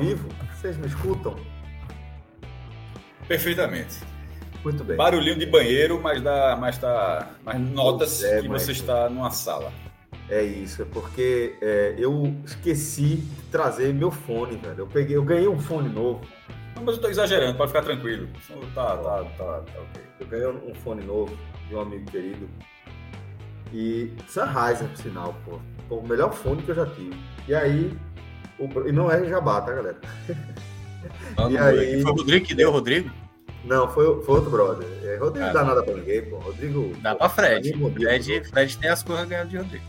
Vivo, vocês me escutam? Perfeitamente. Muito bem. Barulhinho de banheiro, mas dá, mas tá, mas notas é, que mas- você está numa sala. É isso, é porque é, eu esqueci de trazer meu fone, velho. Eu peguei, eu ganhei um fone novo. Não, mas eu tô exagerando, pode ficar tranquilo. Isso Tá, tá, tá, tá ok. Eu ganhei um fone novo de um amigo querido. E Sennheiser, por sinal, pô. Pô, O melhor fone que eu já tive. E aí, o e não é jabá, tá, galera? Mano, E aí- Foi o Rodrigo que deu, Rodrigo? Não, foi, foi outro brother. É, Rodrigo Ah. dá nada pra ninguém, pô. Rodrigo. Dá pra Fred. Fred, Fred tem as coisas ganhadas de Rodrigo.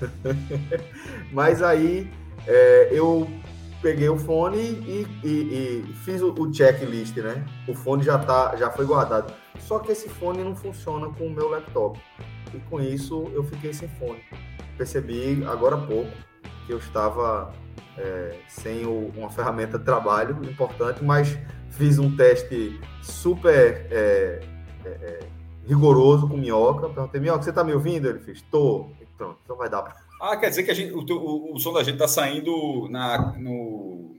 Mas aí é, eu peguei o fone e, e- e fiz o, o checklist, né? O fone já, tá, já foi guardado. Só que esse fone não funciona com o meu laptop. E com isso eu fiquei sem fone. Percebi agora há pouco que eu estava é, sem o- uma ferramenta de trabalho importante, mas fiz um teste super é, é, é, rigoroso com minhoca. Perguntei, minhoca, você tá me ouvindo? Ele fez, tô. E Pronto, então vai dar pra Ah, quer dizer que a gente, o, teu- o, o som da gente tá saindo na, no,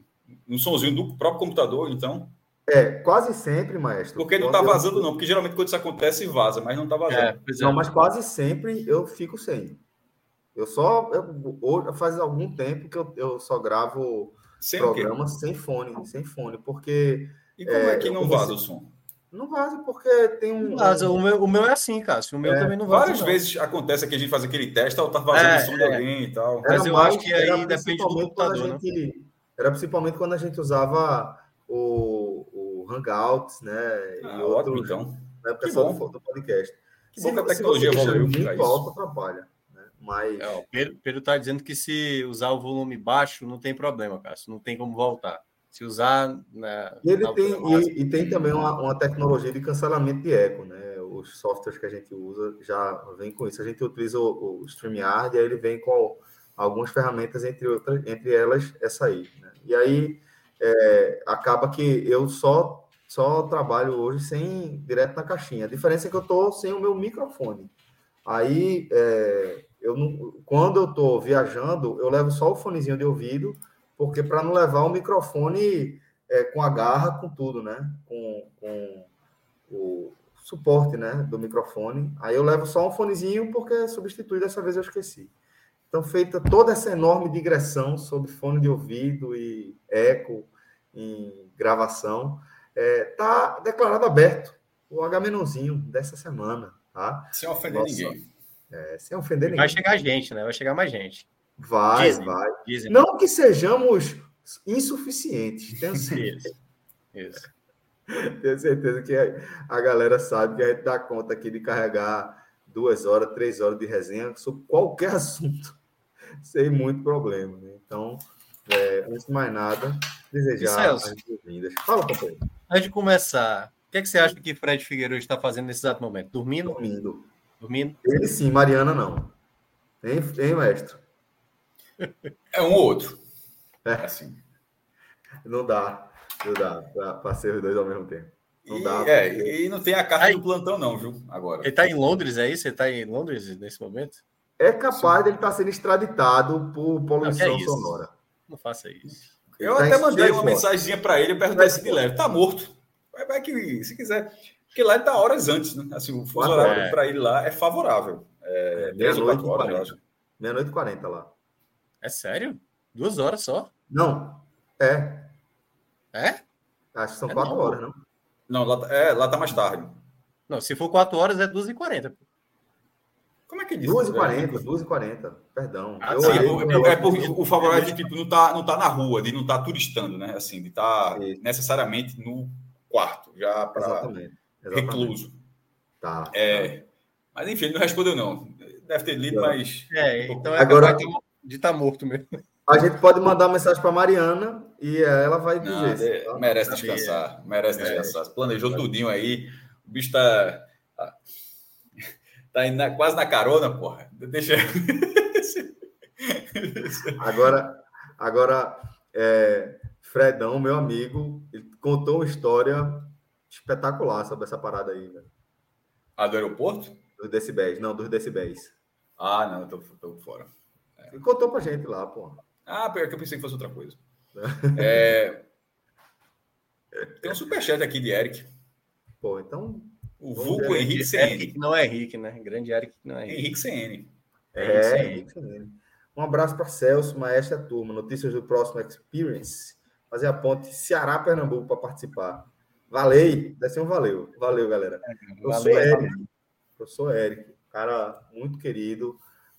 no somzinho do próprio computador, então? É, quase sempre, maestro. Porque não Quando tá eu- vazando, não. Porque geralmente quando isso acontece, vaza, mas não tá vazando. É, é. Não, mas quase sempre eu fico sem. Eu só. Eu, hoje faz algum tempo que eu, eu só gravo Sem programa sem fone, sem fone, porque E como é, É, que não comecei- vaza o som? não vaza porque tem um. Mas o meu, o meu é assim, Cássio. O meu É, também não vai. Várias vezes acontece que a gente faz aquele teste, tá vazando É, o som de é. alguém e tal. Mas Era eu mais- acho que aí depende do principalmente quando a computador, né? gente- Era principalmente quando a gente usava o, o Hangouts, né? Ah, e ótimo, outros, então. na época Que só bom. do, podcast. Que bom Se- que a tecnologia evoluiu muito alto, atrapalha. Né? Mas. É, o Pedro, Pedro tá dizendo que se usar o volume baixo, não tem problema, Cássio. Não tem como voltar. Se usar na. E ele tem, máxima, e, e tem também uma, uma tecnologia de cancelamento de eco, né? Os softwares que a gente usa já vem com isso. A gente utiliza o, o StreamYard e aí ele vem com algumas ferramentas, entre outras, entre elas essa aí. Né? E aí é, acaba que eu só só trabalho hoje sem direto na caixinha. A diferença é que eu tô sem o meu microfone. Aí é, eu não, quando eu tô viajando, eu levo só o fonezinho de ouvido, porque para não levar o microfone é, com a garra, com tudo, né? Com, com o suporte né, do microfone. Aí eu levo só um fonezinho porque substitui, dessa vez eu esqueci. Então, feita toda essa enorme digressão sobre fone de ouvido e eco em gravação, está declarado aberto o H-zinho dessa semana, tá? Sem ofender Nossa. ninguém. É, sem ofender Vai ninguém. chegar gente, né? Vai chegar mais gente. Vai, Dizem. vai. Dizem. Não que sejamos insuficientes, tenho certeza. Isso. Isso. Tenho certeza que a, galera sabe que a gente dá conta aqui de carregar duas horas, três horas de resenha sobre qualquer assunto, sem muito problema. né? Então, é, antes de mais nada, desejar as boas-vindas. Fala, companheiro. Antes de começar, o que, é que você acha que Fred Figueiredo está fazendo nesse exato momento? Dormindo? Dormindo. Dormindo? Ele sim, Mariana não. Hein, hein mestre? É um ou outro. É. Assim. Não dá. Não dá para ser os dois ao mesmo tempo. Não E, dá, é, porque- e não tem a carta Ai. do plantão, não, viu? Agora. Ele está em Londres, é isso? Ele está em Londres nesse momento? É capaz dele estar sendo extraditado por poluição é sonora. Não faça isso. Eu Tá até mandei tá uma mensagenzinha para ele, perguntei Tá se de foto. leve. Tá morto. Vai, vai que, se quiser. Porque lá ele tá horas antes, né? Assim, o fuso horário para ele lá é favorável. É, Meia-noite e horas, eu 40. acho. Meia-noite e 40 lá. É sério? Duas horas só? Não, é. É? Acho que são É quatro não. horas, não? Não, lá, tá- é, lá tá mais tarde. Não, se for quatro horas é duas e quarenta. Como é que diz? 2h40, 2h40, perdão. Ah, Eu sim, é, olhei- por- é, é por- o favorável de tipo, não tá, não tá na rua, de não tá turistando, né? Assim, de estar Isso. necessariamente no quarto, já para Exatamente. recluso. Tá. É, mas enfim, ele não respondeu, não. Deve ter lido, Não. mas. É, então é Agora- de estar morto mesmo. A gente pode mandar uma mensagem para Mariana e ela vai Não, dizer. é, tá? merece Sabia. descansar. Merece É. descansar. Planejou tudinho aí. O bicho tá. Tá, tá indo na- quase na carona, porra. Deixa. Agora, agora é, Fredão, meu amigo, ele contou uma história espetacular sobre essa parada aí, né? A do aeroporto? Dos decibéis. Não, dos decibéis. Ah, não, eu tô, tô fora. Ele contou pra gente lá, pô. Ah, pior que eu pensei que fosse outra coisa. É, Tem um superchat aqui de Eric. Pô, então. O vulgo ver. Henrique Eric CN. que não é Henrique, né? Grande Eric que não é Henrique. Henrique CN. É, aí. Henrique Fernandes. Um abraço para Celso, maestra turma. Notícias do próximo Experience. Fazer a ponte Ceará-Pernambuco para participar. Valeu, deve ser um valeu. Valeu, galera. Professor Valeu, Eric. Professor Eric, cara muito querido,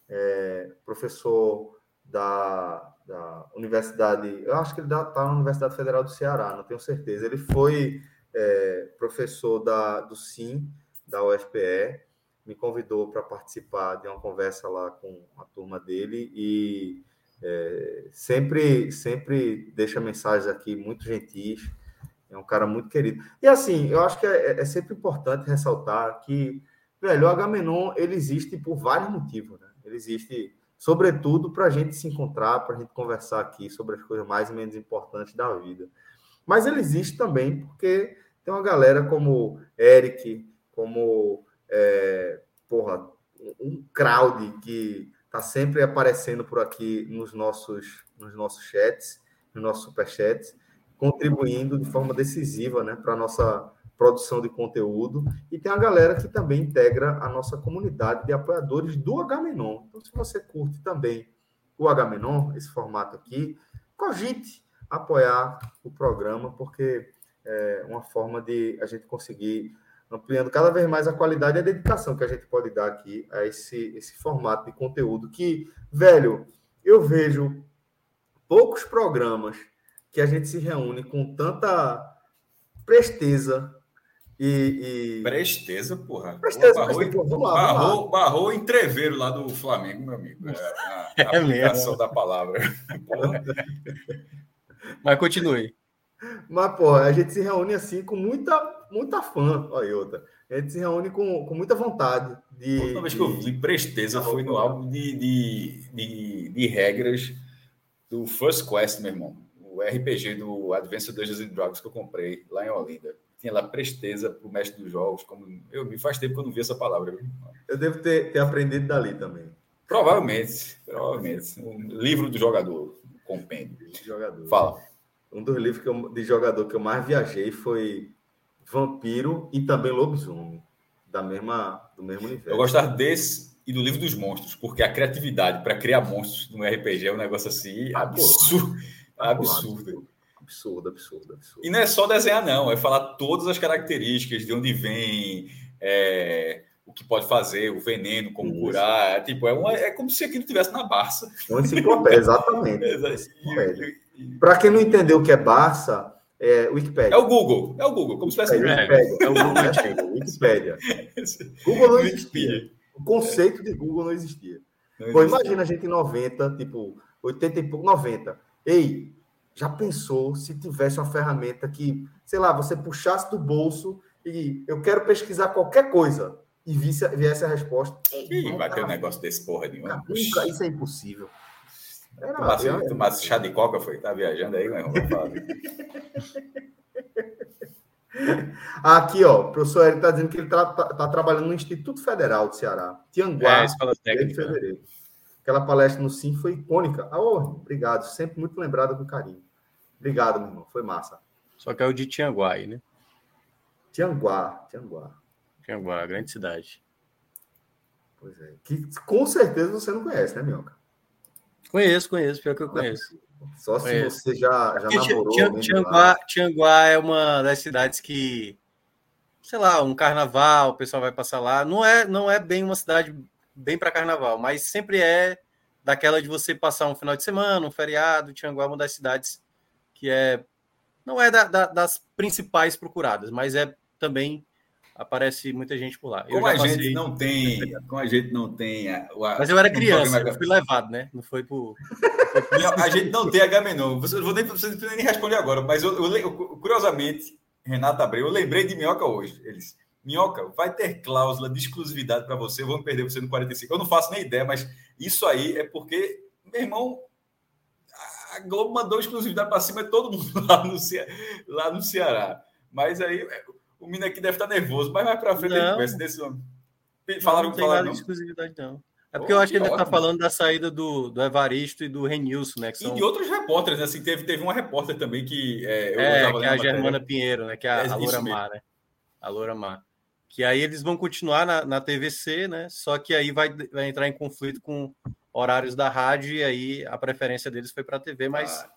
é, professor da, da Universidade, eu acho que ele está na Universidade Federal do Ceará, não tenho certeza. Ele foi é, professor da, do SIM, da UFPE, me convidou para participar de uma conversa lá com a turma dele e é, sempre, sempre deixa mensagens aqui muito gentis. É um cara muito querido. E assim, eu acho que é, é sempre importante ressaltar que, velho, o Agamenon ele existe por vários motivos, né? Ele existe, sobretudo, para a gente se encontrar, para a gente conversar aqui sobre as coisas mais e menos importantes da vida. Mas ele existe também porque tem uma galera como Eric, como é, porra, um crowd que está sempre aparecendo por aqui nos nossos, nos nossos chats, nos nossos superchats, contribuindo de forma decisiva né, para a nossa produção de conteúdo. E tem a galera que também integra a nossa comunidade de apoiadores do Agamenon. Então, se você curte também o Agamenon, esse formato aqui, cogite apoiar o programa, porque é uma forma de a gente conseguir ampliando cada vez mais a qualidade e a dedicação que a gente pode dar aqui a esse, esse formato de conteúdo que, velho, eu vejo poucos programas que a gente se reúne com tanta presteza e... e... Presteza, porra. Presteza, barrou, presteza, pô, vamos lá, vamos lá. barrou, barrou entreveiro lá do Flamengo, meu amigo. É, a, a É aplicação mesmo. da palavra. Porra. Mas continue. Mas, pô, a gente se reúne assim com muita, muita fã. Olha aí outra. A gente se reúne com, com muita vontade de... A última vez que eu de- vi presteza foi no álbum de, de, de, de regras do First Quest, meu irmão. O RPG do Advanced Dungeons and Dragons que eu comprei lá em Olinda. Tinha lá presteza pro mestre dos jogos. Como... Eu, me faz tempo que eu não vi essa palavra. Eu devo ter, ter aprendido dali também. Provavelmente, provavelmente. Um livro do jogador, um compêndio. Jogador. Fala. Um dos livros eu- de jogador que eu mais viajei foi Vampiro e também Lobisomem, da mesma, do mesmo universo. Eu gostava desse e do livro dos monstros, porque a criatividade para criar monstros no RPG é um negócio assim absurdo. Absurdo. Absurdo, absurdo, absurdo. E não é só desenhar, não, é falar todas as características, de onde vem, é, o que pode fazer, o veneno, como Isso. curar. É, tipo, é, uma, é como se aquilo tivesse na Barça. Uma enciclopédia, exatamente. É, Para quem não entendeu o que é Barça, é Wikipédia. é o Google, é o Google, como se tivesse. Wikipédia. É o Google, Wikipédia. Google não existia. O conceito de Google não existia. Não Pô, existe. imagina a gente em 90, tipo, 80 e pouco, 90. Ei, já pensou se tivesse uma ferramenta que, sei lá, você puxasse do bolso e eu quero pesquisar qualquer coisa e visse, viesse a resposta? Ih, vai ter um cara, negócio desse porra nenhuma. nunca, isso é impossível. Era- Tomasse, era- tomasse chá de coca, foi? Tá viajando aí, meu irmão? Falar. Aqui, ó, o professor Eric está dizendo que ele está trabalhando no Instituto Federal do Ceará, Tianguá, É, escola técnica. fevereiro. Aquela palestra no Sim foi icônica. Ah, ô, obrigado, sempre muito lembrada com carinho. Obrigado, meu irmão, foi massa. Só que é o de Tianguai, né? Tianguá, Tianguá. Tianguá, grande cidade. Pois é. Que com certeza você não conhece, né, Minhoca? Conheço, conheço, pior que eu conheço. Só se Conheço. você já, já Porque namorou. De Tianguá. Tianguá é uma das cidades que, sei lá, um carnaval, o pessoal vai passar lá. Não é, não é bem uma cidade bem para carnaval, mas sempre é daquela de você passar um final de semana, um feriado, Tianguá é uma das cidades que é não é da, da, das principais procuradas, mas é também aparece muita gente por lá. Como a gente não tem, como a gente não tem, a, a, mas eu era criança, eu fui levado, né? Não foi por a gente não tem Agamenon. Você vou nem você nem responder agora, mas eu, eu, curiosamente, Renato Abreu, eu lembrei de Minhoca hoje. Eles Minhoca, vai ter cláusula de exclusividade para você, vamos perder você no 45. Eu não faço nem ideia, mas isso aí é porque, meu irmão, a Globo mandou exclusividade para cima de todo mundo lá no, Ce... lá no Ceará. Mas aí é, o menino aqui deve estar nervoso, mas mais para frente não, ele desse. Falaram não tem falaram, de exclusividade, não. É porque oh, eu acho que ele está falando da saída do, do Evaristo e do Renilson, né? São... E de outros repórteres, né? Assim, teve, teve uma repórter também que. É, é que é a Germana Pinheiro, né? Que é a, é, a Loura Mar, né? A Loura Mar que aí eles vão continuar na, na TVC, né? Só que aí vai, vai entrar em conflito com horários da rádio e aí a preferência deles foi para a TV, mas ah.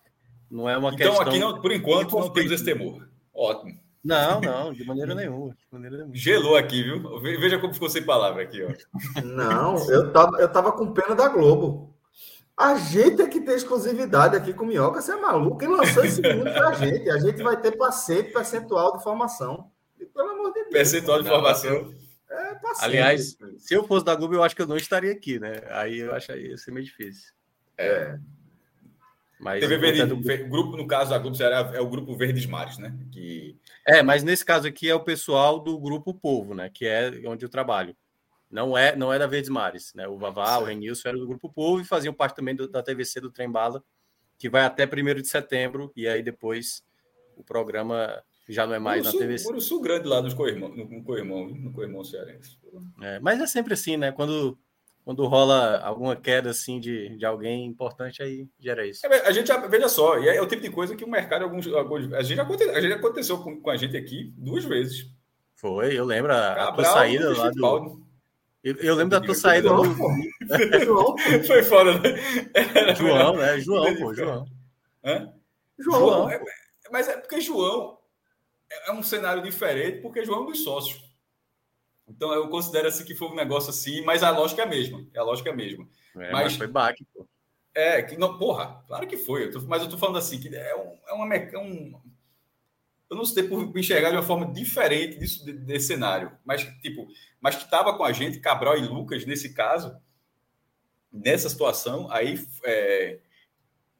não é uma então, questão. Então aqui não, por enquanto não temos esse temor. Ótimo. Não, não, de maneira nenhuma. De maneira nenhuma. Gelou aqui, viu? Veja como ficou sem palavra aqui, ó. Não, eu tava, eu tava com pena da Globo. A gente é que tem exclusividade aqui com o Minhoca, você é maluco? Quem lançou esse menino pra gente? A gente vai ter paciente percentual de formação. Pelo amor de Deus. Percentual de formação. É, paciente. Aliás, se eu fosse da Globo, eu acho que eu não estaria aqui, né? Aí eu acho que ia ser meio difícil. É. Mas TV Verde, do... grupo, no caso da Globo, é o grupo Verdes Mares, né? Que... É, mas nesse caso aqui é o pessoal do grupo Povo, né? Que é onde eu trabalho. Não é, não é da Verdes Mares, né? O Vavá, certo. o Renilson era do grupo Povo e faziam parte também do, da TVC do Trem Bala, que vai até 1 de setembro, e aí depois o programa já não é mais Uruçu, na TVC. Uruçu grande lá nos Coirmão, no Coirmão, no Coirmão Cearense. É, mas é sempre assim, né? Quando, quando rola alguma queda assim de, de alguém importante, aí gera isso. É, a gente já, veja só, e é o tipo de coisa que o mercado, alguns, alguns a, gente aconteceu, a gente aconteceu com, com a gente aqui duas vezes. Foi, eu lembro a, Cabral, a tua saída lá do. Eu, eu, lembro da tua saída do. João. Foi fora, né? João, né? João, pô, João. Hã? João. João. É, mas é porque João é, é um cenário diferente porque João é um dos sócios. Então eu considero assim que foi um negócio assim, mas a lógica é a mesma. A lógica é a mesma. É, mas, mas, foi baque, pô. É, que não, porra, claro que foi. Eu tô, mas eu tô falando assim, que é, um, é uma. É um, eu não sei por enxergar de uma forma diferente disso, desse cenário. Mas, tipo, mas que estava com a gente, Cabral e Lucas, nesse caso, nessa situação, aí é,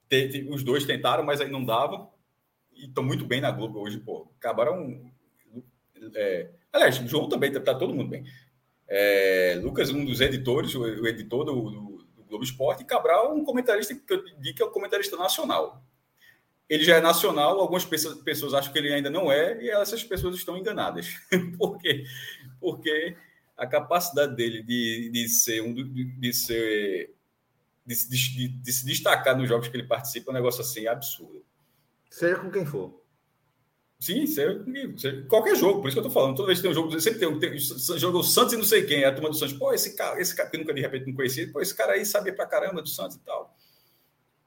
te, te, os dois tentaram, mas aí não dava e estão muito bem na Globo hoje, pô. Acabaram. É, aliás, o João também, tá, tá, todo mundo bem. É, Lucas, um dos editores, o, o editor do, do, do, Globo Esporte, e Cabral, um comentarista que eu digo que é um comentarista nacional. Ele já é nacional, algumas pessoas, pessoas acham que ele ainda não é, e essas pessoas estão enganadas. Por quê? Porque a capacidade dele de, de ser um de, de ser de, de, de, se destacar nos jogos que ele participa é um negócio assim absurdo. Seja com quem for. Sim, seja comigo. Seja, qualquer jogo, por isso que eu tô falando. Toda vez que tem um jogo, sempre tem um. Tem, jogo Santos e não sei quem, a turma do Santos. Pô, esse cara, esse cara que nunca de repente não conhecia, pô, esse cara aí sabia pra caramba do Santos e tal.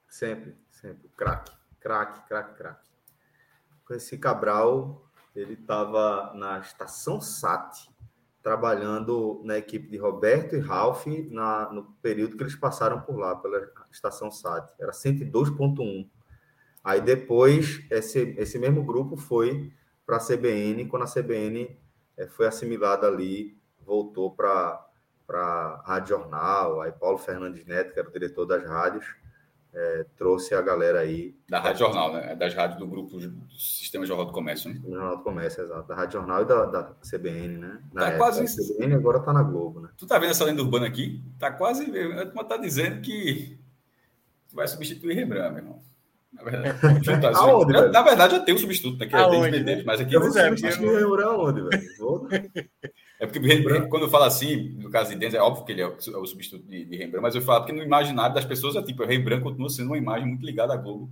Sempre, sempre. Craque, craque, craque, craque. Com esse Cabral, ele estava na estação SAT, trabalhando na equipe de Roberto e Ralph na, no período que eles passaram por lá, pela estação SAT. Era 102.1. Aí depois, esse, esse mesmo grupo foi para a CBN, quando a CBN é, foi assimilada ali, voltou para a Rádio Jornal, aí Paulo Fernandes Neto, que era o diretor das rádios, é, trouxe a galera aí. Da Rádio Jornal, né? Das rádios do grupo do Sistema Jornal do Comércio, né? Jornal do Comércio, exato. Da Rádio Jornal e da, da CBN, né? Na tá época, quase. A CBN agora tá na Globo, né? Tu tá vendo essa lenda urbana aqui? Tá quase. A turma tá dizendo que vai substituir Rembrandt, meu irmão. Na verdade, Aonde, na, na, verdade, já tem um substituto, né? Que é Aonde, Medeiros, mas aqui. Eu vou substituir o Rembrandt aonde, velho? É porque quando eu falo assim, no caso de Denzel, é óbvio que ele é o, é o substituto de, de, Rembrandt, mas eu falo que no imaginário das pessoas é tipo, o Rembrandt continua sendo uma imagem muito ligada à Globo.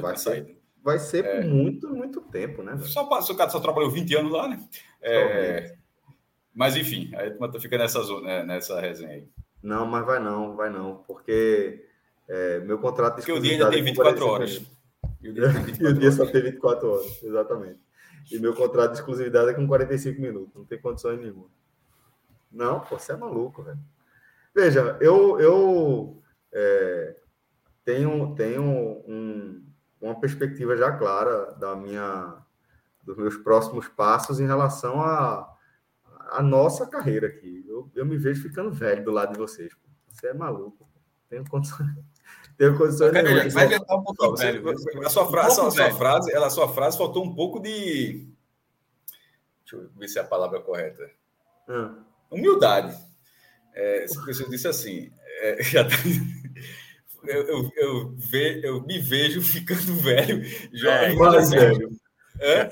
Vai ser, vai ser é, por muito, muito tempo, né? Só, o cara só trabalhou 20 anos lá, né? É, mas enfim, aí tu fica nessa, zona, né, nessa resenha aí. Não, mas vai não, vai não, porque é, meu contrato de Porque o dia ainda tem 24 horas. E o dia, 24 e o dia só tem 24 horas, exatamente. E meu contrato de exclusividade é com 45 minutos, não tem condições nenhuma. Não, pô, você é maluco, velho. Veja, eu, eu é, tenho, tenho um, uma perspectiva já clara da minha, dos meus próximos passos em relação a, a nossa carreira aqui. Eu, eu me vejo ficando velho do lado de vocês. Você é maluco. Tenho condições. Tenho condições Vai tentar um pouquinho velho. A sua frase, um a sua frase, ela, a sua frase faltou um pouco de. Deixa eu ver se é a palavra correta. Hum. Humildade. É, você disse assim. É, já tá... eu, eu, eu, ve, eu me vejo ficando velho, jovem. É, mais velho. É?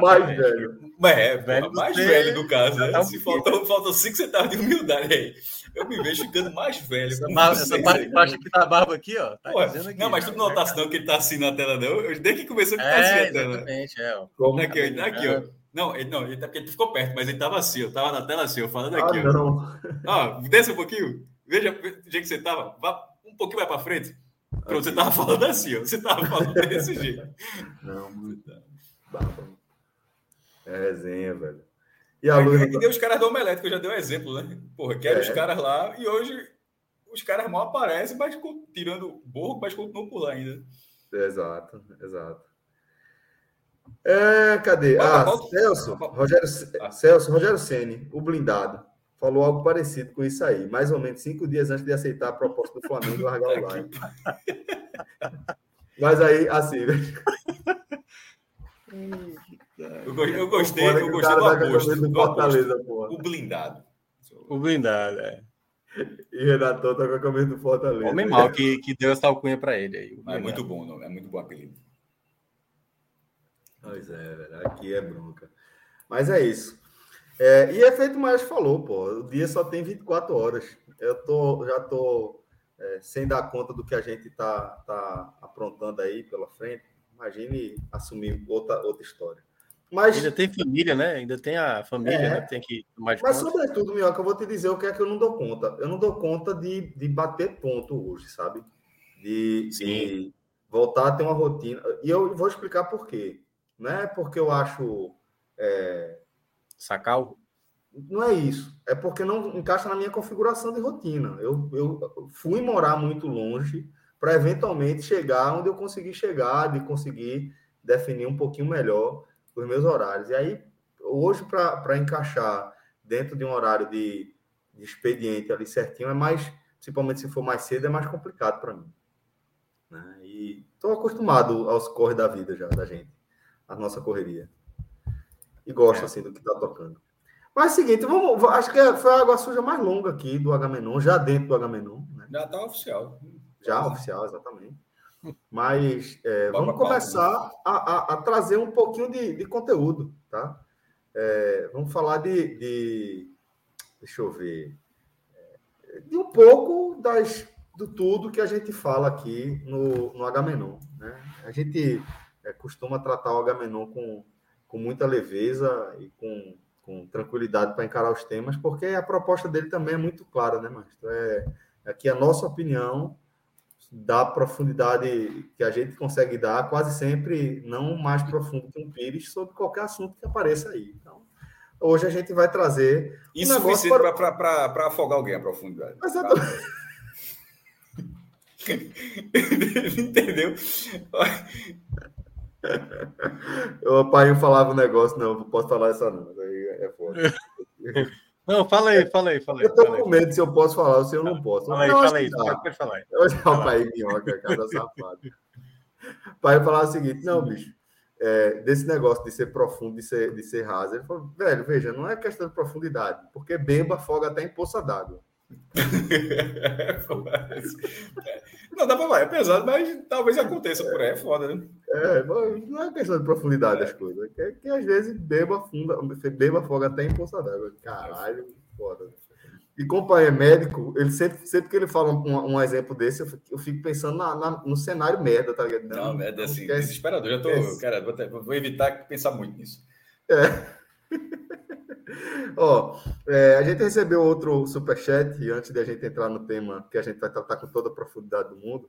Mais velho. Mas é, velho mais velho no caso. Né? Tá Se faltou, faltou cinco centavos de humildade aí. Eu me vejo ficando mais velho. Essa, barba, essa parte baixo aqui da barba aqui, ó. Tá Pô, aqui, não, mas tu não notasse não que ele tá assim na tela, não. Eu, desde que começou que tá é, assim na tela. Exatamente, é. Como? Aqui, ó, aqui, ó. Não, ele, não, ele, porque ele ficou perto, mas ele tava assim, eu tava na tela assim, eu falando aqui. Ah, ó. não. Ó, desce um pouquinho. Veja o jeito que você tava. Vá um pouquinho mais para frente. Pronto, você tava falando assim, ó. Você tava falando desse jeito. Não, muito. É resenha, velho. E a luz. E deu os caras do Omelete, que eu já dei um exemplo, né? Porra, que eram é. os caras lá, e hoje os caras mal aparecem, mas tirando borro, mas continuam por lá ainda. Exato, exato. É, cadê? Ah, Celso, Rogério, ah. Celso, Rogério Ceni, o blindado, falou algo parecido com isso aí, mais ou menos cinco dias antes de aceitar a proposta do Flamengo largar o line. Mas aí, assim. Eu, eu gostei, eu gostei do aposto. Do Fortaleza. O blindado. O blindado, é. E Renato tá com a camisa do Fortaleza. Homem mal que, que deu essa alcunha para ele aí. É muito bom, não. É muito bom apelido. Pois é, velho. Aqui é bronca. Mas é isso. É, e é feito mais falou, pô. O dia só tem 24 horas. Eu tô, já tô é, sem dar conta do que a gente tá, tá aprontando aí pela frente. Imagine assumir outra, outra história. Mas, ainda tem família, né? Ainda tem a família, é, né? Tem que mais Mas, conta. sobretudo, Minhoca, eu vou te dizer o que é que eu não dou conta. Eu não dou conta de, de bater ponto hoje, sabe? De, de, voltar a ter uma rotina. E eu vou explicar por quê. Não é porque eu acho. É... Sacal? Não é isso. É porque não encaixa na minha configuração de rotina. Eu, eu fui morar muito longe para eventualmente chegar onde eu consegui chegar, de conseguir definir um pouquinho melhor os meus horários. E aí, hoje, para encaixar dentro de um horário de, de, expediente ali certinho, é mais, principalmente se for mais cedo, é mais complicado para mim. Né? E estou acostumado aos corres da vida já, da gente, a nossa correria. E gosto, é. assim, do que está tocando. Mas é o seguinte, vamos, acho que foi a água suja mais longa aqui do Agamenon, já dentro do Agamenon. Né? Já está oficial. Já oficial, exatamente. Mas é, vamos começar a, a, a, trazer um pouquinho de, de conteúdo, tá? É, vamos falar de, de, Deixa eu ver. De um pouco das, do tudo que a gente fala aqui no, no Agamenon. Né? A gente é, costuma tratar o Agamenon com, com muita leveza e com, com tranquilidade para encarar os temas, porque a proposta dele também é muito clara, né, Márcio? É, aqui a nossa opinião da profundidade que a gente consegue dar, quase sempre não mais profundo que um Pires, sobre qualquer assunto que apareça aí. Então, hoje a gente vai trazer. Isso um suficiente para... para afogar alguém a profundidade. Exatamente. Entendeu? O pai falava um negócio, não, não posso falar essa não, aí é foda. Não, fala aí, fala aí, fala aí. Eu tô com medo se eu posso falar ou se eu não posso. Fala aí, fala aí, pode falar. Eu já pai minhoca, cara safado. O pai falava o seguinte: não, bicho, é, desse negócio de ser profundo, de ser, de ser raso. Ele falou, velho, veja, não é questão de profundidade, porque bemba afoga até em poça d'água. não dá para mais, é pesado, mas talvez aconteça por aí, é foda, né? É, não é questão de profundidade das coisas, é que às vezes beba funda, beba foga até em poça d'água. Caralho, foda. E companheiro médico, ele sempre, sempre que ele fala um, um exemplo desse, eu fico pensando na, na, no cenário merda, tá ligado? Não, não merda, assim, desesperador. Já tô, cara, vou, vou evitar pensar muito nisso. É. Ó, é, a gente recebeu outro superchat antes de a gente entrar no tema que a gente vai tratar com toda a profundidade do mundo.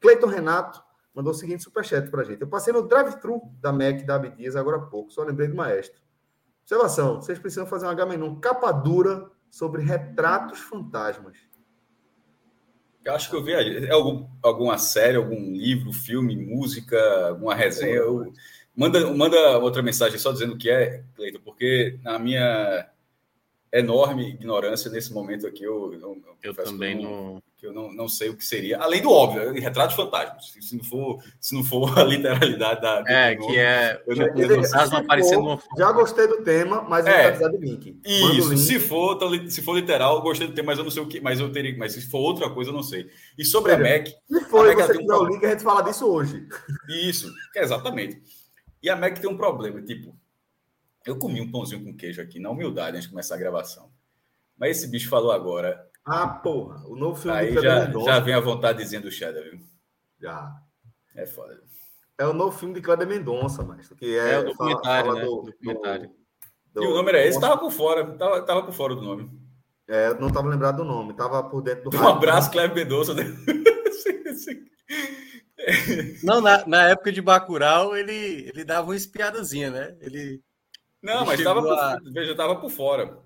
Cleiton Renato mandou o seguinte superchat para a gente. Eu passei no drive-thru da MEC da Abdias agora há pouco, só lembrei do maestro. Observação: vocês precisam fazer um H-Menon capa dura sobre retratos fantasmas. Eu acho que eu vi é algum, alguma série, algum livro, filme, música, alguma resenha. Eu, manda, manda outra mensagem só dizendo o que é, Cleiton, porque na minha enorme ignorância nesse momento aqui. Eu, eu, eu também que eu não, que eu não, não sei o que seria, além do óbvio, retratos fantasmas. Se, não for, se não for a literalidade da. É, que é. Eu não, fantasma aparecendo uma Já gostei do tema, mas é, eu precisar de link. Isso, link. se for, se for literal, gostei do tema, mas eu não sei o que, mas eu teria, mas se for outra coisa, eu não sei. E sobre a Mac. Se for, você quiser um... o link, a gente fala disso hoje. Isso, exatamente. E a Mac tem um problema, tipo, eu comi um pãozinho com queijo aqui, na humildade, antes de começar a gravação. Mas esse bicho falou agora. Ah, porra, o novo filme Aí já, já vem a vontade dizendo do Cheddar, viu? Já. É foda. É o novo filme de Kleber Mendonça, mas que é, é o documentário, fala, fala né? Do, documentário. Do, e o nome era esse? Tava por fora, tava, tava por fora do nome. É, não tava lembrado do nome, tava por dentro do Um abraço, Kleber Mendonça. Não, na, na época de Bacurau, ele, ele dava uma espiadazinha, né? Ele não, mas tava a... por, veja, tava por fora.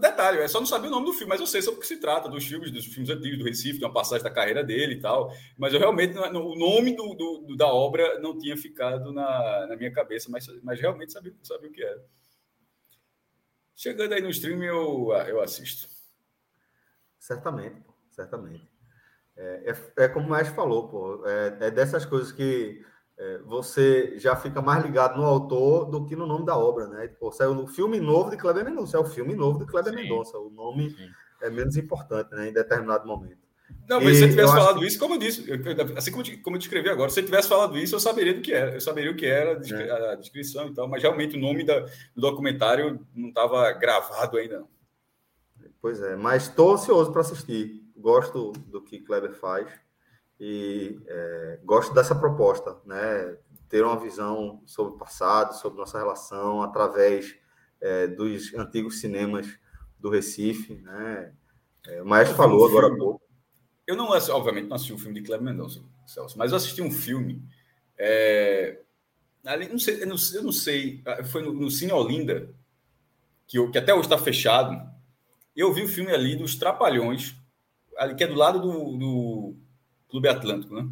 Detalhe, é só não saber o nome do filme, mas eu sei sobre o que se trata, dos filmes, dos filmes antigos do Recife, de uma passagem da carreira dele e tal. Mas eu realmente, o nome do, do, da obra não tinha ficado na, na minha cabeça, mas, mas realmente sabia, sabia o que era. Chegando aí no stream, eu, eu assisto. Certamente, certamente. É, é, é como o Mestre falou, pô, é, é dessas coisas que é, você já fica mais ligado no autor do que no nome da obra, né? Pô, saiu no filme novo de Kleber Mendonça, é o filme novo de Kleber. Mendonça. O nome Sim. é menos importante, né? Em determinado momento. Não, mas e se você tivesse falado que... isso, como eu disse, eu, assim como, como eu descrevi agora, se você tivesse falado isso, eu saberia do que era, eu saberia o que era a, é. descrição e tal, mas realmente o nome da, do documentário não estava gravado ainda. Não. Pois é, mas estou ansioso para assistir. Gosto do que Kleber faz e é, gosto dessa proposta, né? Ter uma visão sobre o passado, sobre nossa relação através é, dos antigos cinemas do Recife, né? É, o Maestro falou um agora há pouco. Eu não, obviamente, não assisti um filme de Cleber Mendonça, Celso, mas eu assisti um filme. É, ali, não sei, eu, não, eu não sei, ah, foi no, no Cine Olinda, que, eu, que até hoje está fechado. Eu vi o filme ali dos Trapalhões, ali, que é do lado do, do Clube Atlântico, né?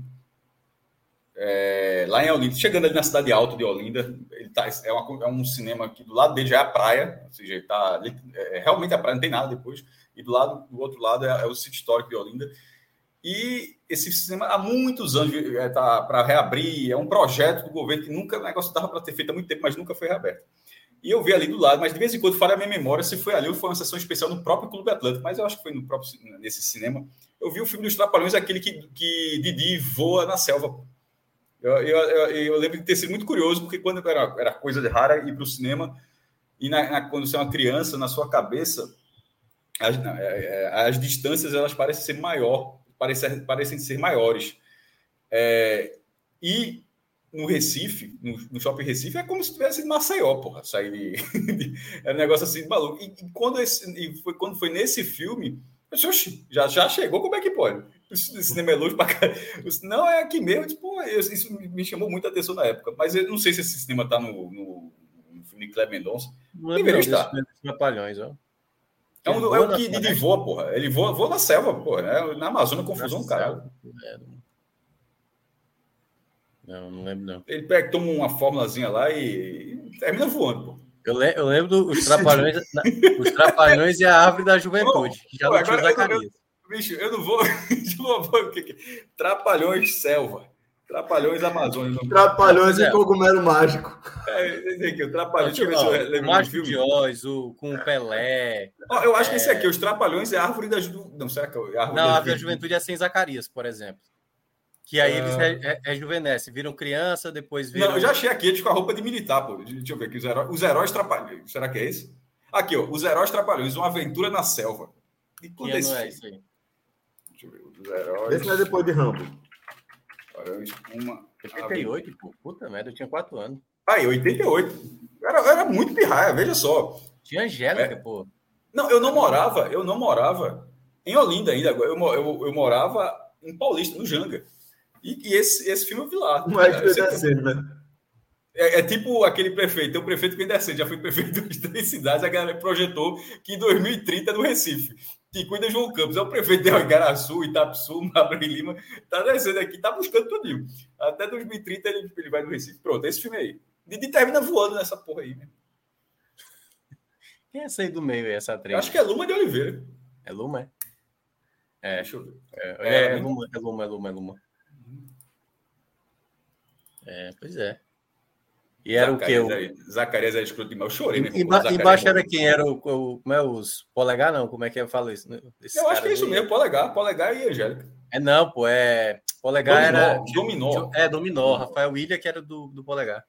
É, lá em Olinda, chegando ali na cidade alta de Olinda, ele tá, é, uma, é um cinema que do lado dele já é a praia, ou seja, ele tá ali, é, realmente a praia, não tem nada depois, e do lado do outro lado é, é o sítio histórico de Olinda. E esse cinema há muitos anos está é, para reabrir, é um projeto do governo que nunca, o negócio estava para ter feito há muito tempo, mas nunca foi reaberto. E eu vi ali do lado, mas de vez em quando falha a minha memória se foi ali ou foi uma sessão especial no próprio Clube Atlântico, mas eu acho que foi no próprio nesse cinema eu vi o filme dos Trapalhões, aquele que, que Didi voa na selva. Eu, eu, eu, eu, lembro de ter sido muito curioso, porque quando era, era coisa de rara ir para o cinema, e na, na, quando você é uma criança, na sua cabeça, as, é, é, as distâncias elas parecem ser maior, parecem, parecem ser maiores. É, e no Recife, no, no, Shopping Recife, é como se tivesse em Maceió, porra, sair de, de, é um negócio assim de maluco. E, e quando, esse, e foi, quando foi nesse filme Oxi, já, já chegou, como é que pode? O cinema é longe para cá. Não, é aqui mesmo. Tipo, isso me chamou muita atenção na época. Mas eu não sei se esse cinema está no, no, no filme de Kleber Mendonça. Não é Deveria estar. Trapalhões, ó. É, um, é o que Didi voa, porra. Ele voa, voa na selva, porra. É, na Amazônia, confusão, cara. É, não, não lembro, não. Ele pega, toma uma fórmulazinha lá e, e termina voando, porra. Eu, le eu lembro dos Trapalhões, os Trapalhões e a Árvore da Juventude, que já não tinha Zacarias. Bicho, eu não vou. Trapalhões Selva. Trapalhões Amazônia. Trapalhões é. e Cogumelo Mágico. É, aqui, o Trapalhões. Deixa eu ver se eu o Mágico de Oz, o, com o Pelé. eu acho é... que esse aqui, os Trapalhões é a Árvore da Juventude. Não, será que é a Árvore Não, a Árvore da Juventude é sem Zacarias, por exemplo. Que aí eles é... rejuvenescem, viram criança, depois viram. Não, eu já achei aqui eles com a roupa de militar, pô. Deixa eu ver aqui, os heróis, os heróis trapalhões. Será que é esse? Aqui, ó, os heróis trapalhões, uma aventura na selva. E quando é, é isso aí? Deixa eu ver, os heróis. Esse é depois de Rambo. Uma... 88, pô. Puta merda, eu tinha 4 anos. Aí, 88. Era, era muito pirraia, veja só. Tinha Angélica, é. pô. Não, eu não morava, eu não morava em Olinda ainda. Eu, eu, eu morava em Paulista, no Janga. E, e esse, esse filme eu vi lá. Não é que descendo, né? É, é, tipo aquele prefeito, tem um prefeito que vem descendo, já foi prefeito de três cidades, a galera projetou que em 2030 é no Recife. que cuida João Campos, é o prefeito de Igaraçu, Itapsu, Mabra e Lima, tá descendo aqui, tá buscando tudo. Até 2030 ele, ele vai no Recife. Pronto, esse filme aí. Didi termina voando nessa porra aí, né? Quem é essa aí do meio, essa atriz? Acho que é Luma de Oliveira. É Luma, é? É, deixa eu ver. É, é, é, Luma, é Luma, é Luma, é Luma. É, pois é. E era Zacarias, o que? O... Zacarias era escroto demais. Eu chorei, né? Emba embaixo era quem? Era o, o, como é os polegar, não? Como é que eu falo isso? Eu acho que é isso mesmo, polegar, polegar e Angélica. É não, pô, é polegar dominó, era dominó. É dominó, Rafael William que era do, do polegar.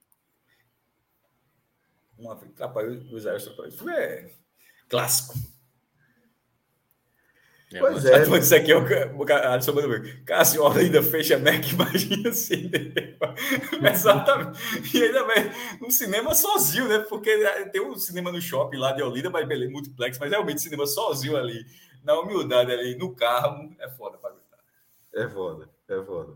Uma atrapalhou os Isso é clássico. É, pois é. Então, isso aqui é o, Alisson mandou Cássio ainda fecha Mac, imagina assim. Exatamente. E ainda vai um cinema sozinho, né? Porque tem um cinema no shopping lá de Olinda, mas beleza, multiplex, mas realmente cinema sozinho ali, na humildade ali, no carro, é foda para aguentar. É foda, é foda.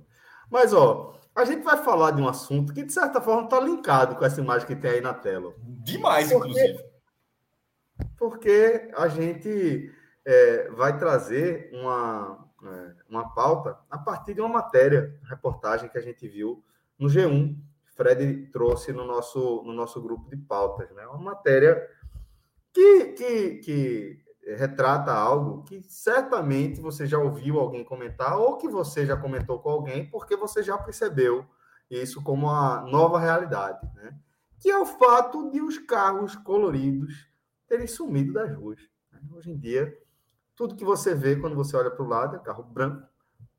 Mas, ó, a gente vai falar de um assunto que, de certa forma, está linkado com essa imagem que tem aí na tela. Demais, porque, inclusive. Porque a gente é, vai trazer uma, é, uma pauta a partir de uma matéria, reportagem que a gente viu no G1. Fred trouxe no nosso, no nosso grupo de pautas. Né? Uma matéria que, que, que retrata algo que certamente você já ouviu alguém comentar ou que você já comentou com alguém porque você já percebeu isso como uma nova realidade, né? Que é o fato de os carros coloridos terem sumido das ruas. Né? Hoje em dia, tudo que você vê quando você olha para o lado é carro branco,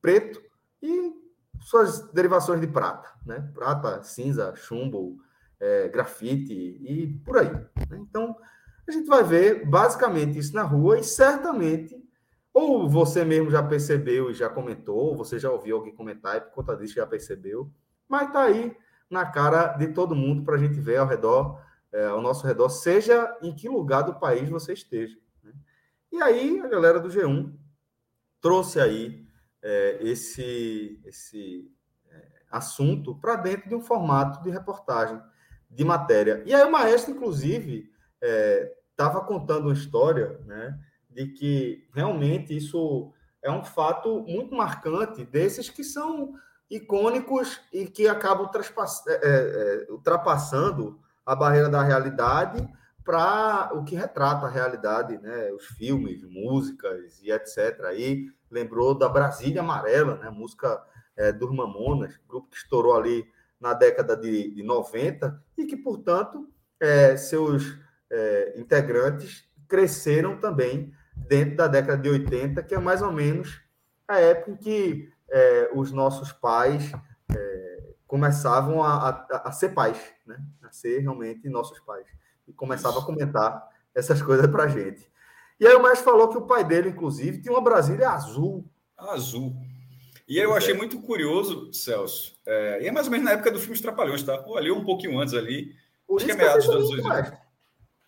preto e suas derivações de prata, né? Prata, cinza, chumbo, é, grafite e por aí. Né? Então, a gente vai ver basicamente isso na rua e certamente, ou você mesmo já percebeu e já comentou, ou você já ouviu alguém comentar e por conta disso já percebeu, mas está aí na cara de todo mundo para a gente ver ao redor, é, ao nosso redor, seja em que lugar do país você esteja. E aí a galera do G1 trouxe aí é, esse, esse é, assunto para dentro de um formato de reportagem, de matéria. E aí o maestro, inclusive, estava é, contando uma história né, de que realmente isso é um fato muito marcante desses que são icônicos e que acabam é, é, ultrapassando a barreira da realidade para o que retrata a realidade, né? Os filmes, músicas e etc. Aí lembrou da Brasília Amarela, né? Música é, dos Mamonas, grupo que estourou ali na década de, de 90 e que, portanto, é, seus é, integrantes cresceram também dentro da década de 80, que é mais ou menos a época em que os nossos pais começavam a, a, a ser pais, né? a ser realmente nossos pais e começava a comentar essas coisas para gente. E aí o Mestre falou que o pai dele, inclusive, tinha uma Brasília azul. Azul. E aí eu achei muito curioso, Celso. É, e é mais ou menos na época do filme Os Trapalhões, tá? Ou ali um pouquinho antes ali. Por acho que é meados dos anos 80.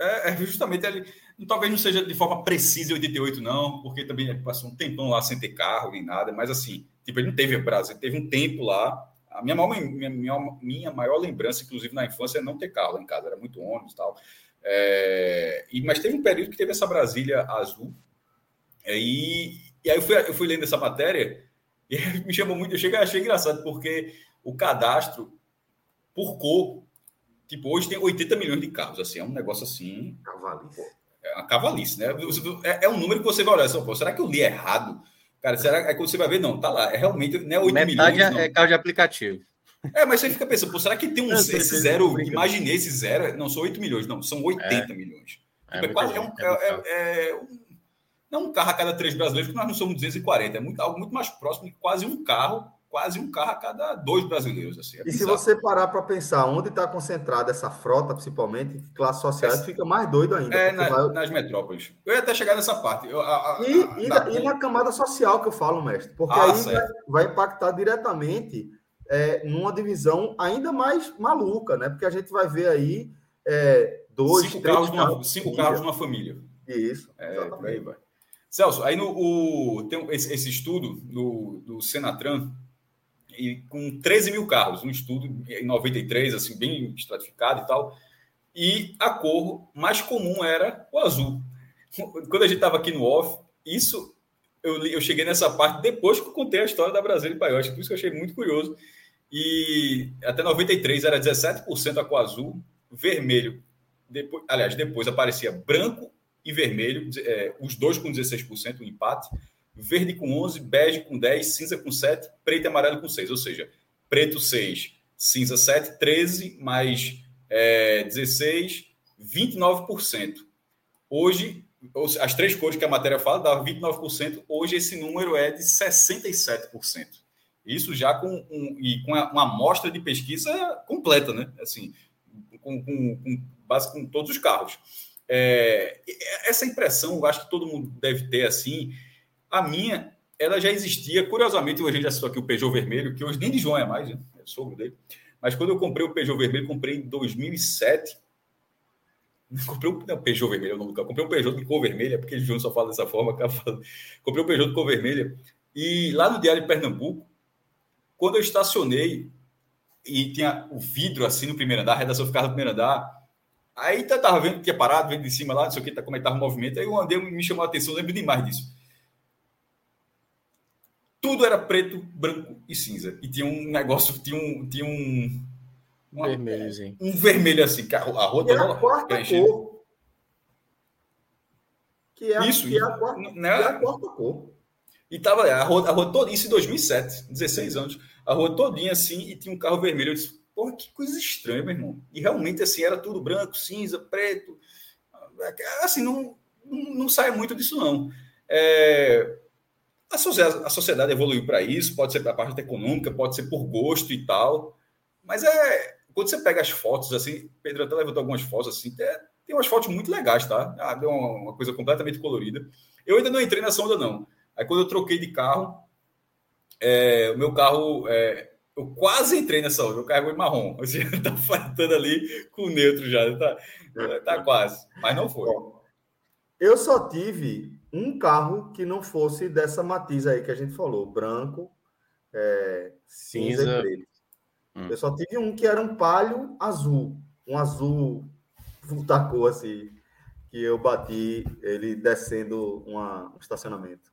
É, é, justamente ali. Talvez não seja de forma precisa em 88, não, porque também passou um tempão lá sem ter carro nem nada, mas assim, tipo, ele não teve Brasil, teve um tempo lá a minha maior, minha, minha, maior lembrança, inclusive na infância, é não ter carro em casa, era muito ônibus e tal. É, e, mas teve um período que teve essa Brasília azul, é, e, e aí eu fui, eu fui lendo essa matéria e me chamou muito, eu cheguei, achei engraçado, porque o cadastro por cor, tipo, hoje tem 80 milhões de carros, assim, é um negócio assim. Cavalice. É uma cavalice, né? É, é um número que você vai olhar, será que eu li errado? Cara, será que você vai ver? Não, tá lá. É realmente não é 8 Metade milhões. Não. é carro de aplicativo. É, mas você fica pensando, pô, será que tem um esse zero? Imaginei esse zero. Não, são 8 milhões, não, são 80 é. milhões. É, tipo, é quase, é, um, é, é, é, um, não um carro a cada três brasileiros, porque nós não somos 240. É muito, algo muito mais próximo de quase um carro quase um carro a cada dois brasileiros. Assim, é e se você parar para pensar onde está concentrada essa frota, principalmente, classe social, é, fica mais doido ainda. É, na, vai... nas metrópoles. Eu ia até chegar nessa parte. Eu, a, a, e, a, e, na, e, na, camada social que eu falo, mestre, porque ah, aí vai, vai, impactar diretamente é, numa divisão ainda mais maluca, né? Porque a gente vai ver aí é, dois, cinco três carros, numa, cinco carros numa família. Isso. É, aí vai. Celso, aí no o, tem esse, esse estudo do, do Senatran, e com 13 mil carros, um estudo em 93, assim, bem estratificado e tal. E a cor mais comum era o azul. Quando a gente estava aqui no off, isso eu, eu cheguei nessa parte depois que eu contei a história da Brasília e Paiote, por isso que eu achei muito curioso. E até 93 era 17% a cor azul, vermelho. Depois, aliás, depois aparecia branco e vermelho, é, os dois com 16%, o um empate, verde com 11, bege com 10, cinza com 7, preto e amarelo com 6. Ou seja, preto 6, cinza 7, 13, mais é, 16, 29%. Hoje, as três cores que a matéria fala, dava 29%, hoje esse número é de 67%. Isso já com, um, e com uma amostra de pesquisa completa, né? Assim, com, com, com base com todos os carros. É, essa impressão, eu acho que todo mundo deve ter assim. A minha, ela já existia, curiosamente, a gente citou aqui o Peugeot vermelho, que hoje nem de João é mais, né? é sogro dele. Mas quando eu comprei o Peugeot vermelho, comprei em 2007. Comprei o não, Peugeot vermelho, é o do carro. Comprei um Peugeot de cor vermelha, porque o João só fala dessa forma. Comprei um Peugeot de cor vermelha. E lá no Diário de Pernambuco, quando eu estacionei e tinha o vidro assim no primeiro andar, a redação ficava no primeiro andar, aí eu tava vendo que tinha parado, vendo de cima lá, não sei o que, tá, como é que tava o movimento, aí eu andei, me chamou a atenção, lembro demais disso. Tudo era preto, branco e cinza. E tinha um negócio, tinha um. Tinha um uma, Vermelhozinho. Um vermelho assim, que a, rua toda. a quarta cor. Que é, Isso, que é a quarta, né? é a quarta cor. E tava a rua, a rua toda, isso em 2007, 16 anos a rua todinha assim e tinha um carro vermelho. Eu disse, porra, que coisa estranha, meu irmão. E realmente assim, era tudo branco, cinza, preto. Assim, não, não, não sai muito disso, não. É, a, sociedade, evoluiu para isso, pode ser para a parte econômica, pode ser por gosto e tal. Mas é. Quando você pega as fotos, assim, Pedro até levantou algumas fotos assim, é, tem umas fotos muito legais, tá? Ah, deu uma, uma coisa completamente colorida. Eu ainda não entrei na sonda, não. Aí quando eu troquei de carro, é, o meu carro, é, eu quase entrei nessa hora, meu carro é marrom, assim, tá faltando ali com o neutro já, tá, tá quase, mas não foi. Eu só tive um carro que não fosse dessa matiz aí que a gente falou, branco, é, cinza, cinza, e preto. Hum. Eu só tive um que era um palho azul, um azul da cor assim, que eu bati ele descendo uma, um estacionamento.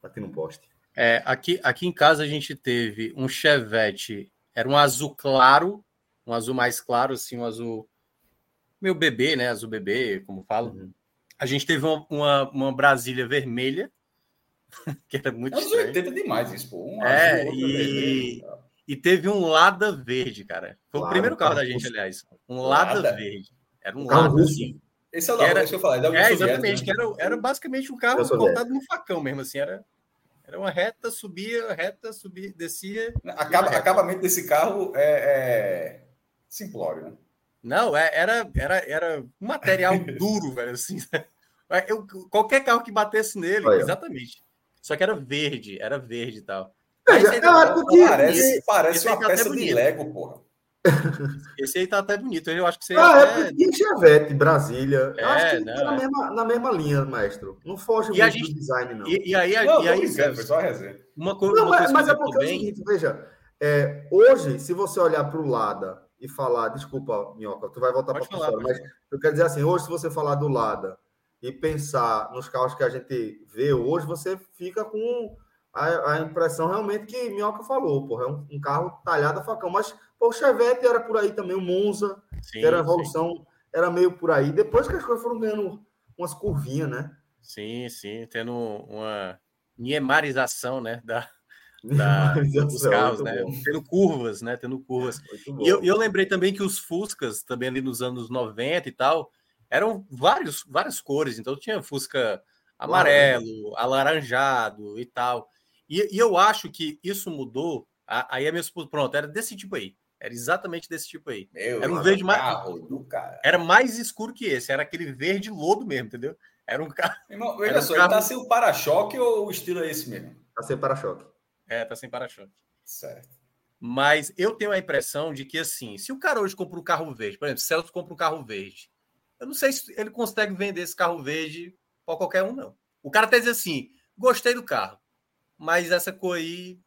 Bati no poste. É, aqui, aqui em casa a gente teve um Chevette, era um azul claro, um azul mais claro, assim, um azul meu bebê, né? Azul bebê, como falo. Uhum. A gente teve uma, uma, uma, Brasília vermelha, que era muito Anos estranho. 80 demais isso, pô. Um é, e, e teve um Lada verde, cara. Foi claro, o primeiro carro da gente, aliás. Um Lada, Lada verde. Era um Lada, assim. Esse é o Lada, era, que eu falei. É, exatamente, né? que era, era basicamente um carro cortado no facão mesmo, assim, era era uma reta, subia, reta, subia, descia. Acaba, acabamento desse carro é, é simplório, né? Não, é, era, era, era um material duro, velho. Assim, eu, qualquer carro que batesse nele, Olha. exatamente. Só que era verde, era verde e tal. Mas, é, parece, parece uma tá peça de Lego, porra. Esse aí tá até bonito. Eu acho que você. Ah, é porque Chevette, Brasília. É, acho que não, tá na, é. mesma, na mesma linha, maestro. Não foge e muito gente, do design, não. E, e aí, não, e aí, brincando, foi só resenha. Uma coisa, não, uma mas, mas é porque bem... é o seguinte, veja. É, hoje, se você olhar para o Lada e falar, desculpa, Minhoca, tu vai voltar para a história, mas eu quero dizer assim, hoje, se você falar do Lada e pensar nos carros que a gente vê hoje, você fica com a, a impressão realmente que Minhoca falou, porra, é um, um carro talhado a facão, mas o Chevette era por aí também, o Monza, sim, era a evolução, sim. era meio por aí. Depois que as coisas foram ganhando umas curvinhas, né? Sim, sim, tendo uma niemarização, né, da, da dos carros, né? Bom. Tendo curvas, né? Tendo curvas. E eu, eu lembrei também que os Fuscas, também ali nos anos 90 e tal, eram vários, várias cores. Então tinha Fusca amarelo, claro, né? alaranjado e tal. E, e, eu acho que isso mudou. Aí a minha esposa, pronto, era desse tipo aí. Era exatamente desse tipo aí. Meu, era um verde mais. Era mais escuro que esse, era aquele verde lodo mesmo, entendeu? Era um carro. Irmão, olha só, um carro... ele tá sem o para-choque ou o estilo é esse mesmo? Tá sem para-choque. É, tá sem para-choque. Certo. Mas eu tenho a impressão de que, assim, se o cara hoje compra um carro verde, por exemplo, Celso compra um carro verde, eu não sei se ele consegue vender esse carro verde para qualquer um, não. O cara até diz assim: gostei do carro, mas essa cor aí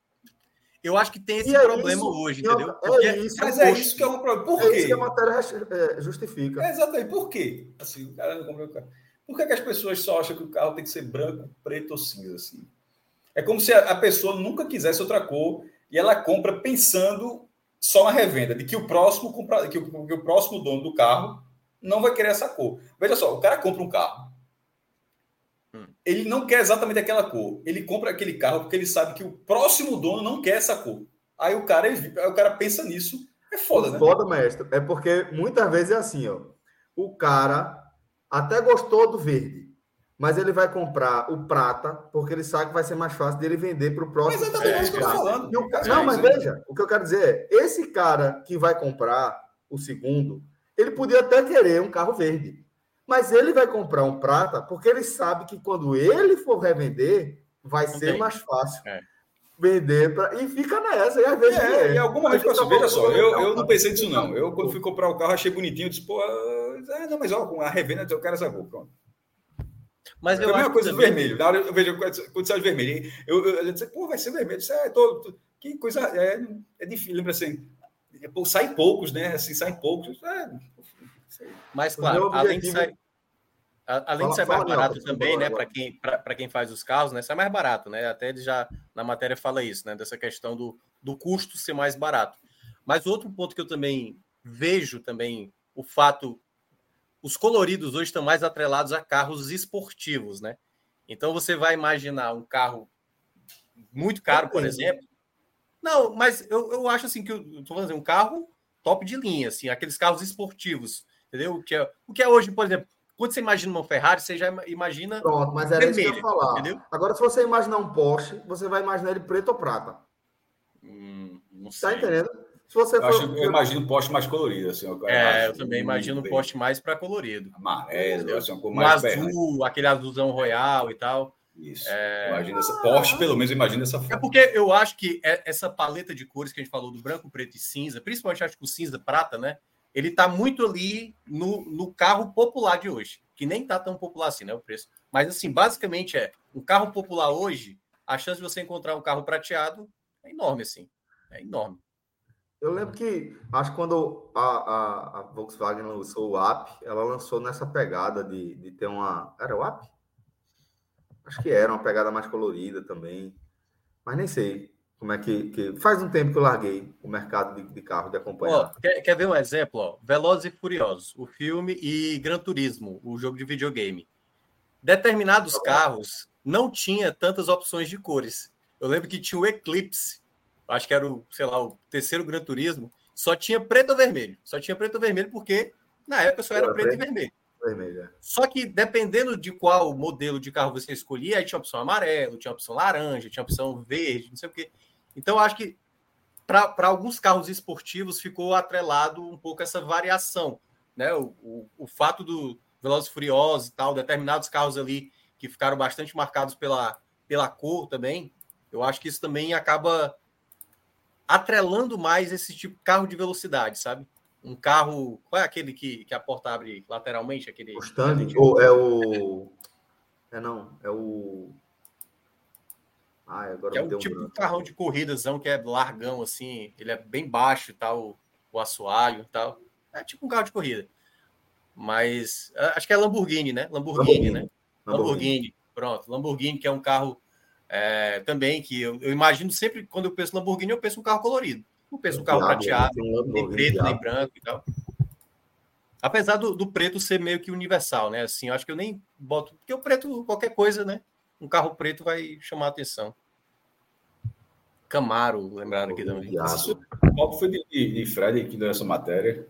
eu acho que tem esse é problema isso, hoje, entendeu? é isso, mas é isso que é um problema. Por é quê? isso que a matéria é, justifica. É exatamente. Por quê? Assim, o cara não comprou o carro. Por que, que as pessoas só acham que o carro tem que ser branco, preto ou cinza? Assim? É como se a pessoa nunca quisesse outra cor e ela compra pensando só na revenda, de que o próximo compra, que o, que o próximo dono do carro não vai querer essa cor. Veja só, o cara compra um carro. Hum. Ele não quer exatamente aquela cor. Ele compra aquele carro porque ele sabe que o próximo dono não quer essa cor. Aí o cara, aí o cara pensa nisso. É foda, né? Foda, mestre. É porque muitas vezes é assim, ó. O cara até gostou do verde, mas ele vai comprar o prata porque ele sabe que vai ser mais fácil dele vender para o próximo. Mas exatamente é isso que eu tô falando. Não, mas veja, o que eu quero dizer é, esse cara que vai comprar o segundo, ele podia até querer um carro verde. Mas ele vai comprar um prata porque ele sabe que quando ele for revender, vai ser mais fácil. É. Vender pra... e fica nessa. E às vezes. É, é. E alguma vez assim, veja só, eu, eu não pensei nisso, não. Eu, quando fui comprar o carro, achei bonitinho, disse, pô, ah, não, mas ó, com a revenda, eu quero essa cor, pronto. Mas é eu a mesma coisa do vermelho. Na hora eu vejo quando sai vermelho, eu, eu, eu disse, pô, vai ser vermelho. Isso é todo, que coisa. É, é difícil, lembra assim. É, pô, sai poucos, né? Assim, saem poucos. É, mas, claro, além de sair. Além de ser mais barato também, né, para quem, quem faz os carros, né, sai mais barato, né? Até ele já na matéria fala isso, né, dessa questão do, do custo ser mais barato. Mas outro ponto que eu também vejo também o fato os coloridos hoje estão mais atrelados a carros esportivos, né? Então você vai imaginar um carro muito caro, por exemplo. Não, mas eu, eu acho assim que eu tô falando assim, um carro top de linha, assim, aqueles carros esportivos, entendeu? O que é, o que é hoje, por exemplo, quando você imagina uma Ferrari, você já imagina. Pronto, mas era vermelho, isso que eu ia falar. Entendeu? Agora, se você imaginar um Porsche, você vai imaginar ele preto ou prata. Hum, não tá entendendo? Se você eu, for... acho, eu imagino um poste mais colorido. Assim, eu é, eu também imagino um poste mais para colorido. Amarelo, assim, um mais azul, aquele azulzão royal e tal. Isso. É... Imagina essa Porsche, pelo menos imagina essa É porque eu acho que é, essa paleta de cores que a gente falou do branco, preto e cinza, principalmente acho que o cinza prata, né? Ele tá muito ali no, no carro popular de hoje que nem tá tão popular assim, né? O preço. Mas assim, basicamente é um carro popular hoje, a chance de você encontrar um carro prateado é enorme, assim. É enorme. Eu lembro que, acho que quando a, a, a Volkswagen lançou o app, ela lançou nessa pegada de, de ter uma. Era o app? Acho que era uma pegada mais colorida também. Mas nem sei como é que, que, faz um tempo que eu larguei o mercado de, de carro de acompanhar. quer, quer, ver um exemplo? Ó? Velozes e Furiosos, o filme e Gran Turismo, o jogo de videogame. Determinados tá carros não tinha tantas opções de cores. Eu lembro que tinha o Eclipse, acho que era o, sei lá, o terceiro Gran Turismo, só tinha preto ou vermelho. Só tinha preto ou vermelho porque na época só era, era preto, preto, e vermelho. vermelho é. Só que dependendo de qual modelo de carro você escolhia, aí tinha opção amarelo, tinha opção laranja, tinha opção verde, não sei o quê. Então, acho que para alguns carros esportivos ficou atrelado um pouco essa variação. Né? O, o, o fato do Velozes Furiosos e tal, determinados carros ali que ficaram bastante marcados pela, pela cor também, eu acho que isso também acaba atrelando mais esse tipo de carro de velocidade, sabe? Um carro. Qual é aquele que, que a porta abre lateralmente? Aquele, Mustang? Ou é o. É não, é o. Ah, agora que é o tipo de carrão de corridazão que é largão, assim, ele é bem baixo e tal, o assoalho e tal. É tipo um carro de corrida. Mas acho que é Lamborghini, né? Lamborghini, Lamborghini. né? Lamborghini. Lamborghini. Pronto, Lamborghini, que é um carro é, também que eu, eu, imagino sempre, quando eu penso Lamborghini, eu penso um carro colorido. Não penso um carro diabo, prateado, nem preto, nem branco e tal. Apesar do, do, preto ser meio que universal, né? Assim, eu acho que eu nem boto. Porque o preto, qualquer coisa, né? um carro preto vai chamar a atenção. Camaro, lembraram aqui também. Qual foi de, de Fred que deu essa matéria?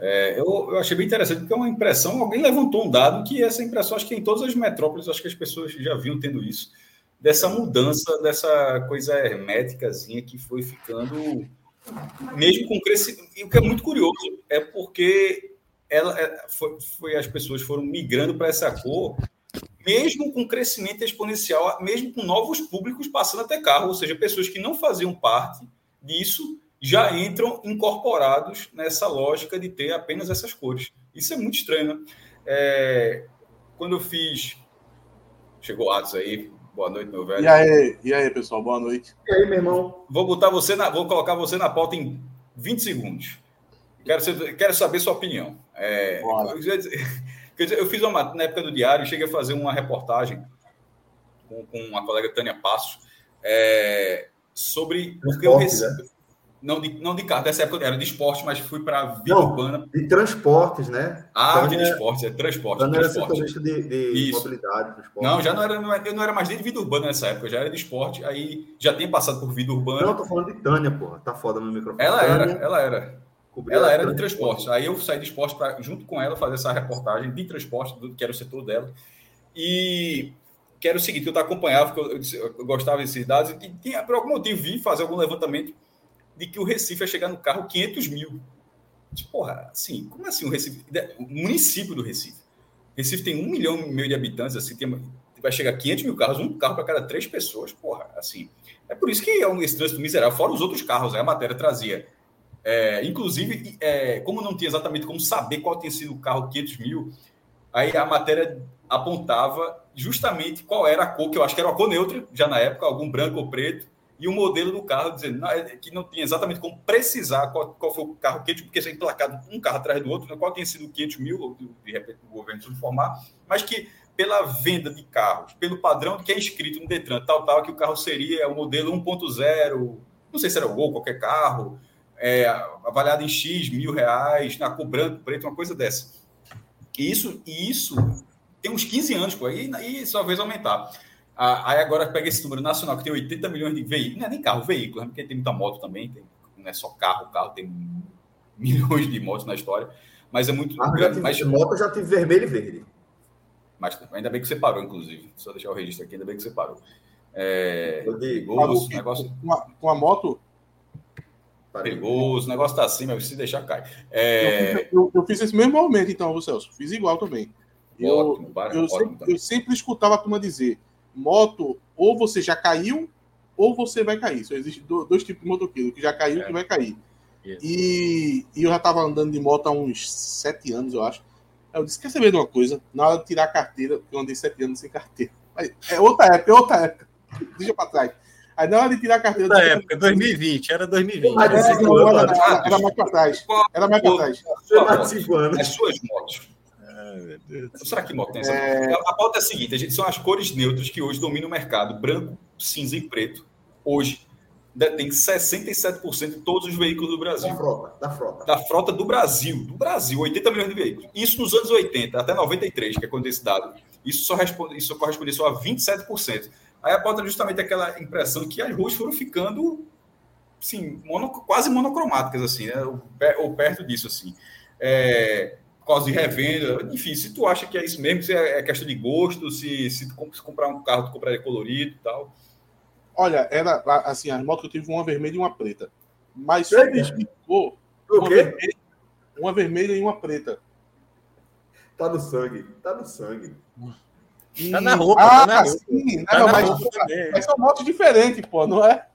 É, eu, eu, achei bem interessante, porque é uma impressão, alguém levantou um dado que essa impressão, acho que em todas as metrópoles, acho que as pessoas já vinham tendo isso, dessa mudança, dessa coisa herméticazinha que foi ficando, mesmo com crescimento. E o que é muito curioso é porque ela, é, foi, foi as pessoas foram migrando para essa cor mesmo com crescimento exponencial, mesmo com novos públicos passando a ter carro, ou seja, pessoas que não faziam parte disso já entram incorporados nessa lógica de ter apenas essas cores. Isso é muito estranho. Né? É, quando eu fiz. Chegou Atos aí. Boa noite, meu velho. E aí, e aí, pessoal, boa noite. E aí, meu irmão? Vou botar você na, vou colocar você na pauta em 20 segundos. Quero, ser, quero saber sua opinião. É, Quer dizer, eu fiz uma na época do diário, cheguei a fazer uma reportagem com, com uma colega Tânia Passos é, sobre o que eu recebi. Né? Não de, não de carro, dessa época era de esporte, mas fui para vida não, urbana. De transportes, né? Ah, de esportes, é transporte. Tânia transporte. era de, de mobilidade, transporte. Não, já não era, não era, eu não era mais nem de vida urbana nessa época, já era de esporte, aí já tinha passado por vida urbana. Não, eu tô falando de Tânia, porra, tá foda no microfone. Ela Tânia, era, ela era. Ela era de transporte. Aí eu saí de esporte para, junto com ela, fazer essa reportagem de transporte, que era o setor dela. E que era o seguinte, eu acompanhava, porque eu, eu, eu gostava desses dados, e tinha, por algum motivo, vim fazer algum levantamento de que o Recife ia chegar no carro 500 mil. Porra, assim, como assim o Recife? O município do Recife. Recife tem um milhão e meio de habitantes, assim, tem, vai chegar a 500 mil carros, um carro para cada três pessoas, porra, assim. É por isso que é um esse trânsito miserável, fora os outros carros, aí a matéria trazia. É, inclusive, é, como não tinha exatamente como saber qual tinha sido o carro 500 mil, aí a matéria apontava justamente qual era a cor, que eu acho que era uma cor neutra, já na época, algum branco ou preto, e o modelo do carro, dizendo é, que não tinha exatamente como precisar qual, qual foi o carro quente, porque é emplacado um carro atrás do outro, né, qual tinha sido o 500 mil, de repente o governo se informar, mas que pela venda de carros, pelo padrão que é inscrito no Detran, tal, tal, que o carro seria o modelo 1.0, não sei se era o Gol, qualquer carro, é, avaliado em X mil reais, na cor branco, preto, uma coisa dessa. E isso, e isso tem uns 15 anos, pô, e, e só vez aumentar. Ah, aí agora pega esse número nacional, que tem 80 milhões de veículos, não é nem carro, veículo, né? porque tem muita moto também, tem, não é só carro, carro tem milhões de motos na história, mas é muito ah, grande. Mas moto já tive vermelho e verde. Mas ainda bem que você parou, inclusive. Só deixar o registro aqui, ainda bem que você parou. É, perigoso, negócio... com, a, com a moto. Perigoso, o negócio tá assim, mas se deixar cai. É... Eu, eu, eu, fiz esse mesmo movimento, então, Celso. Fiz igual também. Eu, ótimo, eu, sempre, eu sempre escutava a turma dizer: moto, ou você já caiu, ou você vai cair. Só existe dois tipos de motoqueiro, que já caiu e é. que vai cair. E, e, eu já estava andando de moto há uns sete anos, eu acho. Eu disse, quer saber de uma coisa? Na hora de tirar a carteira, eu andei sete anos sem carteira. É outra época, é outra época. Deixa para trás. Aí na hora de tirar a carteira. Na época, 2020, era 2020. Era, era, era, era mais para trás. Era mais para trás. As suas motos Será que moto tem essa? É... A pauta é a seguinte: a gente, são as cores neutras que hoje dominam o mercado: branco, cinza e preto. Hoje tem 67% de todos os veículos do Brasil. Da frota, da frota. Da frota do Brasil. Do Brasil, 80 milhões de veículos. Isso nos anos 80, até 93, que é quando esse dado. Isso só, responde, isso corresponde só a 27%. Aí a pauta é justamente aquela impressão que as ruas foram ficando assim, mono, quase monocromáticas, assim, né? ou, ou perto disso, assim. É, causa de revenda, enfim, se tu acha que é isso mesmo, se é, é questão de gosto, se, se, tu, se comprar um carro, tu compraria colorido e tal. Olha, era assim, as motos que eu tive uma vermelha e uma preta. Mas só explicou uma vermelha, uma vermelha e uma preta. Tá no sangue, tá no sangue. E... Tá na roupa, ah, tá na roupa. Sim, tá não, na mas, roupa mas são motos diferentes, pô, não é?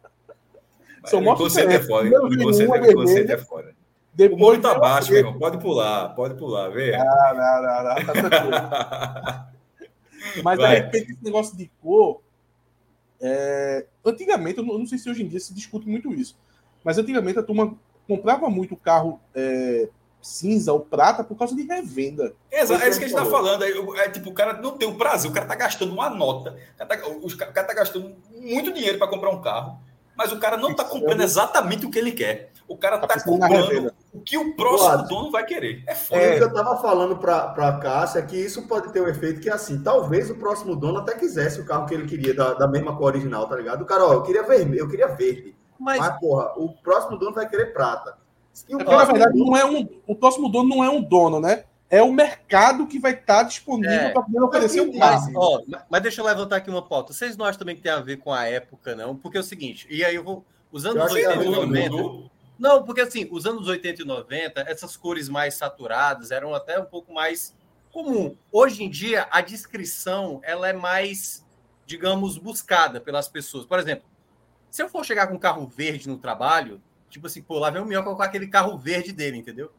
São motos diferentes. É o conceito é foda. Depois o tá baixo, meu irmão. Pode pular, pode pular, vê. Não, não, não, não. Tá. Mas, Vai. de repente, esse negócio de cor. É... Antigamente, eu não sei se hoje em dia se discute muito isso, mas antigamente a turma comprava muito carro é, cinza ou prata por causa de revenda. Exato, é isso que a gente está falando. É, tipo, o cara não tem o prazer, o cara está gastando uma nota, o cara está tá gastando muito dinheiro para comprar um carro, mas o cara não está comprando exatamente o que ele quer. O cara está tá comprando o que o próximo dono vai querer. É foda. É, eu estava falando para a Cássia que isso pode ter um efeito que, assim, talvez o próximo dono até quisesse o carro que ele queria, da, da mesma cor original, tá ligado? O cara, ó, eu queria vermelho, eu queria verde. Mas, mas porra, o próximo dono vai querer prata. E o é, na verdade, dono... não é um, o próximo dono não é um dono, né? É o mercado que vai estar disponível é, para poder oferecer um carro. Mas, ó, mas deixa eu levantar aqui uma pauta. Vocês não acham também que tem a ver com a época, não? Porque é o seguinte, e aí eu vou. Os anos 80 e 90. Não, porque assim, os anos 80 e 90, essas cores mais saturadas eram até um pouco mais comum. Hoje em dia, a descrição ela é mais, digamos, buscada pelas pessoas. Por exemplo, se eu for chegar com um carro verde no trabalho, tipo assim, pô, lá vem o Minhoca com aquele carro verde dele, entendeu?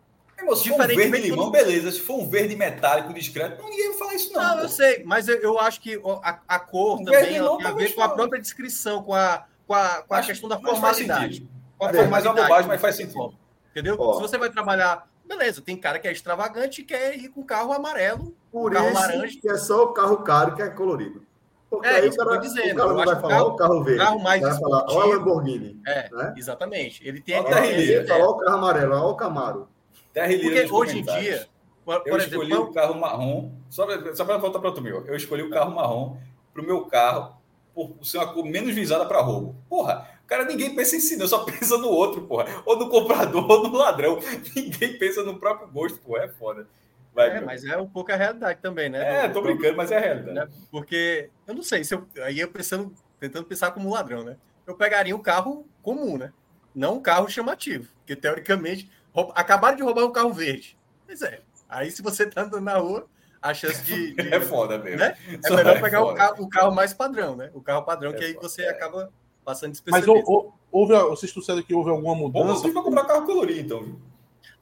Se for um verde limão, beleza. Se for um verde metálico discreto, ninguém vai falar isso, não. Não, pô. eu sei, mas eu, eu acho que a, a cor o também tem a ver com a própria descrição, com a, com a, com a questão da formalidade. Pode mas é uma bobagem, mas faz sentido. Entendeu? Se você vai trabalhar beleza, tem cara que é extravagante e quer ir com carro amarelo, Por carro isso laranja. que é só o carro caro que é colorido. Porque É, aí isso o que eu cara, tô dizendo. o cara não vai falar carro- o carro verde. carro mais vai falar, ó a esportivo. Lamborghini. É, Né? exatamente. Ele tem Ó. Ilha. ele fala, ó o carro amarelo, ó o Camaro. Porque hoje em dia, por, Eu por exemplo, escolhi qual- o carro marrom, só para voltar para o meu. Eu escolhi o carro marrom para o meu carro por ser uma cor menos visada para roubo. Porra, cara, ninguém pensa em si, não, só pensa no outro, porra. Ou no comprador, ou no ladrão. Ninguém pensa no próprio gosto, porra, é foda. Vai, é, meu. mas é um pouco a realidade também, né? É, Do- tô do- brincando, mas é a realidade. né? Porque eu não sei se eu aí eu pensando, tentando pensar como ladrão, né? Eu pegaria um carro comum, né? Não um carro chamativo, porque teoricamente rouba- acabaram de roubar um carro verde. Pois é. Aí se você tá andando na rua, a chance de, de- É foda mesmo. né? É Só melhor é pegar o carro, o carro mais padrão, né? O carro padrão É que aí foda, você é. acaba passando Mas despercebido. ou- ou- houve, vocês trouxeram que houve alguma Bom mudança? motivo para comprar carro colorido, então, viu?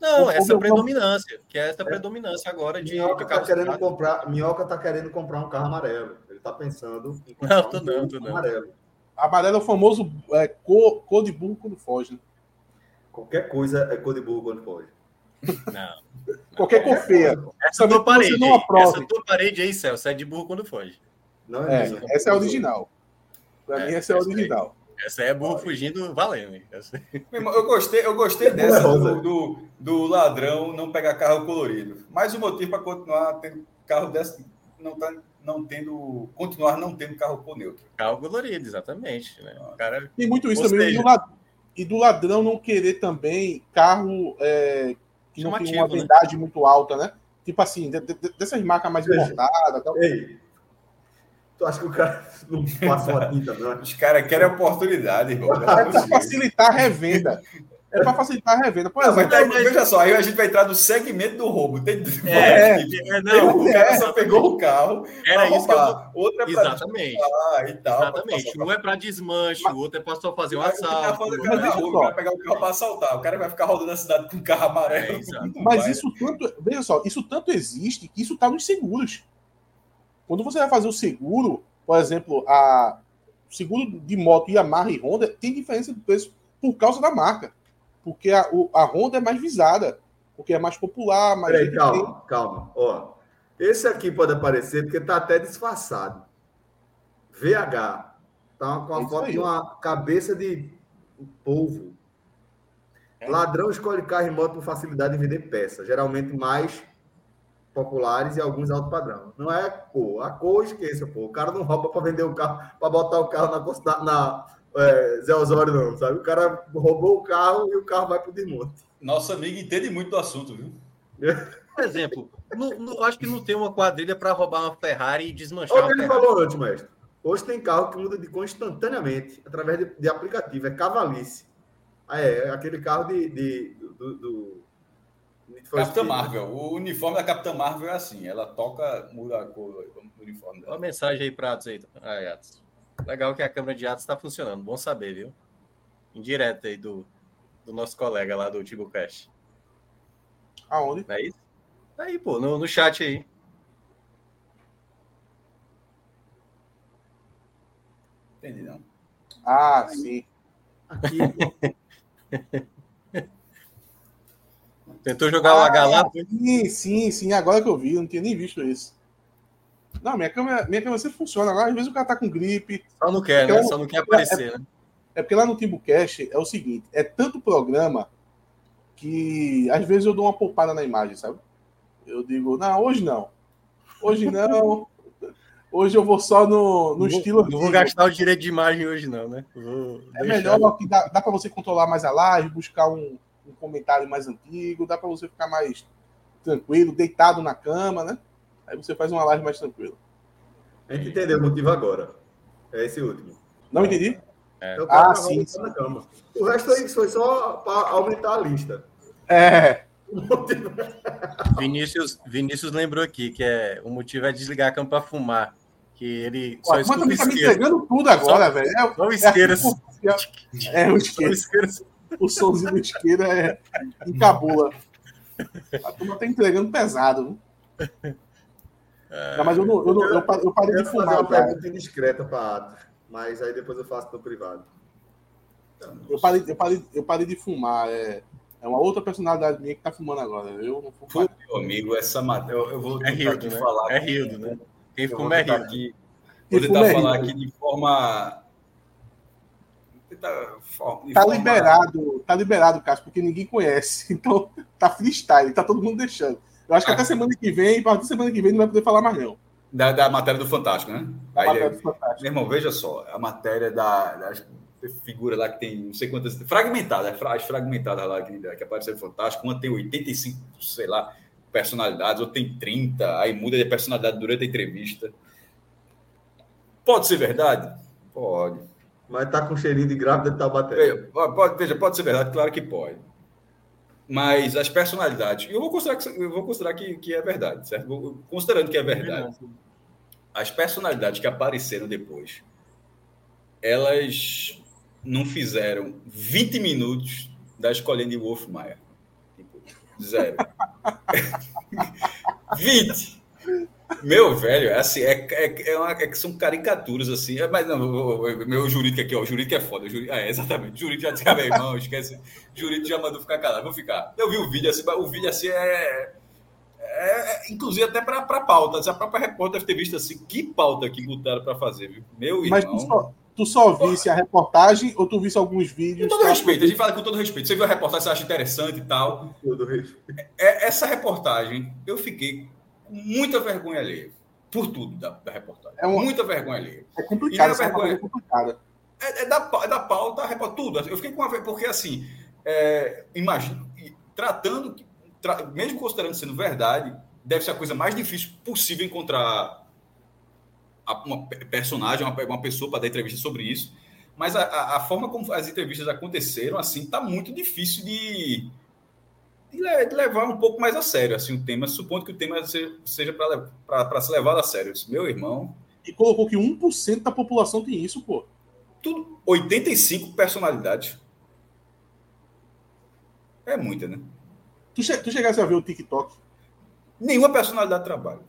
Não, ou- essa ou- predominância, que é essa predominância agora de, Minhoca tá carros querendo comprar, Minhoca tá querendo comprar um carro amarelo. Ele tá pensando em Não, comprar tô um não, carro não. amarelo. Amarelo é o famoso é, cor, cor de burro quando foge. Né? Qualquer coisa é cor de burro quando pode. Não. Qualquer cor feia. Essa tua parede, você não aí, aprove. essa tua parede aí, Celso, é de burro quando foge. Não é, É, essa é a original. Pra É, mim, essa é a essa aí. original. Essa aí é burro fugindo valendo. Essa- irmão, Eu gostei, eu gostei dessa Rosa. do, do, do ladrão não pegar carro colorido. Mais um motivo para continuar tendo carro dessa, não tá, não tendo, continuar não tendo carro cor neutro. Carro colorido, exatamente. Né? O cara Tem muito isso também. E do, lad- e do ladrão não querer também carro é, que não tem uma né? vendagem muito alta, né? Tipo assim, de- de- dessas marcas mais importadas. Tal. Ei, tu acha que o cara não passa uma tinta, não? Os caras querem oportunidade, irmão. É É para facilitar a revenda. É para facilitar a revenda. Por Não, mas exemplo, tá- veja só, aí a gente vai entrar no segmento do roubo. Tem, É, tipo, é, não, o cara só pegou o carro era pra isso que eu. Outra é pra Exatamente. e tal. Exatamente. Um é para desmanche, o outro é para só fazer um cara assalto. o cara rua, cara pegar o carro para assaltar. O cara vai ficar rodando a cidade com um carro amarelo. É. Mas Vai. isso tanto, veja só, isso tanto existe que isso está nos seguros. Quando você vai fazer o seguro, por exemplo, a o seguro de moto Yamaha e Honda tem diferença de preço por causa da marca. Porque a, a Honda é mais visada, porque é mais popular, mais Peraí, calma, calma. Ó, esse aqui pode aparecer porque tá até disfarçado. VH. Tá com É a isso foto aí. de uma cabeça de polvo. É. Ladrão escolhe carro e moto por facilidade de vender peça, geralmente mais populares e alguns alto padrão. Não é a cor. A cor, esqueça, pô. O cara não rouba para vender o carro, para botar o carro na, na é, Zé Osório, não, sabe? O cara roubou o carro e o carro vai pro desmonte. Nosso amigo entende muito do assunto, viu? Por exemplo, não, não- acho que não tem uma quadrilha para roubar uma Ferrari e desmanchar Olha o uma ele Ferrari. falou antes, mestre. Hoje tem carro que muda de cor instantaneamente, através de, de aplicativo. É cavalice. Ah, é, é aquele carro de, de- do, do Capitã. Marvel. O uniforme da Capitã Marvel é assim. Ela toca, muda a cor do uniforme Uma dela. mensagem aí para Atos aí. Ah, Atos. Legal que a câmera de Atos está funcionando. Bom saber, viu? Indireto aí do, do nosso colega lá do TiboCast. Aonde? Não é isso? Tá aí, pô, no, no chat aí. Entendi, não. Ah, sim. Aqui, Tentou jogar o H lá? foi? Sim, sim, sim. Agora que eu vi, eu não tinha nem visto isso. Não, minha câmera, minha câmera sempre funciona. Agora, às vezes o cara tá com gripe. Só não quer, né? Então, Só não quer aparecer, né? É porque lá no Timbucast é o seguinte: é tanto programa que às vezes eu dou uma poupada na imagem, sabe? Eu digo, não, hoje não. Hoje não. Hoje eu vou só no, no Não estilo. Não vou gastar o direito de imagem hoje, não, né? É melhor que dá, dá para você controlar mais a live, buscar um, um comentário mais antigo, dá para você ficar mais tranquilo, deitado na cama, né? Aí você faz uma live mais tranquila. a gente entendeu o motivo agora. É esse último. Não entendi? É o Ah, sim, sim, na cama. O resto aí foi só para aumentar a lista. É. Motivo- Vinícius, Vinícius lembrou aqui que é, o motivo é desligar a cama para fumar. Que ele só escuta o também tá me isqueiro. entregando tudo agora, velho. É, Só o isqueiro. é, é, o Só o isqueiro. O somzinho do isqueiro é encabula. A turma tá entregando pesado. Viu? Não, mas eu, não, eu, não, eu, eu parei Eu de ia fazer fumar, uma cara. pergunta indiscreta para Atos, mas aí depois eu faço no privado. Eu parei, eu, parei, eu parei de fumar. É... É uma outra personalidade minha que tá fumando agora. Eu não fumo. Pô, meu amigo, essa matéria. Eu, eu vou é Rildo, né? falar. É Rildo, né? Quem fuma é Rildo. Aqui, vou tentar é falar aqui de forma. Tá, tá liberado, tá liberado, Cássio, porque ninguém conhece. Então, tá freestyle, tá todo mundo deixando. Eu acho que até semana que vem, a partir da semana que vem, não vai poder falar mais, não. Da, da matéria do Fantástico, né? Da Aí, matéria do Fantástico. Meu irmão, veja só, a matéria da, da figura lá que tem não sei quantas. Fragmentada, as fragmentadas lá que, que apareceram Fantástico. Uma tem 85, sei lá, personalidades, ou tem 30, aí muda de personalidade durante a entrevista. Pode ser verdade? Pode. Mas tá com cheirinho de grávida de Taubaté. Pode, veja, pode ser verdade, claro que pode. Mas as personalidades, eu vou considerar que, eu vou considerar que, que é verdade, certo? Considerando que é verdade. As personalidades que apareceram depois, elas não fizeram 20 minutos da escolinha de Wolf Maia. Tipo, zero. 20. Meu velho, é assim, é, é, é, uma, é, que são caricaturas assim. É, mas não, meu jurídico aqui, ó, o jurídico é foda. Jurídico, é, exatamente. O jurídico já disse, ah, meu irmão, esquece. O jurídico já mandou ficar calado, vou ficar. Eu vi o vídeo assim, o vídeo assim é. é, é inclusive até para pauta. A própria repórter deve ter visto assim, que pauta que botaram para fazer, viu? Meu mas irmão. Só, Tu só visse a reportagem ou tu visse alguns vídeos? Com todo respeito, a gente fala com todo respeito. Você viu a reportagem, você acha interessante e tal. Com todo respeito. É, essa reportagem, eu fiquei com muita vergonha alheia. Por tudo da, da reportagem. É uma... Muita vergonha alheia. É complicado, é vergonha... é complicada. É, é, da, é da pauta, tudo. Eu fiquei com uma porque assim, é, imagina, tratando, tra, mesmo considerando sendo verdade, deve ser a coisa mais difícil possível encontrar uma personagem, uma, uma pessoa para dar entrevista sobre isso. Mas a, a, forma como as entrevistas aconteceram, assim, tá muito difícil de, levar um pouco mais a sério, assim, o tema, supondo que o tema seja para ser levado a sério. Disse, Meu irmão... E colocou que 1% da população tem isso, pô. Tudo, 85 personalidades. É muita, né? Tu, che tu chegasse a ver o TikTok? Nenhuma personalidade trabalha.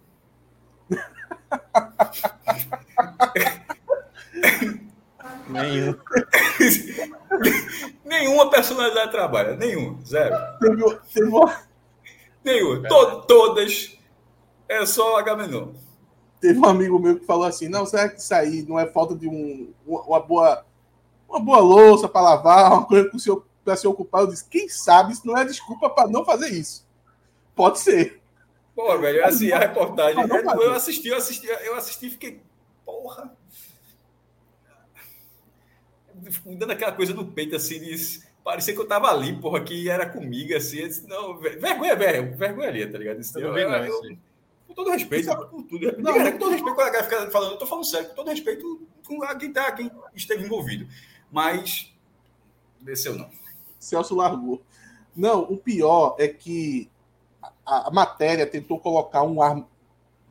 Nenhum. Nenhuma personalidade trabalha. Nenhum. Zero. Teve, teve uma... Nenhum. To, todas. É só Agamenon. Teve um amigo meu que falou assim: não, será que isso aí não é falta de um, uma boa uma boa louça para lavar, uma coisa para se ocupar? Eu disse: quem sabe isso não é desculpa para não fazer isso? Pode ser. Pô, velho, assim, a reportagem. Eu assisti, eu assisti, eu assisti e fiquei. Porra! Dando aquela coisa no peito, assim, de, parecia que eu tava ali, porra, que era comigo, assim. Eu disse, não, vergonha, velho, vergonha ali, tá ligado? Disse, eu, eu, eu, com todo respeito, com tudo. Não, com todo respeito, quando a galera fica falando, eu tô falando sério, com todo respeito com quem, tá, quem esteve envolvido. Mas desceu, não. Celso largou. Não, o pior é que a, matéria tentou colocar um ar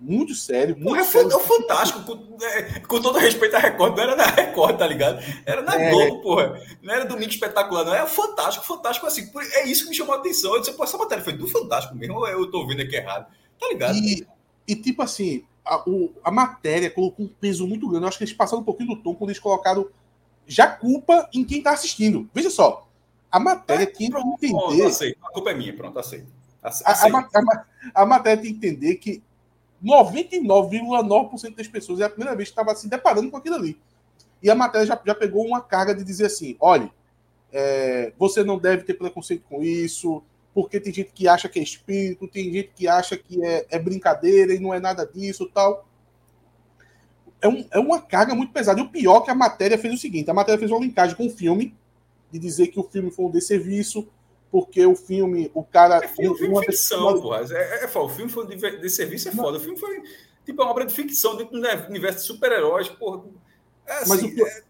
muito sério. Muito Porra, sério. É fantástico, com, é, com, todo respeito à Record, não era na Record, tá ligado? Era na é. Globo, porra. Não era domingo espetacular, não. Era fantástico, fantástico assim. É isso que me chamou a atenção. Eu disse, pô, essa matéria foi do Fantástico mesmo, ou eu tô vendo aqui errado? Tá ligado? E, e tipo assim, a, o, a matéria colocou um peso muito grande. Eu acho que eles passaram um pouquinho do tom quando eles colocaram já culpa em quem tá assistindo. Veja só, a matéria é, tinha que entender. Aceito. A culpa é minha, pronto, aceito. A, a, a, a, matéria tem que entender que 99,9% das pessoas é a primeira vez que estava se deparando com aquilo ali. E a matéria já, já pegou uma carga de dizer assim: olha, é, você não deve ter preconceito com isso, porque tem gente que acha que é espírito, tem gente que acha que é, é brincadeira e não é nada disso tal. É, um, é uma carga muito pesada. E o pior é que a matéria fez o seguinte: a matéria fez uma linkagem com o filme, de dizer que o filme foi um desserviço, porque o filme, o cara. É filme, filme uma ficção, porra. É, é, é, o filme foi de, de serviço, é foda. O filme foi tipo uma obra de ficção dentro do universo de super-heróis, porra. É, assim, mas o que, é,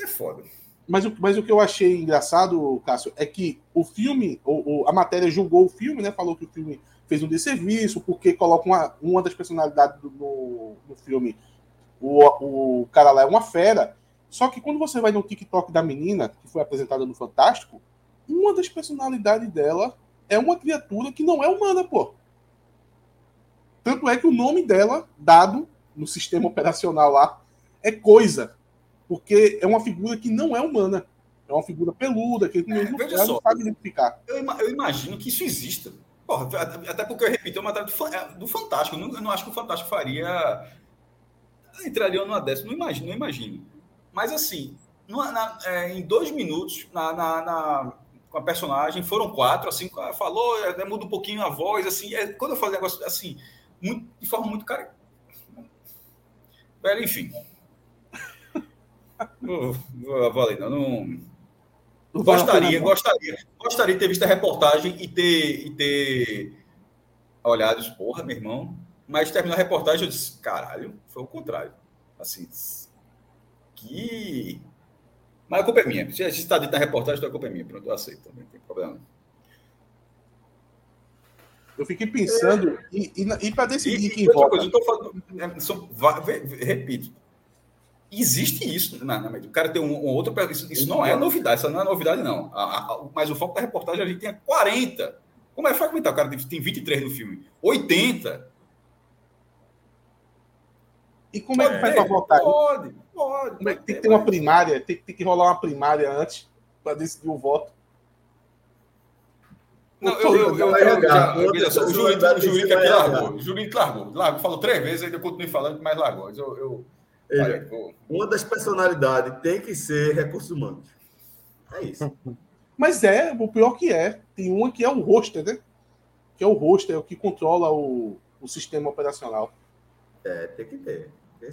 é foda. Mas o, mas o que eu achei engraçado, Cássio, é que o filme, o, o, a matéria julgou o filme, né? Falou que o filme fez um desserviço, porque coloca uma, uma das personalidades do, no, no filme, o, o cara lá é uma fera. Só que quando você vai no TikTok da menina, que foi apresentada no Fantástico, uma das personalidades dela é uma criatura que não é humana, pô. Tanto é que o nome dela, dado no sistema operacional lá, é coisa. Porque é uma figura que não é humana. É uma figura peluda, que é, não, veja só, não sabe identificar. Eu, eu, imagino que isso exista. Porra, até porque eu repito, é uma matéria do, é, do Fantástico. Eu não, eu não acho que o Fantástico faria. Entraria numa dessa, não imagino, não imagino. Mas assim, na, é, em dois minutos, na, na, na, com a personagem, foram quatro, assim, falou, é, muda um pouquinho a voz, assim, é, quando eu falo negócio assim, muito, de forma muito cara. Velho, enfim. Vou, vou, não, não Gostaria, gostaria, gostaria de ter visto a reportagem e ter, e ter olhado, porra, meu irmão. Mas terminou a reportagem, eu disse, caralho, foi o contrário. Assim, que. Mas a culpa é minha. Se está dito na reportagem, então a culpa é minha. Pronto, eu aceito também, não tem problema. Eu fiquei pensando, é. e, e, e para decidir e, quem vota. Coisa, eu falando, é, são, repito, Existe isso na, na O cara tem um, um outro. Isso, isso, não é novidade, isso não é novidade, não. A, a, mas o foco da reportagem a gente tem 40. Como é fragmentar? O cara tem 23 no filme. 80. E como é que faz para votar? Pode, pode. Como é que tem que ter uma primária? Tem, tem que rolar uma primária antes para decidir o voto. Não, eu, eu, eu, eu já, o Jurinho aqui largou. O Jurinho largou. Largou, falou três vezes, ainda continuei falando, mas largou. Eu, eu, Veja, uma das personalidades tem que ser recursos humanos. É isso. Mas é, o pior que é. Tem uma que é o roster, né? Que é o roster, é o que controla o, o sistema operacional. É, tem que ter.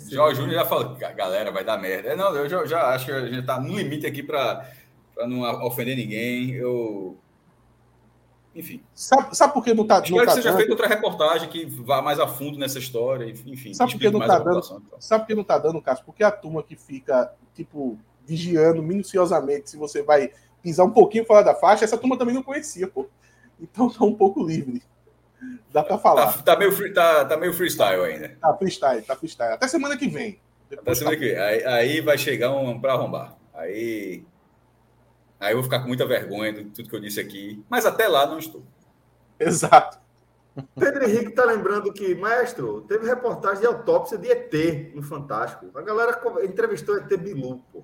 Jorge Júnior já falou, galera, vai dar merda. Não, eu já, já acho que a gente está no limite aqui para não ofender ninguém. Eu enfim. Sabe, sabe por que não está. Espero não tá que seja feita outra reportagem que vá mais a fundo nessa história, enfim. Sabe por que não está dando? Então. Sabe por que não está dando, Cássio? Porque a turma que fica, tipo, vigiando minuciosamente se você vai pisar um pouquinho fora da faixa, essa turma também não conhecia, pô. Então tá um pouco livre. Dá para falar. Tá, tá, meio free, tá, tá meio freestyle ainda. Tá freestyle, tá freestyle. Até semana que vem. Até semana tá... que vem. Aí, aí vai chegar um para arrombar. Aí Aí eu vou ficar com muita vergonha de tudo que eu disse aqui. Mas até lá não estou. Exato. Pedro Henrique está lembrando que, maestro, teve reportagem de autópsia de ET no Fantástico. A galera entrevistou ET Bilu, pô.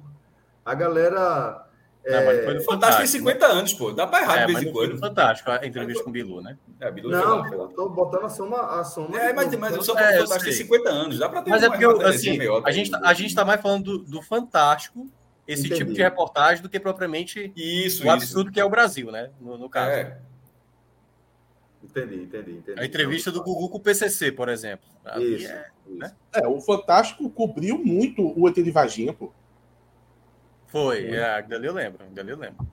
A galera. Não, é... mas foi no Fantástico tem 50 né? anos, pô. Dá para errar é, de vez em quando. Fantástico, a entrevista com o Bilu, né? É, Bilu não, tô botando a soma. A soma é, mas, mas eu sou é, Fantástico tem 50 anos. Dá para ter Mas é porque, assim, a gente, tá, a gente tá mais falando do, do Fantástico esse Entendi. tipo de reportagem do que propriamente isso, o absurdo isso. que é o Brasil, né? No, no caso. É. Entendi, entendi, entendi. A entrevista do Gugu com o PCC, por exemplo. Isso, é, isso. Né? é, o Fantástico cobriu muito o ET de Varginha, pô. Foi, Foi. é, dali eu lembro, dali eu lembro.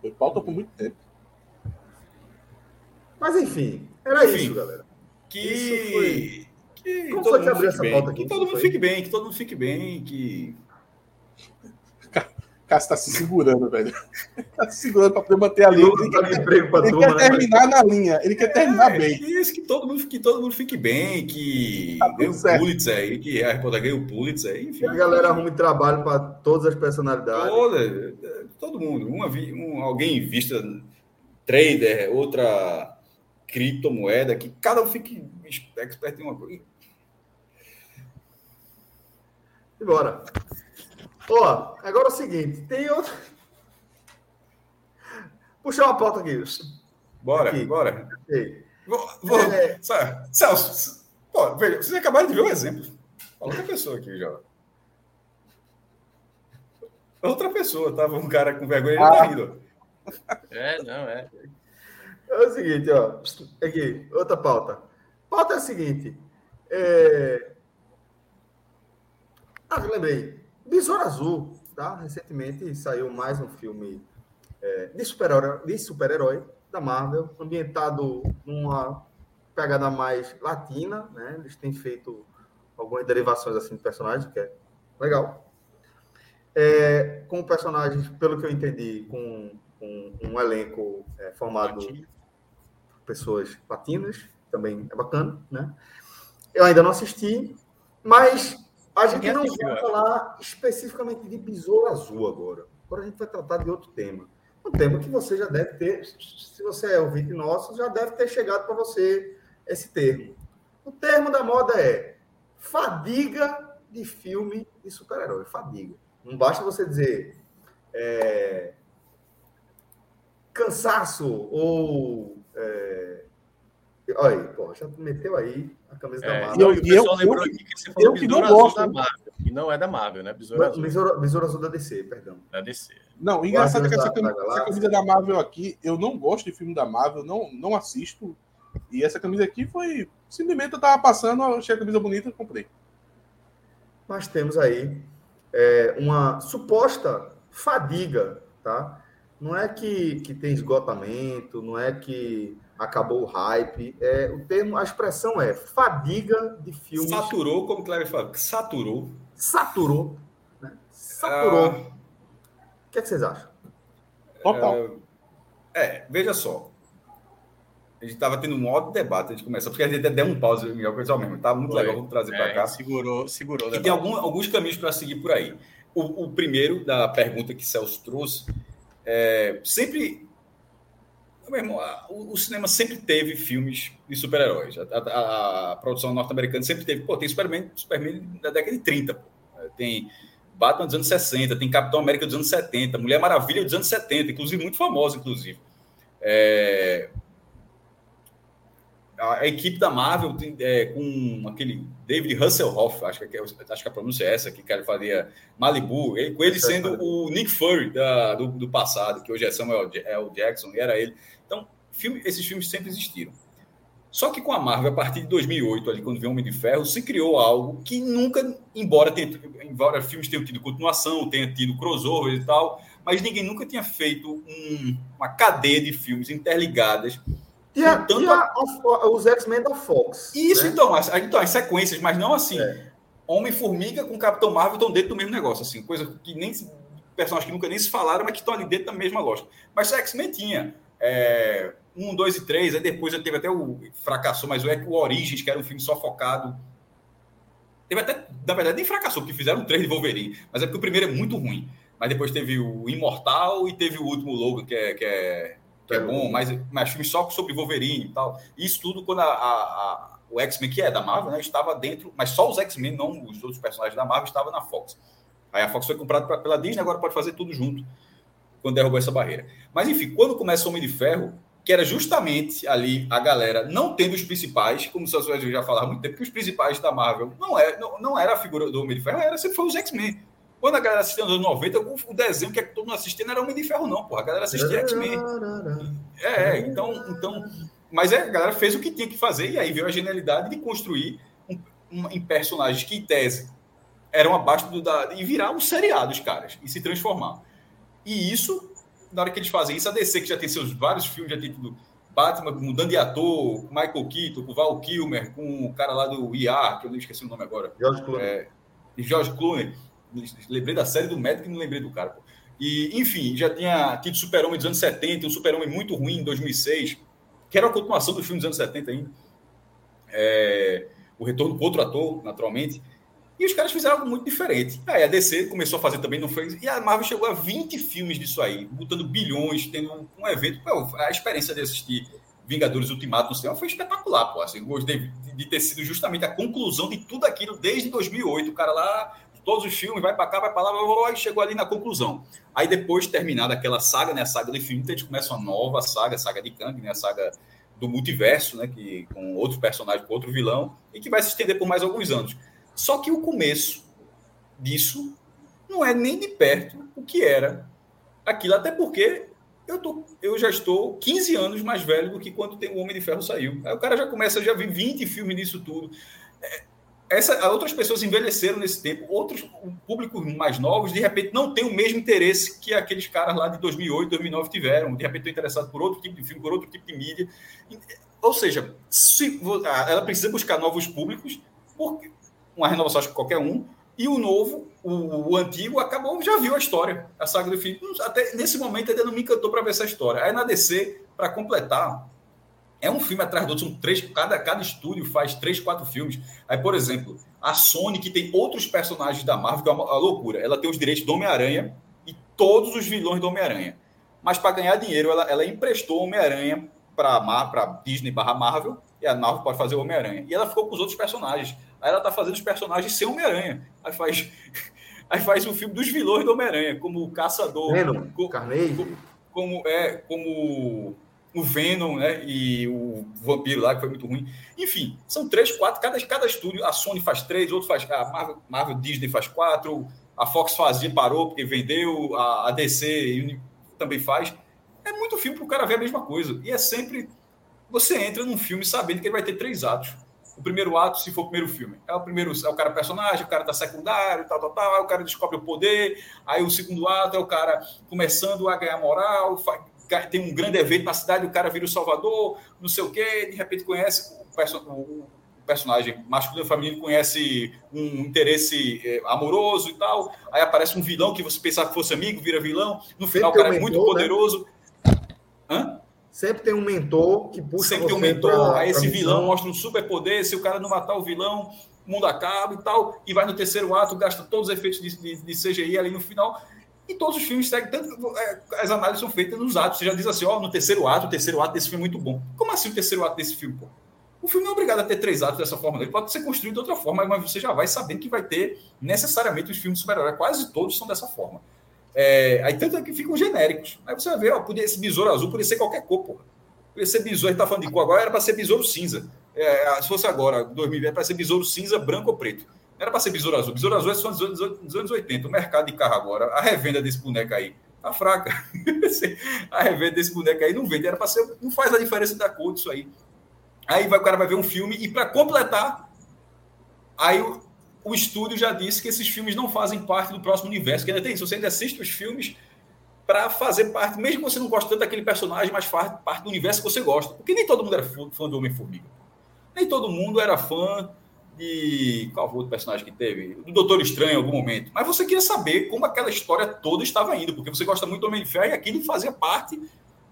Foi pauta por muito tempo. Mas enfim, era enfim, isso, galera. Que. Isso foi... que Como foi que abriu essa pauta aqui? Que todo mundo fique bem, que todo mundo fique bem, que Cássio tá se segurando, velho. Tá se segurando para poder manter a linha. Ele, quer, emprego ele turma, quer né, terminar na linha. Ele quer terminar é, bem. Isso, que todo, mundo, que todo mundo fique bem, que tá ganhe o Pulitzer aí, que a reportagem ganhe o Pulitzer. Enfim. a galera arrume trabalho para todas as personalidades. Toda, todo mundo. Uma, um, alguém vista trader, outra criptomoeda, que cada um fique expert em uma coisa. E bora. Ó, agora é o seguinte, tem outro. Puxar uma pauta aqui. Bora, aqui. bora. Vou, vou... É... Celso, pô, veja, vocês acabaram de ver um exemplo. Outra pessoa aqui já. Outra pessoa, tava um cara com vergonha de ah. rindo. É, não, é. É o seguinte, ó. Aqui, outra pauta. Pauta é a seguinte. É... Ah, lembrei. Besouro Azul, tá? Recentemente saiu mais um filme é, de super-herói super da Marvel, ambientado numa pegada mais latina, né? Eles têm feito algumas derivações assim de personagens, que é legal. É, com personagens, pelo que eu entendi, com, com um elenco é, formado por pessoas latinas, também é bacana, né? Eu ainda não assisti, mas a gente não vai falar especificamente de besouro azul agora. Agora a gente vai tratar de outro tema. Um tema que você já deve ter, se você é ouvinte nosso, já deve ter chegado para você esse termo. O termo da moda é fadiga de filme de super-herói. Fadiga. Não basta você dizer é, cansaço ou. É, olha aí, pô, já meteu aí a camisa é, da Marvel. E eu, eu, eu, aqui que você falou eu que não gosto da Marvel, e não é da Marvel, né? Besouro Azul. Besouro, Besouro Azul da DC, perdão. Da DC. Não, engraçado é que essa, da, camisa, da essa camisa da Marvel aqui, eu não gosto de filme da Marvel, não, não assisto. E essa camisa aqui foi. Simplesmente eu tava passando, achei a camisa bonita e comprei. Nós temos aí é, uma suposta fadiga, tá? Não é que, que tem esgotamento, não é que acabou o hype. É, o termo, a expressão é fadiga de filmes. Saturou, como o Cleber fala, saturou. Saturou. Né? Saturou. Ah, o que, é que vocês acham? Total. É, é, veja só. A gente estava tendo um ótimo debate, a gente começou, porque a gente deu um pause em o pessoal mesmo. Tá muito Foi. legal, vamos trazer é, para cá. Segurou, segurou. E tem algum, alguns caminhos para seguir por aí. O, o, primeiro, da pergunta que Celso trouxe, é, sempre. Meu irmão, o, o, cinema sempre teve filmes de super-heróis. A, a, a, produção norte-americana sempre teve. Pô, tem Superman, Superman da década de 30. Pô. Tem Batman dos anos 60, tem Capitão América dos anos 70, Mulher Maravilha dos anos 70, inclusive muito famosa, inclusive. É, a, equipe da Marvel tem, é, com aquele David Hasselhoff, acho que, é, acho que a pronúncia é essa, que ele fazia Malibu, ele, com ele sendo o Nick Fury da, do, do, passado, que hoje é Samuel L. Jackson, e era ele. Então, filme, esses filmes sempre existiram. Só que com a Marvel, a partir de 2008, ali, quando veio Homem de Ferro, se criou algo que nunca, embora, tenha, embora filmes tenham tido continuação, tenha tido crossover e tal, mas ninguém nunca tinha feito um, uma cadeia de filmes interligadas tinha, tanto tinha a... os X-Men da Fox. Isso, né? então, as, então, as sequências, mas não assim. É. Homem-Formiga com Capitão Marvel estão dentro do mesmo negócio, assim, coisa que nem personagens que nunca nem se falaram, mas que estão ali dentro da mesma lógica. Mas o X-Men tinha é, um, dois e três, aí depois teve até o fracassou, mas o, o Origins, que era um filme só focado. Teve até, na verdade, nem fracassou, porque fizeram três de Wolverine, mas é porque o primeiro é muito ruim. Mas depois teve o Imortal e teve o último Logan, que é, que é que é bom, mas, mas filme só sobre Wolverine e tal. Isso tudo quando a, a, a o X-Men, que é da Marvel, né, estava dentro, mas só os X-Men, não os outros personagens da Marvel, estavam na Fox. Aí a Fox foi comprada pela Disney, agora pode fazer tudo junto, quando derrubou essa barreira. Mas enfim, quando começa o Homem de Ferro, que era justamente ali a galera não tendo os principais, como o Celso já falava muito tempo, que os principais da Marvel não, é, não, não era a figura do Homem de Ferro, era sempre foi os X-Men. Quando a galera assistia nos anos 90, o desenho que é todo mundo assistia não era Homem de Ferro, não, porra. A galera assistia X-Men. É, então, então. Mas é, a galera fez o que tinha que fazer, e aí veio a genialidade de construir um, um, em personagens que, em tese, eram abaixo do da. e virar um seriado, os caras, e se transformar. E isso, na hora que eles fazem isso, a DC, que já tem seus vários filmes, já tem tudo. Batman mudando de ator, com Michael Keaton, com Val Kilmer, com o cara lá do IAR, que eu não esqueci o nome agora. George Clooney. É, George Clooney lembrei da série do médico e não lembrei do cara. Pô. E, enfim, já tinha tido Super-Homem dos anos 70, um Super-Homem muito ruim em 2006, que era a continuação do filme dos anos 70 ainda. É, o retorno com outro ator, naturalmente. E os caras fizeram algo muito diferente. Aí a DC começou a fazer também, não foi. E a Marvel chegou a 20 filmes disso aí, botando bilhões, tendo um evento. Pô, a experiência de assistir Vingadores Ultimato no cinema foi espetacular, pô. Assim, gostei de, de ter sido justamente a conclusão de tudo aquilo desde 2008. O cara lá todos os filmes, vai para cá, vai para lá, e chegou ali na conclusão. Aí depois, terminada aquela saga, né, a saga do infinito, a gente começa uma nova saga, a saga de Kang, né, a saga do multiverso, né, que, com outro personagem, com outro vilão, e que vai se estender por mais alguns anos. Só que o começo disso não é nem de perto o que era aquilo, até porque eu, tô, eu já estou 15 anos mais velho do que quando o Homem de Ferro saiu. Aí o cara já começa, já vi 20 filmes nisso tudo. É, essa, outras pessoas envelheceram nesse tempo, outros públicos mais novos, de repente, não têm o mesmo interesse que aqueles caras lá de 2008, 2009 tiveram. De repente, estão interessados por outro tipo de filme, por outro tipo de mídia. Ou seja, se, ela precisa buscar novos públicos, porque uma renovação, acho que qualquer um, e o novo, o, o, antigo, acabou, já viu a história, a saga do filme. Até nesse momento ainda não me encantou para ver essa história. Aí na DC, para completar, é um filme atrás do outro, são três, cada, cada estúdio faz três, quatro filmes. Aí, por exemplo, a Sony, que tem outros personagens da Marvel, que é uma, uma loucura. Ela tem os direitos do Homem-Aranha e todos os vilões do Homem-Aranha. Mas para ganhar dinheiro, ela, ela emprestou o Homem-Aranha para Disney barra Marvel, e a Marvel pode fazer o Homem-Aranha. E ela ficou com os outros personagens. Aí ela tá fazendo os personagens sem Homem-Aranha. Aí faz. Aí faz o filme dos vilões do Homem-Aranha, como o Caçador. Venom, como, Carnegie. Como, é, como o Venom, né? E o Vampiro lá, que foi muito ruim. Enfim, são três, quatro, cada, cada estúdio, a Sony faz três, outro faz. A Marvel, Marvel Disney faz quatro, a Fox fazia, parou porque vendeu, a, a DC também faz. É muito filme para o cara ver a mesma coisa. E é sempre. Você entra num filme sabendo que ele vai ter três atos. O primeiro ato, se for o primeiro filme, é o primeiro, é o cara personagem, o cara tá secundário, tal, tal, tal, aí o cara descobre o poder, aí o segundo ato é o cara começando a ganhar moral, tem um grande evento na cidade, o cara vira o salvador, não sei o quê, de repente conhece o, perso o personagem masculino e feminino conhece um interesse é, amoroso e tal, aí aparece um vilão que você pensava que fosse amigo, vira vilão, no final o cara é muito né? poderoso. Né? Hã? Sempre tem um mentor que puxa Sempre tem um mentor, pra, aí esse vilão mostra um super poder, se o cara não matar o vilão, o mundo acaba e tal, e vai no terceiro ato, gasta todos os efeitos de, de, de CGI ali no final, e todos os filmes seguem, tanto é, as análises são feitas nos atos. Você já diz assim, ó, no terceiro ato, o terceiro ato desse filme é muito bom. Como assim o terceiro ato desse filme, pô? O filme é obrigado a ter três atos dessa forma, ele pode ser construído de outra forma, mas você já vai sabendo que vai ter necessariamente os filmes super-heróis, quase todos são dessa forma. É, aí tanto é que ficam genéricos. Aí você vai ver, ó, podia, esse besouro azul podia ser qualquer cor, porra. Podia ser besouro, gente tá falando de cor agora, era para ser besouro cinza. É, se fosse agora, 2020, era para ser besouro cinza, branco ou preto. Era para ser besouro azul. Besouro azul é só dos anos 80. O mercado de carro agora, a revenda desse boneco aí, tá fraca. a revenda desse boneco aí não vende. Era para ser. Não faz a diferença da cor disso aí. Aí vai, o cara vai ver um filme e para completar, aí o, o estúdio já disse que esses filmes não fazem parte do próximo universo. Que ainda tem isso. Você ainda assiste os filmes para fazer parte, mesmo que você não goste tanto daquele personagem, mas faz parte do universo que você gosta. Porque nem todo mundo era fã do Homem-Formiga. Nem todo mundo era fã Qual foi o outro personagem que teve? Do Doutor Estranho em algum momento. Mas você queria saber como aquela história toda estava indo, porque você gosta muito do Homem de Ferro e aquilo fazia parte,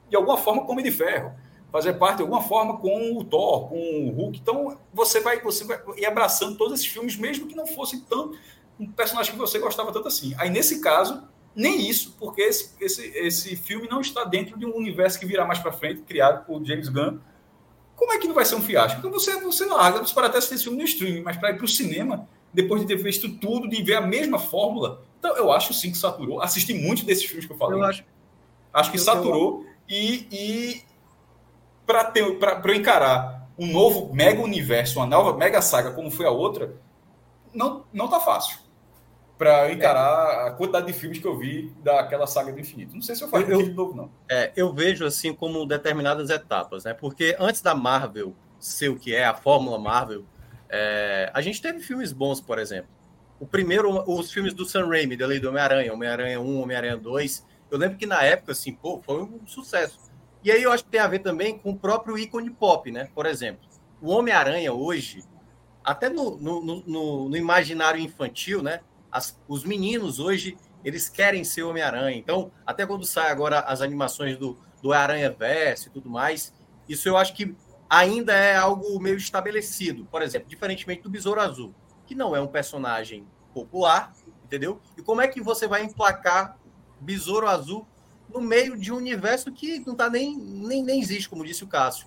de alguma forma, com o Homem de Ferro. Fazia parte, de alguma forma, com o Thor, com o Hulk. Então, você vai, você vai ir abraçando todos esses filmes, mesmo que não fossem tão. um personagem que você gostava tanto assim. Aí, nesse caso, nem isso, porque esse, esse, esse filme não está dentro de um universo que virá mais para frente, criado por James Gunn. Como é que não vai ser um fiasco? Então você, você larga, você pode até assistir esse filme no streaming, mas para ir para o cinema, depois de ter visto tudo, de ver a mesma fórmula, então eu acho sim que saturou. Assisti muito desses filmes que eu falei. Eu acho, acho que eu, saturou. E, e para eu encarar um novo mega universo, uma nova mega saga, como foi a outra, não, não tá fácil para encarar é. a quantidade de filmes que eu vi daquela saga do infinito. Não sei se eu faço eu, de novo, não. É, eu vejo assim como determinadas etapas, né? Porque antes da Marvel ser o que é, a fórmula Marvel, é, a gente teve filmes bons, por exemplo. O primeiro, os filmes do Sam Raimi, da Lei do Homem-Aranha, Homem-Aranha 1, Homem-Aranha 2, eu lembro que na época, assim, pô, foi um sucesso. E aí eu acho que tem a ver também com o próprio ícone pop, né? Por exemplo, o Homem-Aranha hoje, até no, no, no, no imaginário infantil, né? As, os meninos hoje eles querem ser Homem-Aranha. Então, até quando sai agora as animações do, do Aranha Verso e tudo mais, isso eu acho que ainda é algo meio estabelecido. Por exemplo, diferentemente do Besouro Azul, que não é um personagem popular, entendeu? E como é que você vai emplacar Besouro Azul no meio de um universo que não tá nem, nem, nem existe, como disse o Cássio.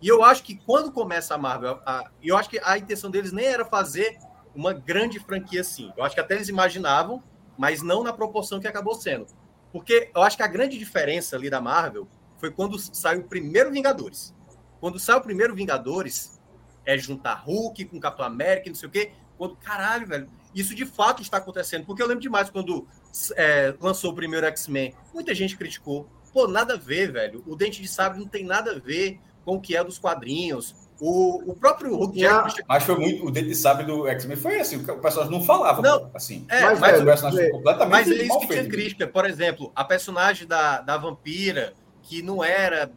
E eu acho que quando começa a Marvel, a, eu acho que a intenção deles nem era fazer uma grande franquia assim. Eu acho que até eles imaginavam, mas não na proporção que acabou sendo. Porque eu acho que a grande diferença ali da Marvel foi quando saiu o primeiro Vingadores. Quando sai o primeiro Vingadores, é juntar Hulk com Capitão América, não sei o quê. Quando, caralho, velho, isso de fato está acontecendo. Porque eu lembro demais quando é, lançou o primeiro X-Men, muita gente criticou. Pô, nada a ver, velho. O Dente de Sabre não tem nada a ver com o que é dos quadrinhos. O, o próprio Hulk Jackman. Mas foi muito. O Dente de Sabre do X-Men foi assim. O pessoal não falava não, assim. É, mas, mas, o personagem é, completamente. Mas é isso que tinha crítica. Por exemplo, a personagem da, da vampira, que não era.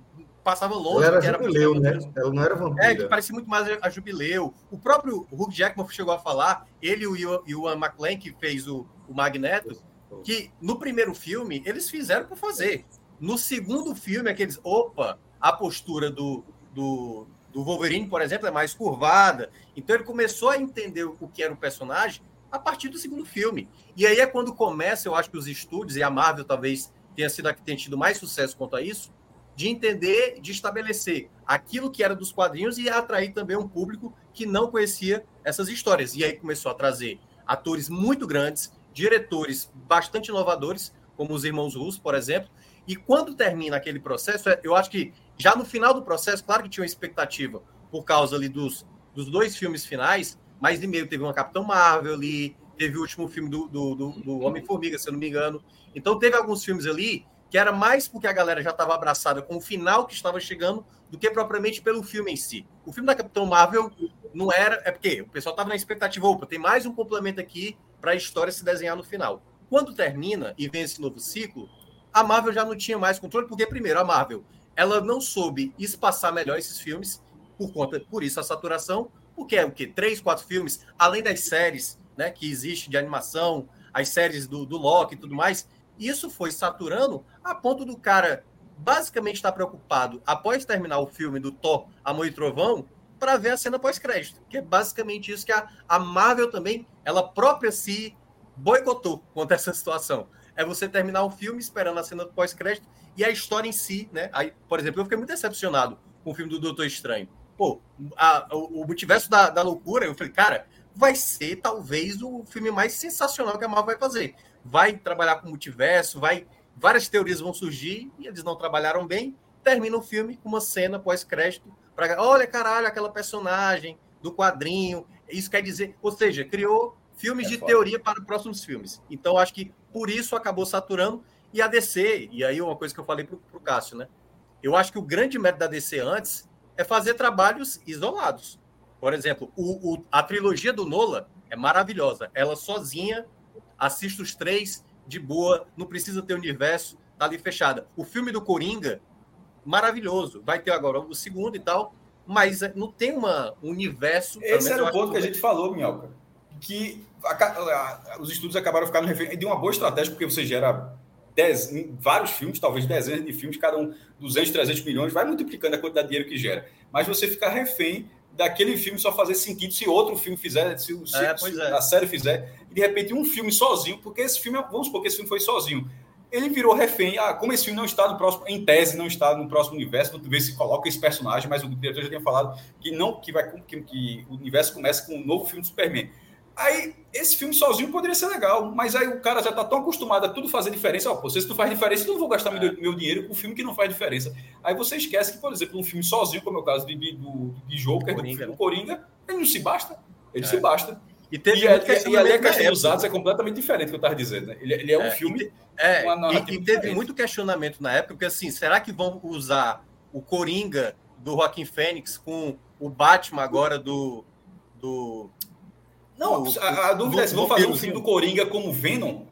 Passava longe. Ela era Jubileu, era, né? Ela não era vampira. É, que parecia muito mais a Jubileu. O próprio Hulk Jackman chegou a falar, ele e o Ian McLean, que fez o, o Magneto, que no primeiro filme eles fizeram para fazer. No segundo filme, aqueles. Opa, a postura do, do, do Wolverine, por exemplo, é mais curvada. Então ele começou a entender o que era o personagem a partir do segundo filme. E aí é quando começa, eu acho que os estúdios, e a Marvel talvez tenha sido a que tenha tido mais sucesso quanto a isso, de entender, de estabelecer aquilo que era dos quadrinhos e atrair também um público que não conhecia essas histórias. E aí começou a trazer atores muito grandes, diretores bastante inovadores, como os irmãos Russo, por exemplo. E quando termina aquele processo, é, eu acho que já no final do processo, claro que tinha uma expectativa por causa ali dos, dos dois filmes finais, mas de meio teve uma Capitão Marvel ali, teve o último filme do, do, do, do Homem-Formiga, se eu não me engano. Então teve alguns filmes ali que era mais porque a galera já estava abraçada com o final que estava chegando do que propriamente pelo filme em si. O filme da Capitão Marvel não era. É porque o pessoal estava na expectativa, opa, tem mais um complemento aqui para a história se desenhar no final. Quando termina e vem esse novo ciclo, a Marvel já não tinha mais controle, porque, primeiro, a Marvel ela não soube espaçar melhor esses filmes, por conta, por isso a saturação, porque é o quê? Três, quatro filmes, além das séries né, que existe de animação, as séries do, do Loki e tudo mais, isso foi saturando a ponto do cara basicamente estar preocupado após terminar o filme do Thor, Amor e Trovão, para ver a cena pós-crédito, que é basicamente isso que a, a Marvel também, ela própria se boicotou contra essa situação. É você terminar o filme esperando a cena pós-crédito e a história em si, né? Aí, por exemplo, eu fiquei muito decepcionado com o filme do Doutor Estranho. Pô, a, o, o multiverso da, da loucura, eu falei, cara, vai ser talvez o filme mais sensacional que a Marvel vai fazer vai trabalhar com multiverso, vai várias teorias vão surgir e eles não trabalharam bem. Termina o filme com uma cena pós-crédito para olha caralho aquela personagem do quadrinho. Isso quer dizer, ou seja, criou filmes é de foda. teoria para próximos filmes. Então acho que por isso acabou saturando e a DC. E aí uma coisa que eu falei para o Cássio, né? Eu acho que o grande mérito da DC antes é fazer trabalhos isolados. Por exemplo, o, o, a trilogia do Nola é maravilhosa. Ela sozinha assista os três de boa, não precisa ter universo, tá ali fechada. O filme do Coringa, maravilhoso, vai ter agora o segundo e tal, mas não tem uma, um universo. Esse era o ponto que a gente falou, Minhoca, que a, a, os estudos acabaram ficando refém de uma boa estratégia, porque você gera dez, vários filmes, talvez dezenas de filmes, cada um 200, 300 milhões, vai multiplicando a quantidade de dinheiro que gera. Mas você fica refém daquele filme só fazer sentido se outro filme fizer, se, se, é, se é. a série fizer, e de repente um filme sozinho, porque esse filme, vamos supor que esse filme foi sozinho, ele virou refém. Ah, como esse filme não está no próximo, em tese, não está no próximo universo, tu vê se coloca esse personagem, mas o diretor já tinha falado que não que vai que, que o universo começa com um novo filme do Superman. Aí, esse filme sozinho poderia ser legal, mas aí o cara já tá tão acostumado a tudo fazer diferença. Ó, pô, se não faz diferença, eu não vou gastar é. meu, meu, dinheiro com um filme que não faz diferença. Aí você esquece que, por exemplo, um filme sozinho, como é o caso de, de, do, de Joker, Coringa, do, né? Coringa, ele não se basta. Ele é. se basta. E, teve e, e, e ali a questão dos atos é completamente diferente do que eu estava dizendo. Né? Ele, ele, é um é, filme. É, e, e teve diferente. muito questionamento na época, porque assim, será que vão usar o Coringa do Joaquim Fênix com o Batman agora do. do não, o, a, a, dúvida é se vão fazer um filme do Coringa como Venom.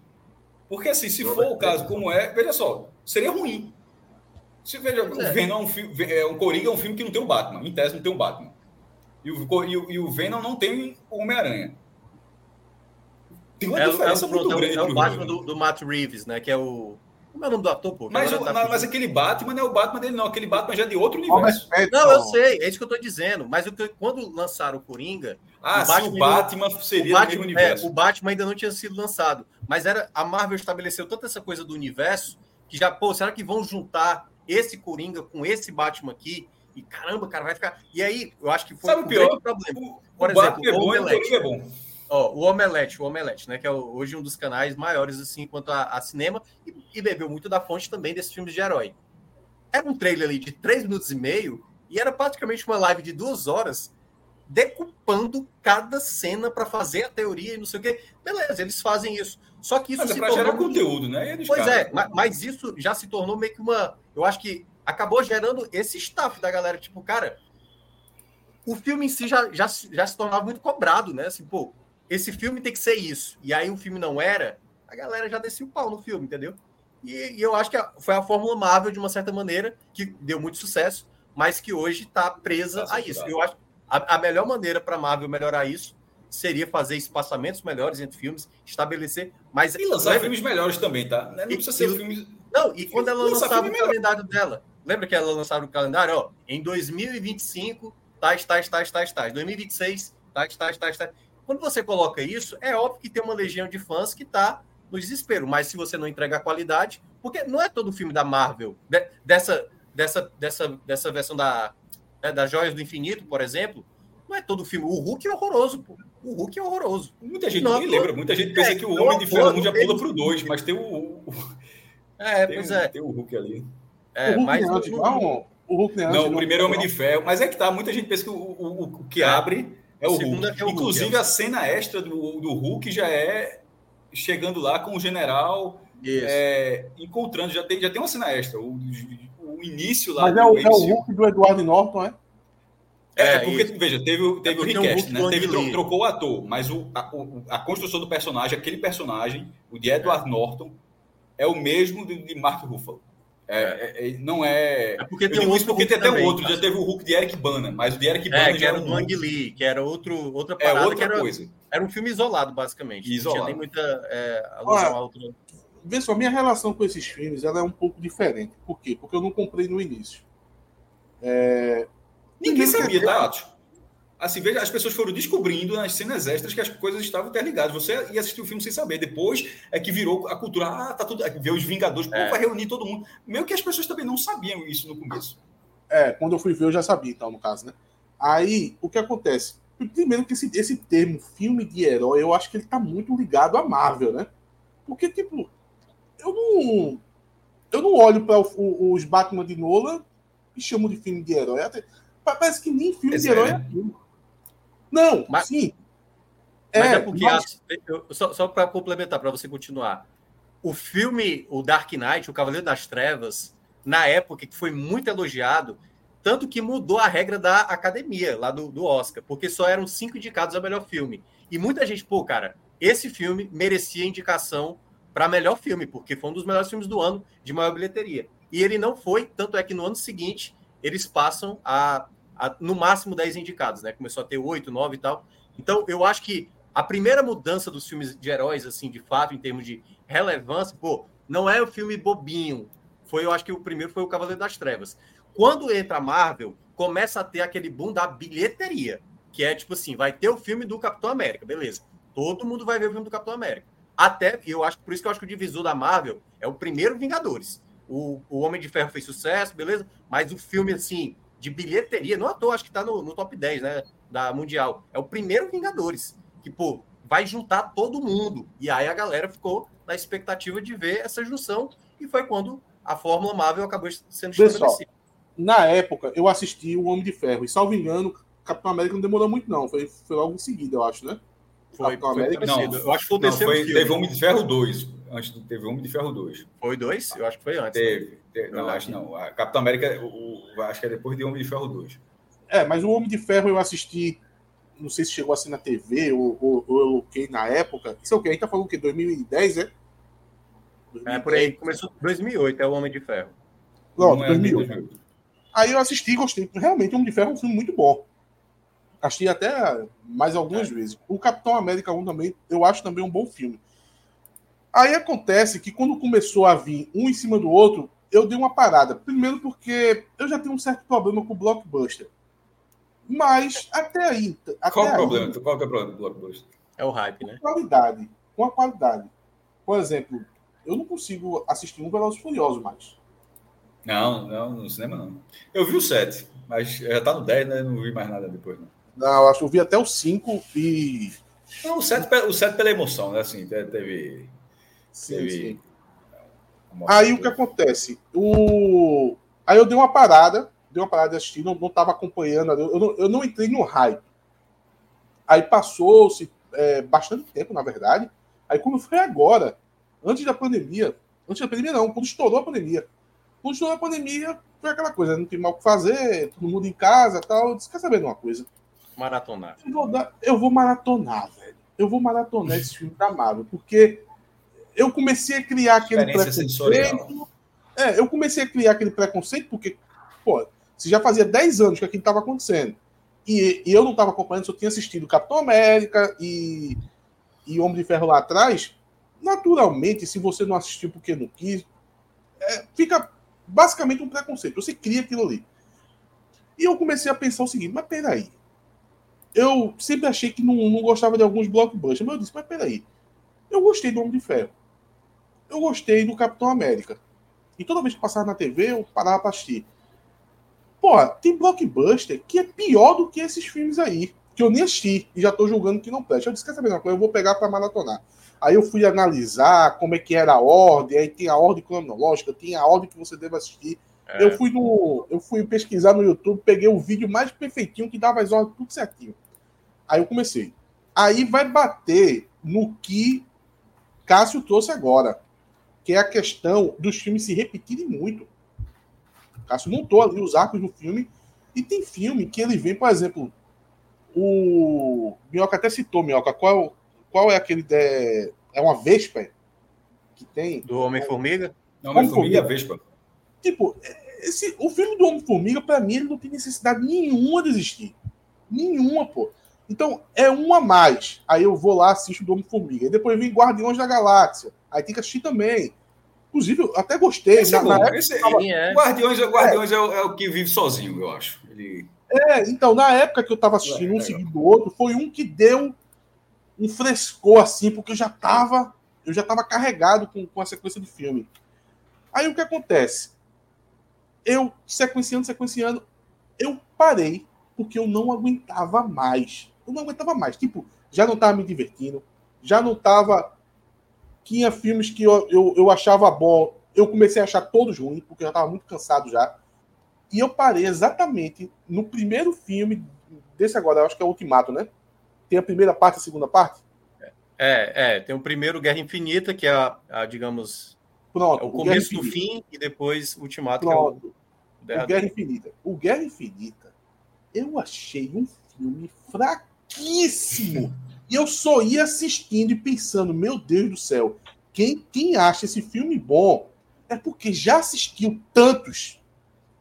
Porque, assim, se for o caso como é, veja só, seria ruim. Se veja, o é. Venom é um filme, é, um Coringa é um filme que não tem o Batman, em tese não tem o Batman. E o, e o, e o Venom não tem o Homem-Aranha. Tem uma é, diferença é, muito é, grande. É o Batman do, do, Matt Reeves, né? Que é o. Como é o nome do ator, pô? Mas, o, tá mas aquele Batman não é o Batman dele, não. Aquele Batman já é de outro universo. Não, eu sei, é isso que eu tô dizendo. Mas quando lançaram o Coringa, ah, o Batman, sim, o Batman seria o Batman, universo. É, o Batman ainda não tinha sido lançado. Mas era a Marvel estabeleceu tanta essa coisa do universo que já, pô, será que vão juntar esse Coringa com esse Batman aqui? E caramba, cara, vai ficar. E aí, eu acho que foi Sabe o pior problema. O, Por o exemplo, é bom, o Omelete. É bom. Ó, o Omelete, o Omelete, né? Que é hoje um dos canais maiores, assim, quanto a, a cinema, e, e, bebeu muito da fonte também desses filmes de herói. Era um trailer ali de três minutos e meio, e era praticamente uma live de duas horas decupando cada cena para fazer a teoria e não sei o quê. Beleza, eles fazem isso. Só que isso mas é para gerar conteúdo, né? Eles pois é, mas, mas, isso já se tornou meio que uma. Eu acho que acabou gerando esse staff da galera. Tipo, cara, o filme em si já, já, já se tornava muito cobrado, né? Assim, pô, esse filme tem que ser isso. E aí o filme não era, a galera já descia o pau no filme, entendeu? E, e eu acho que a, foi a Fórmula Marvel, de uma certa maneira, que deu muito sucesso, mas que hoje está presa tá a isso. Eu acho a, a melhor maneira para a Marvel melhorar isso seria fazer espaçamentos melhores entre filmes, estabelecer. Mas, e lançar lembra? filmes melhores também, tá? Não precisa ser e, filmes. Não, e quando ela lançava o calendário dela, lembra que ela lançava o calendário? Ó, em 2025, tais, tais, tais, tais, tais. 2026, tais, tais, tais, tais. Quando você coloca isso, é óbvio que tem uma legião de fãs que está no desespero, mas se você não entregar qualidade, porque não é todo filme da Marvel, dessa, dessa, dessa, dessa versão da, né, das Joias do Infinito, por exemplo, não é todo filme. O Hulk é horroroso, pô. O Hulk é horroroso. Muita gente não, nem lembra, muita gente pensa é, que o Homem de Ferro 1 já pula pro 2, mas tem o. É, tem, pois é. Tem o Hulk ali. É, o Hulk mas. Não, não, o Hulk não, não, o primeiro Homem de Ferro. Mas é que tá, muita gente pensa que o, o, o que é. abre é o, o Hulk. É o Inclusive, Hulk, é. a cena extra do, do Hulk já é chegando lá com o general. É, encontrando, já tem, já tem uma cena extra. O, o início lá. Mas é o, é o Hulk do Eduardo Norton, é? É, é, porque, isso. veja, teve, teve é o request, né? Teve, tro, trocou o ator, mas o, a, a, construção do personagem, aquele personagem, o de Edward é. Norton, é o mesmo de, de Mark Ruffalo. É, é, é não é. É porque tem, um porque tem até um outro, já teve o Hulk de Eric Bana, mas o de Eric Bana é, que era o Wang Lee, que era outro, outra parada. É outra era, coisa. Era um filme isolado, basicamente. Isolado. Não tinha nem muita é, alusão a outra. Vê só, minha relação com esses filmes ela é um pouco diferente. Por quê? Porque eu não comprei no início. É... Ninguém sabia, tá, Atos? Assim, veja, as pessoas foram descobrindo nas cenas extras que as coisas estavam interligadas. Você ia assistir o filme sem saber. Depois é que virou a cultura. Ah, tá tudo. Ver os Vingadores, pô, é. vai reunir todo mundo. Meio que as pessoas também não sabiam isso no começo. É, quando eu fui ver, eu já sabia, então, no caso, né? Aí, o que acontece? Primeiro que esse, esse termo filme de herói, eu acho que ele tá muito ligado à Marvel, né? Porque, tipo, eu não. Eu não olho para os Batman de Nolan e chamo de filme de herói. Até, parece que nem filme Esse de herói é, é aquilo. Não, mas, sim. Mas é, é porque, mas... só, só para complementar, para você continuar. O filme, o Dark Knight, o Cavaleiro das Trevas, na época, que foi muito elogiado, tanto que mudou a regra da academia, lá do, do Oscar, porque só eram cinco indicados ao melhor filme. E muita gente, pô, cara, esse filme merecia indicação para melhor filme, porque foi um dos melhores filmes do ano de maior bilheteria. E ele não foi, tanto é que no ano seguinte eles passam a a, no máximo 10 indicados, né? Começou a ter 8, 9 e tal. Então, eu acho que a primeira mudança dos filmes de heróis, assim, de fato, em termos de relevância, pô, não é o filme bobinho. Foi, eu acho que o primeiro foi o Cavaleiro das Trevas. Quando entra a Marvel, começa a ter aquele boom da bilheteria, que é tipo assim, vai ter o filme do Capitão América, beleza. Todo mundo vai ver o filme do Capitão América. Até, eu acho, por isso que eu acho que o divisor da Marvel é o primeiro Vingadores. O, o Homem de Ferro fez sucesso, beleza? Mas o filme, assim, de bilheteria, não à toa, acho que está no, no, top 10, né? Da Mundial. É o primeiro Vingadores. Que, pô, vai juntar todo mundo. E aí a galera ficou na expectativa de ver essa junção. E foi quando a Fórmula Marvel acabou sendo estabelecida. Na época, eu assisti o Homem de Ferro. E, salvo engano, Capitão América não demorou muito, não. Foi, foi logo em seguida, eu acho, né? Foi, Capitão foi América. Não, eu acho que foi o terceiro não, foi, Teve Homem de Ferro 2. Antes teve Homem de Ferro 2. Foi dois? Eu acho que foi antes. Teve. teve não, acho não. A Capitão América, o, o, acho que é depois de Homem de Ferro 2. É, mas o Homem de Ferro eu assisti. Não sei se chegou assim na TV ou, ou, ou eu loquei na época. Isso é o que? A gente tá falando o quê? 2010, é? 2010. É, por aí. Começou em 2008, é o Homem de Ferro. Pronto, é 2008. 2008. Aí eu assisti e gostei. Realmente, o Homem de Ferro é um filme muito bom. Assisti até mais algumas é. vezes. O Capitão América 1 também, eu acho também um bom filme. Aí acontece que quando começou a vir um em cima do outro, eu dei uma parada. Primeiro porque eu já tenho um certo problema com o Blockbuster. Mas até aí. Até Qual, o problema? Qual é o problema do Blockbuster? É o hype, né? Com qualidade. Com a qualidade. Por exemplo, eu não consigo assistir um Velozes Furiosos mais. Não, não, no cinema não. Eu vi o 7, mas já tá no 10, né? Não vi mais nada depois, não. Não, acho que eu vi até o 5 e. Não, o 7, o 7 pela emoção, né? Assim, teve Sim, sim. Aí o que acontece? O... Aí eu dei uma parada, dei uma parada de assistir, não, não tava acompanhando, eu não, eu não entrei no hype. Aí passou-se é, bastante tempo, na verdade. Aí quando foi agora, antes da pandemia, antes da pandemia não, quando estourou a pandemia. Quando estourou a pandemia, foi aquela coisa, não tem mal o que fazer, todo mundo em casa tal. Eu disse, quer saber de uma coisa? Maratonar. Eu vou, dar, eu vou maratonar, velho. Eu vou maratonar esse filme da Marvel, porque eu comecei a criar aquele preconceito. É, eu comecei a criar aquele preconceito porque, pô, se já fazia 10 anos que aquilo estava acontecendo e, e, eu não estava acompanhando, só tinha assistido Capitão América e, e Homem de Ferro lá atrás, naturalmente, se você não assistiu porque não quis, é, fica basicamente um preconceito. Você cria aquilo ali. E eu comecei a pensar o seguinte, mas peraí. Eu sempre achei que não, não gostava de alguns blockbusters, mas eu disse, mas peraí. Eu gostei do Homem de Ferro eu gostei do Capitão América. E toda vez que passava na TV, eu parava pra assistir. Pô, tem blockbuster que é pior do que esses filmes aí. que eu nem assisti e já tô julgando que não presta. Eu disse, quer saber uma coisa? Eu vou pegar para maratonar. Aí eu fui analisar como é que era a ordem, aí tem a ordem cronológica, tem a ordem que você deve assistir. É. Eu fui no, eu fui pesquisar no YouTube, peguei o vídeo mais perfeitinho que dava as ordens tudo certinho. Aí eu comecei. Aí vai bater no que Cássio trouxe agora, que é a questão dos filmes se repetirem muito. Cássio montou ali os arcos do filme e tem filme que ele vem, por exemplo, o Minhoca até citou, Minhoca, qual, qual é aquele de... é uma Vespa que tem do Homem-Formiga? Homem-Formiga é Vespa. Tipo, esse, o filme do Homem-Formiga, para mim, ele não tem necessidade nenhuma de existir. Nenhuma, pô. Então, é um a mais. Aí eu vou lá, assisto o Homem-Formiga. Depois vem Guardiões da Galáxia. Aí tem que assistir também. Inclusive, eu até gostei. Esse é na, é na época, tava... é. Guardiões, Guardiões é. É, é. o que vive sozinho, eu acho. Ele... É, então, na época que eu tava assistindo um seguido do outro, foi um que deu um frescor, assim, porque eu já tava, eu já tava carregado com, com a sequência do filme. Aí o que acontece? eu, sequenciando, sequenciando, eu parei porque eu não aguentava mais. Eu não aguentava mais. Tipo, já não estava me divertindo, já não estava. Tinha filmes que eu, eu, eu achava bom, eu comecei a achar todos ruins, porque eu já estava muito cansado já. E eu parei exatamente no primeiro filme desse agora, eu acho que é o Ultimato, né? Tem a primeira parte e a segunda parte? É, é, tem o primeiro Guerra Infinita, que é a, a digamos, Pronto. É o começo do fim e depois Ultimato, Pronto. que é o... o Guerra Infinita. O Guerra Infinita, eu achei um filme fraquíssimo. e eu só ia assistindo e pensando, meu Deus do céu, quem, quem acha esse filme bom é porque já assistiu tantos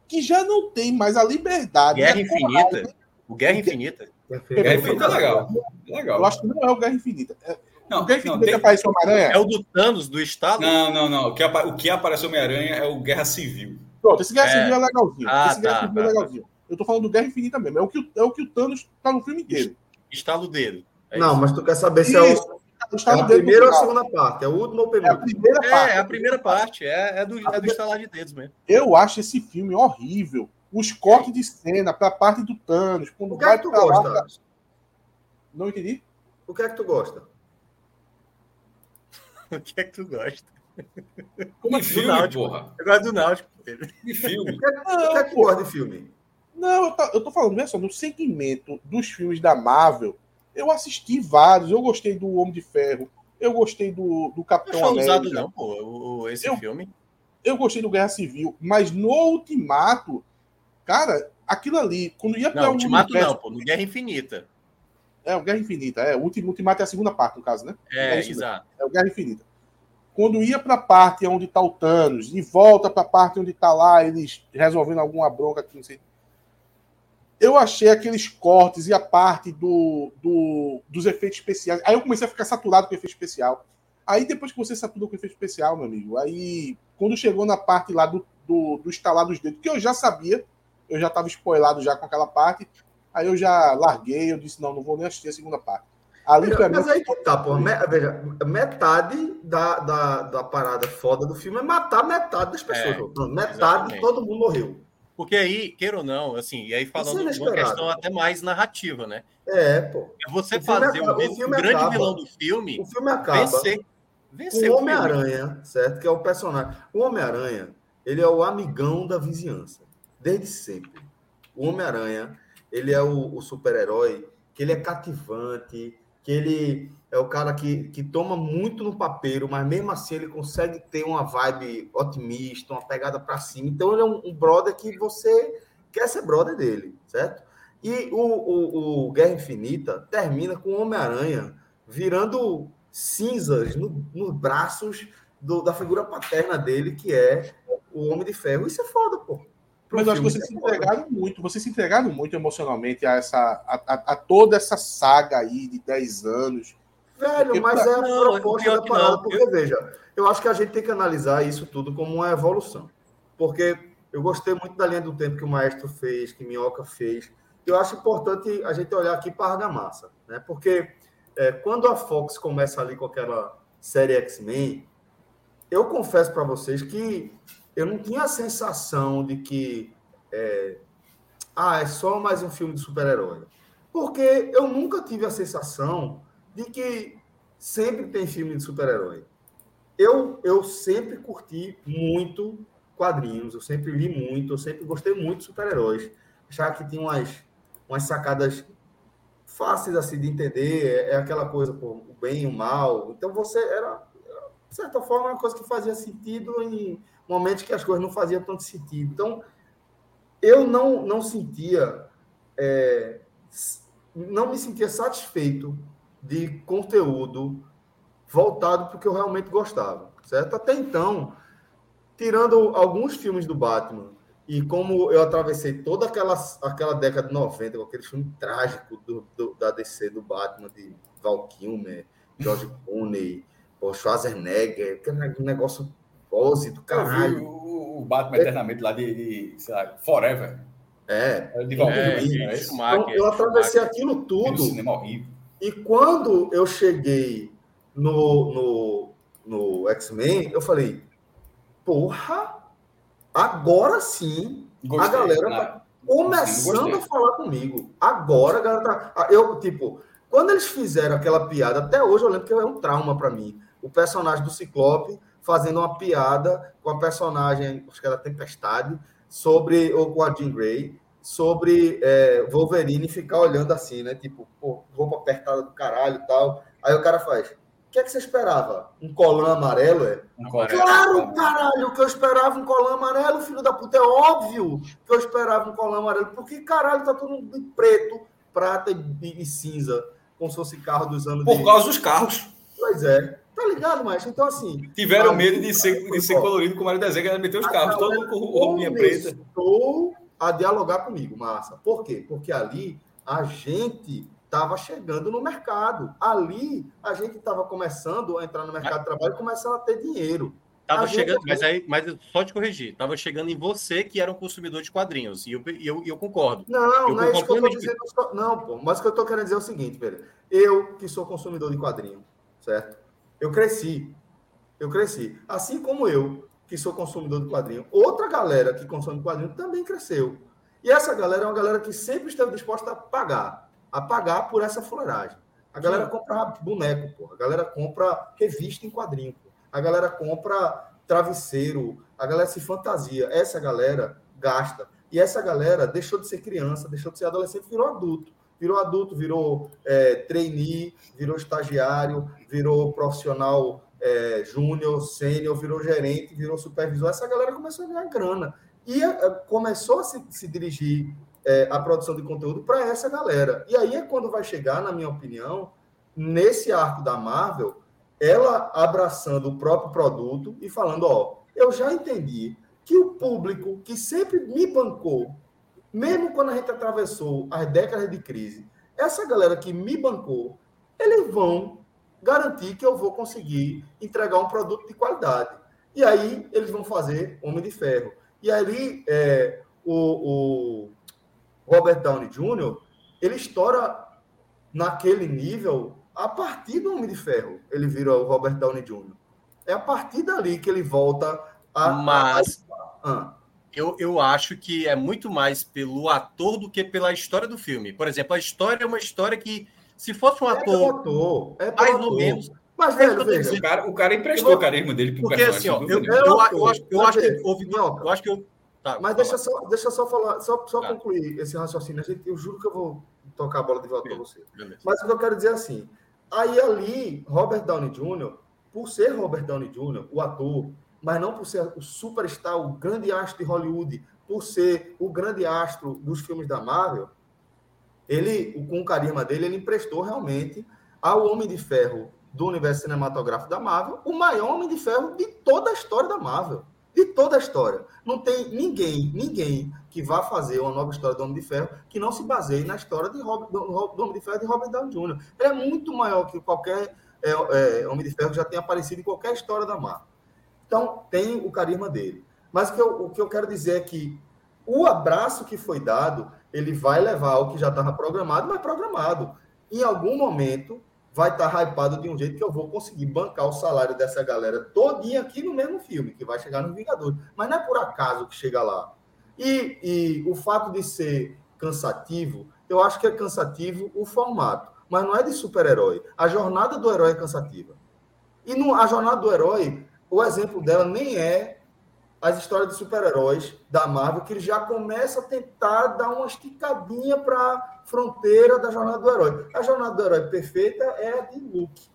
que já não tem mais a liberdade. Guerra Infinita? O Guerra Infinita? Guerra Infinita é legal. legal. Eu acho que não é o Guerra Infinita. É, não, o que, não, tem... aparece Homem-Aranha? É o do Thanos, do Estado? Não, não, não. O que, apa... o que aparece Homem-Aranha é o Guerra Civil. Pronto, esse Guerra é. Civil é legalzinho. Ah, esse Guerra tá, Civil é tá. é legalzinho. Eu tô falando do Guerra Infinita mesmo. É o que, é o, que o Thanos tá no filme inteiro. Estalo dele. É não, mas tu quer saber se é o. É a primeira ou a segunda parte? É o último ou o primeiro? É a primeira parte. É, a primeira parte. É, é do, é do estalar de dedos mesmo. Eu acho esse filme horrível. Os cortes de cena pra parte do Thanos. Quando o que é que tu gosta? Lá, Não entendi? O que é que tu gosta? o que é que tu gosta? Como assim, filme, Náutico. porra? Eu gosto do Náutico. De filme. O que, é, que, é que gosta de filme? Não, eu tô, eu tô falando, olha só, no segmento dos filmes da Marvel, eu assisti vários. Eu gostei do Homem de Ferro, eu gostei do, do Capitão não América. usado não, pô, esse eu, filme. Eu gostei do Guerra Civil, mas no Ultimato, cara, aquilo ali, quando ia para o Ultimato universo, não, pô, no Guerra Infinita. É, o Guerra Infinita. É, o Ultimato é a segunda parte, no caso, né? É, é exato. É o Guerra Infinita. Quando ia para a parte onde está o Thanos e volta para a parte onde está lá eles resolvendo alguma bronca aqui, não sei. Eu achei aqueles cortes e a parte do, do, dos efeitos especiais. Aí eu comecei a ficar saturado com efeito especial. Aí depois que você satura com efeito especial, meu amigo, aí quando chegou na parte lá do, do, do estalar dos dedos, que eu já sabia, eu já estava spoilado já com aquela parte, Aí eu já larguei, eu disse, não, não vou nem assistir a segunda parte. Ali, veja, mas mim, aí que tá, pô. Me, veja, metade da, da, da parada foda do filme é matar metade das pessoas. É, metade, exatamente. todo mundo morreu. Porque aí, queira ou não, assim, e aí falando é de uma questão até mais narrativa, né? É, pô. É você fazer acaba, o grande acaba, vilão do filme o filme acaba vencer, vencer o Homem-Aranha, certo? Que é o personagem. O Homem-Aranha, ele é o amigão da vizinhança, desde sempre. O Homem-Aranha ele é o, o super-herói, que ele é cativante, que ele é o cara que, que toma muito no papeiro, mas mesmo assim ele consegue ter uma vibe otimista, uma pegada para cima. Então ele é um, um, brother que você quer ser brother dele, certo? E o, o, o Guerra Infinita termina com o Homem-Aranha virando cinzas nos no braços do, da figura paterna dele, que é o Homem de Ferro. Isso é foda, pô. Mas eu acho que vocês se entregaram muito, vocês se entregaram muito emocionalmente a, essa, a, a, a toda essa saga aí de 10 anos. Velho, porque mas pra... é a não, proposta da parada, porque eu... veja, eu acho que a gente tem que analisar isso tudo como uma evolução. Porque eu gostei muito da linha do tempo que o Maestro fez, que Minhoca fez. Eu acho importante a gente olhar aqui para a argamassa, né? Porque é, quando a Fox começa ali com aquela série X-Men, eu confesso para vocês que eu não tinha a sensação de que é, ah, é só mais um filme de super-herói. Porque eu nunca tive a sensação de que sempre tem filme de super-herói. Eu, eu sempre curti muito quadrinhos, eu sempre li muito, eu sempre gostei muito de super-heróis. Achava que tinha umas, umas sacadas fáceis assim de entender, é, é aquela coisa, pô, o bem e o mal. Então você era, de certa forma, uma coisa que fazia sentido em momentos que as coisas não faziam tanto sentido. Então, eu não, não sentia, é, não me sentia satisfeito de conteúdo voltado para o que eu realmente gostava, certo? Até então, tirando alguns filmes do Batman, e como eu atravessei toda aquela, aquela década de 90, com aquele filme trágico do, do, da DC, do Batman, de Val Kilmer, George Clooney, Schwarzenegger, aquele negócio pose do caralho. O, o, Batman é. eternamente lá de, de sei lá, Forever. É. é de Val é, é, então, eu atravessei aquilo tudo. cinema horrível. E quando eu cheguei no, no, no X-Men, eu falei, porra, agora sim gostei, a galera tá começando a falar comigo. Agora a galera tá. Eu, tipo, quando eles fizeram aquela piada, até hoje eu lembro que é um trauma para mim. O personagem do Ciclope fazendo uma piada com a personagem, acho que era Tempestade, sobre o com a Jean Grey, sobre é, Wolverine ficar olhando assim, né? Tipo, pô, roupa apertada do caralho e tal. Aí o cara faz que é que você esperava? Um colã amarelo, é? Um claro, caralho, que eu esperava um colã amarelo, filho da puta. É óbvio que eu esperava um colã amarelo. Porque, caralho, tá todo mundo de preto, prata e, e cinza, como se fosse carro dos anos Por de... causa dos carros. Pois é. Tá ligado, mas Então, assim. Tiveram medo de ser, de ser colorido era o desenho, que meter os carros, todo mundo com roupinha preta. Estou a dialogar comigo, massa. Por quê? Porque ali a gente estava chegando no mercado. Ali, a gente estava começando a entrar no mercado de trabalho e começando a ter dinheiro. Tava chegando, mas aí, mas só te corrigir, estava chegando em você que era um consumidor de quadrinhos, e eu, eu, eu concordo. Não, eu não é isso que eu estou dizendo. Não, pô, mas o que eu estou querendo dizer é o seguinte, velho. Eu, que sou consumidor de quadrinhos, certo? Eu cresci. Eu cresci. Assim como eu, que sou consumidor de quadrinho, outra galera que consome quadrinho também cresceu. E essa galera é uma galera que sempre esteve disposta a pagar a pagar por essa fuleiragem. A galera Sim. compra boneco, pô. A galera compra revista em quadrinho, pô. A galera compra travesseiro. A galera se fantasia. Essa galera gasta. E essa galera deixou de ser criança, deixou de ser adolescente, virou adulto. Virou adulto, virou é, trainee, virou estagiário, virou profissional é, júnior, sênior, virou gerente, virou supervisor. Essa galera começou a ganhar grana. E é, começou a se, se dirigir é, a produção de conteúdo para essa galera. E aí é quando vai chegar, na minha opinião, nesse arco da Marvel, ela abraçando o próprio produto e falando: ó, eu já entendi que o público que sempre me bancou, mesmo quando a gente atravessou as décadas de crise, essa galera que me bancou, eles vão garantir que eu vou conseguir entregar um produto de qualidade. E aí eles vão fazer Homem de Ferro. E aí é, o, o Robert Downey Jr., ele estoura naquele nível a partir do Homem de Ferro. Ele vira o Robert Downey Jr. É a partir dali que ele volta a. Mas. A... Ah. Eu, eu acho que é muito mais pelo ator do que pela história do filme. Por exemplo, a história é uma história que, se fosse um ator, é ator é mais ou menos. Mas, velho, veja, o, cara, o cara emprestou o carisma dele pro Porque, assim, ó, eu, eu, eu, acho, eu acho que houve. Eu acho que eu Tá, Mas deixa só, deixa só falar, só, só tá. concluir esse raciocínio. Gente, eu juro que eu vou tocar a bola de volta para você. Beleza. Mas o que eu quero dizer é assim: aí ali, Robert Downey Jr., por ser Robert Downey Jr., o ator, mas não por ser o superstar, o grande astro de Hollywood, por ser o grande astro dos filmes da Marvel, ele, com o carisma dele, ele emprestou realmente ao Homem de Ferro do universo cinematográfico da Marvel, o maior Homem de Ferro de toda a história da Marvel de toda a história. Não tem ninguém, ninguém que vá fazer uma nova história do Homem de Ferro que não se baseie na história de Robert, do, Homem de Ferro de Robert Downey Jr. Ele é muito maior que qualquer é, é, Homem de Ferro que já tenha aparecido em qualquer história da Marvel. Então, tem o carisma dele. Mas o que, eu, o que eu quero dizer é que o abraço que foi dado, ele vai levar ao que já estava programado, mas programado. Em algum momento, vai estar tá hypado de um jeito que eu vou conseguir bancar o salário dessa galera todinha aqui no mesmo filme, que vai chegar no Vingadores. Mas não é por acaso que chega lá. E, e o fato de ser cansativo eu acho que é cansativo o formato, mas não é de super-herói. A jornada do herói é cansativa. E a jornada do herói, o exemplo dela nem é as histórias de super-heróis da Marvel, que ele já começa a tentar dar uma esticadinha para a fronteira da jornada do herói. A jornada do herói perfeita é a de Luke,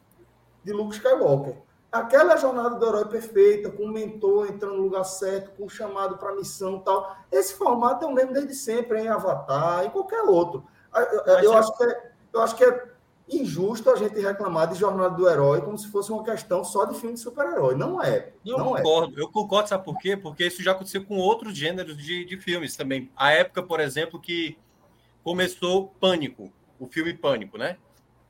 de Luke Skywalker. Aquela jornada do herói perfeita, com o mentor entrando no lugar certo, com o chamado para a missão e tal. Esse formato é o mesmo desde sempre, em Avatar, em qualquer outro. Eu, eu acho, que é, eu acho que é injusto a gente reclamar de Jornada do Herói como se fosse uma questão só de filme de super-herói. Não é. Eu não é. concordo. É. Eu concordo, sabe por quê? Porque isso já aconteceu com outros gêneros de, de filmes também. A época, por exemplo, que começou Pânico, o filme Pânico, né?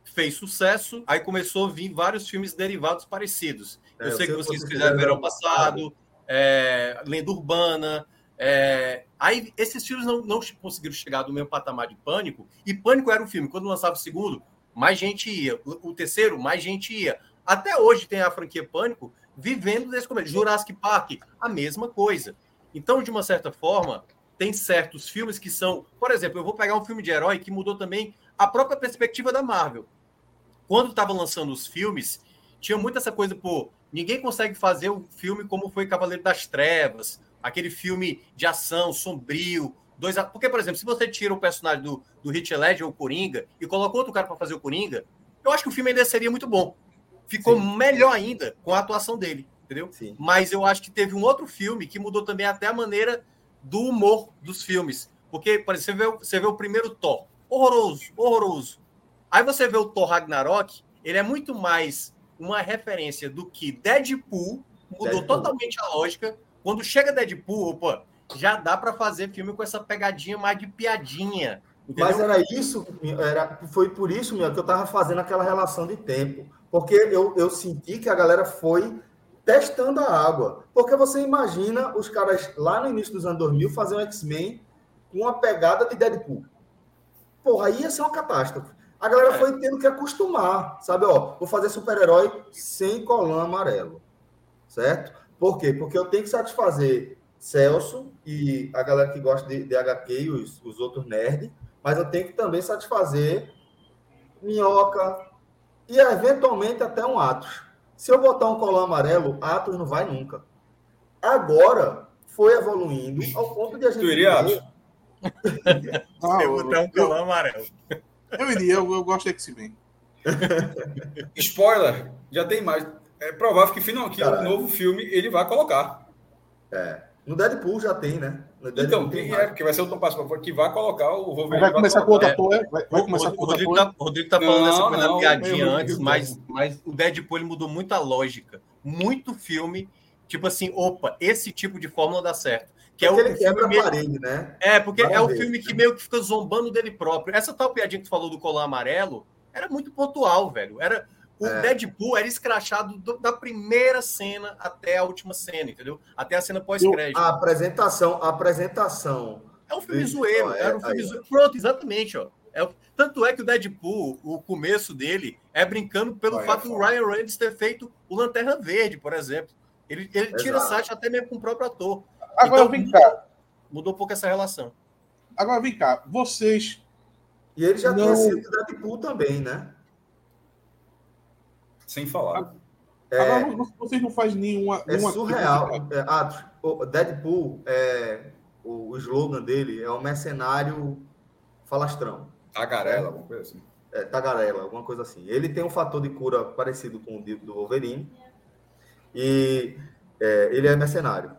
Fez sucesso, aí começou a vir vários filmes derivados parecidos. É, eu sei que vocês fizeram verão passado, é, Lenda Urbana. É... Aí esses filmes não, não conseguiram chegar do mesmo patamar de Pânico, e Pânico era um filme. Quando lançava o segundo, mais gente ia. O terceiro, mais gente ia. Até hoje tem a franquia Pânico vivendo desse começo. Jurassic Park, a mesma coisa. Então, de uma certa forma, tem certos filmes que são. Por exemplo, eu vou pegar um filme de herói que mudou também a própria perspectiva da Marvel. Quando estava lançando os filmes, tinha muito essa coisa, pô, ninguém consegue fazer um filme como foi Cavaleiro das Trevas, aquele filme de ação sombrio, dois. Porque, por exemplo, se você tira o personagem do, do Heath Ledger, o Coringa, e coloca outro cara para fazer o Coringa, eu acho que o filme ainda seria muito bom. Ficou Sim. melhor ainda com a atuação dele, entendeu? Sim. Mas eu acho que teve um outro filme que mudou também até a maneira do humor dos filmes. Porque, por exemplo, você vê, você vê o primeiro Thor, horroroso, horroroso. Aí você vê o Thor Ragnarok, ele é muito mais uma referência do que Deadpool, mudou Deadpool. totalmente a lógica. Quando chega Deadpool, opa, já dá para fazer filme com essa pegadinha mais de piadinha. Entendeu? Mas era isso, era, foi por isso meu, que eu estava fazendo aquela relação de tempo. Porque eu, eu senti que a galera foi testando a água. Porque você imagina os caras lá no início dos anos 2000 fazer um X-Men com uma pegada de Deadpool. Porra, aí ia ser uma catástrofe. A galera é. foi tendo que acostumar, sabe? Ó, vou fazer super-herói sem colã amarelo, certo? Por quê? Porque eu tenho que satisfazer Celso e a galera que gosta de, de HQ e os, os outros nerds, mas eu tenho que também satisfazer Minhoca e eventualmente até um Atos. Se eu botar um colão amarelo, Atos não vai nunca. Agora foi evoluindo ao ponto de a gente. Tu iria, Atos? Se eu botar um colão amarelo. Eu iria, eu, eu gosto de X-Men. Spoiler, já tem mais. É provável que, final, que o novo filme ele vai colocar. É. No Deadpool já tem, né? então, tem é, que vai ser o Tom Pascoal que vai colocar o Wolverine. Vai começar com outro ator, é? Vai, vai começar com outro Rodrigo ator. Tá, o Rodrigo tá falando não, essa coisa da piadinha meu, antes, mas, mas o Deadpool ele mudou muita lógica. Muito filme, tipo assim, opa, esse tipo de fórmula dá certo. Que é o ele quebra meio... a parede, né? É, porque Vai é ver, o filme que meio que fica zombando dele próprio. Essa tal piadinha que tu falou do colar amarelo era muito pontual, velho. Era o é. Deadpool era escrachado do, da primeira cena até a última cena, entendeu? Até a cena pós-crédito. A apresentação, a apresentação. É um filme zoeiro, é, era um filme zoeiro. Pronto, exatamente, ó. É, tanto é que o Deadpool, o começo dele, é brincando pelo Vai, fato do Ryan Reynolds ter feito o Lanterna Verde, por exemplo. Ele, ele tira site até mesmo com o próprio ator. Agora então, vem cá. Mudou um pouco essa relação. Agora vem cá, vocês. E ele já não... tinha sido Deadpool também, né? Sem falar. É, Agora, vocês não fazem nenhuma. É nenhuma surreal. É, ah, o Deadpool, é, o, o slogan dele é o mercenário falastrão. Tagarela, alguma coisa assim. É, tagarela, alguma coisa assim. Ele tem um fator de cura parecido com o do Wolverine. E é, ele é mercenário.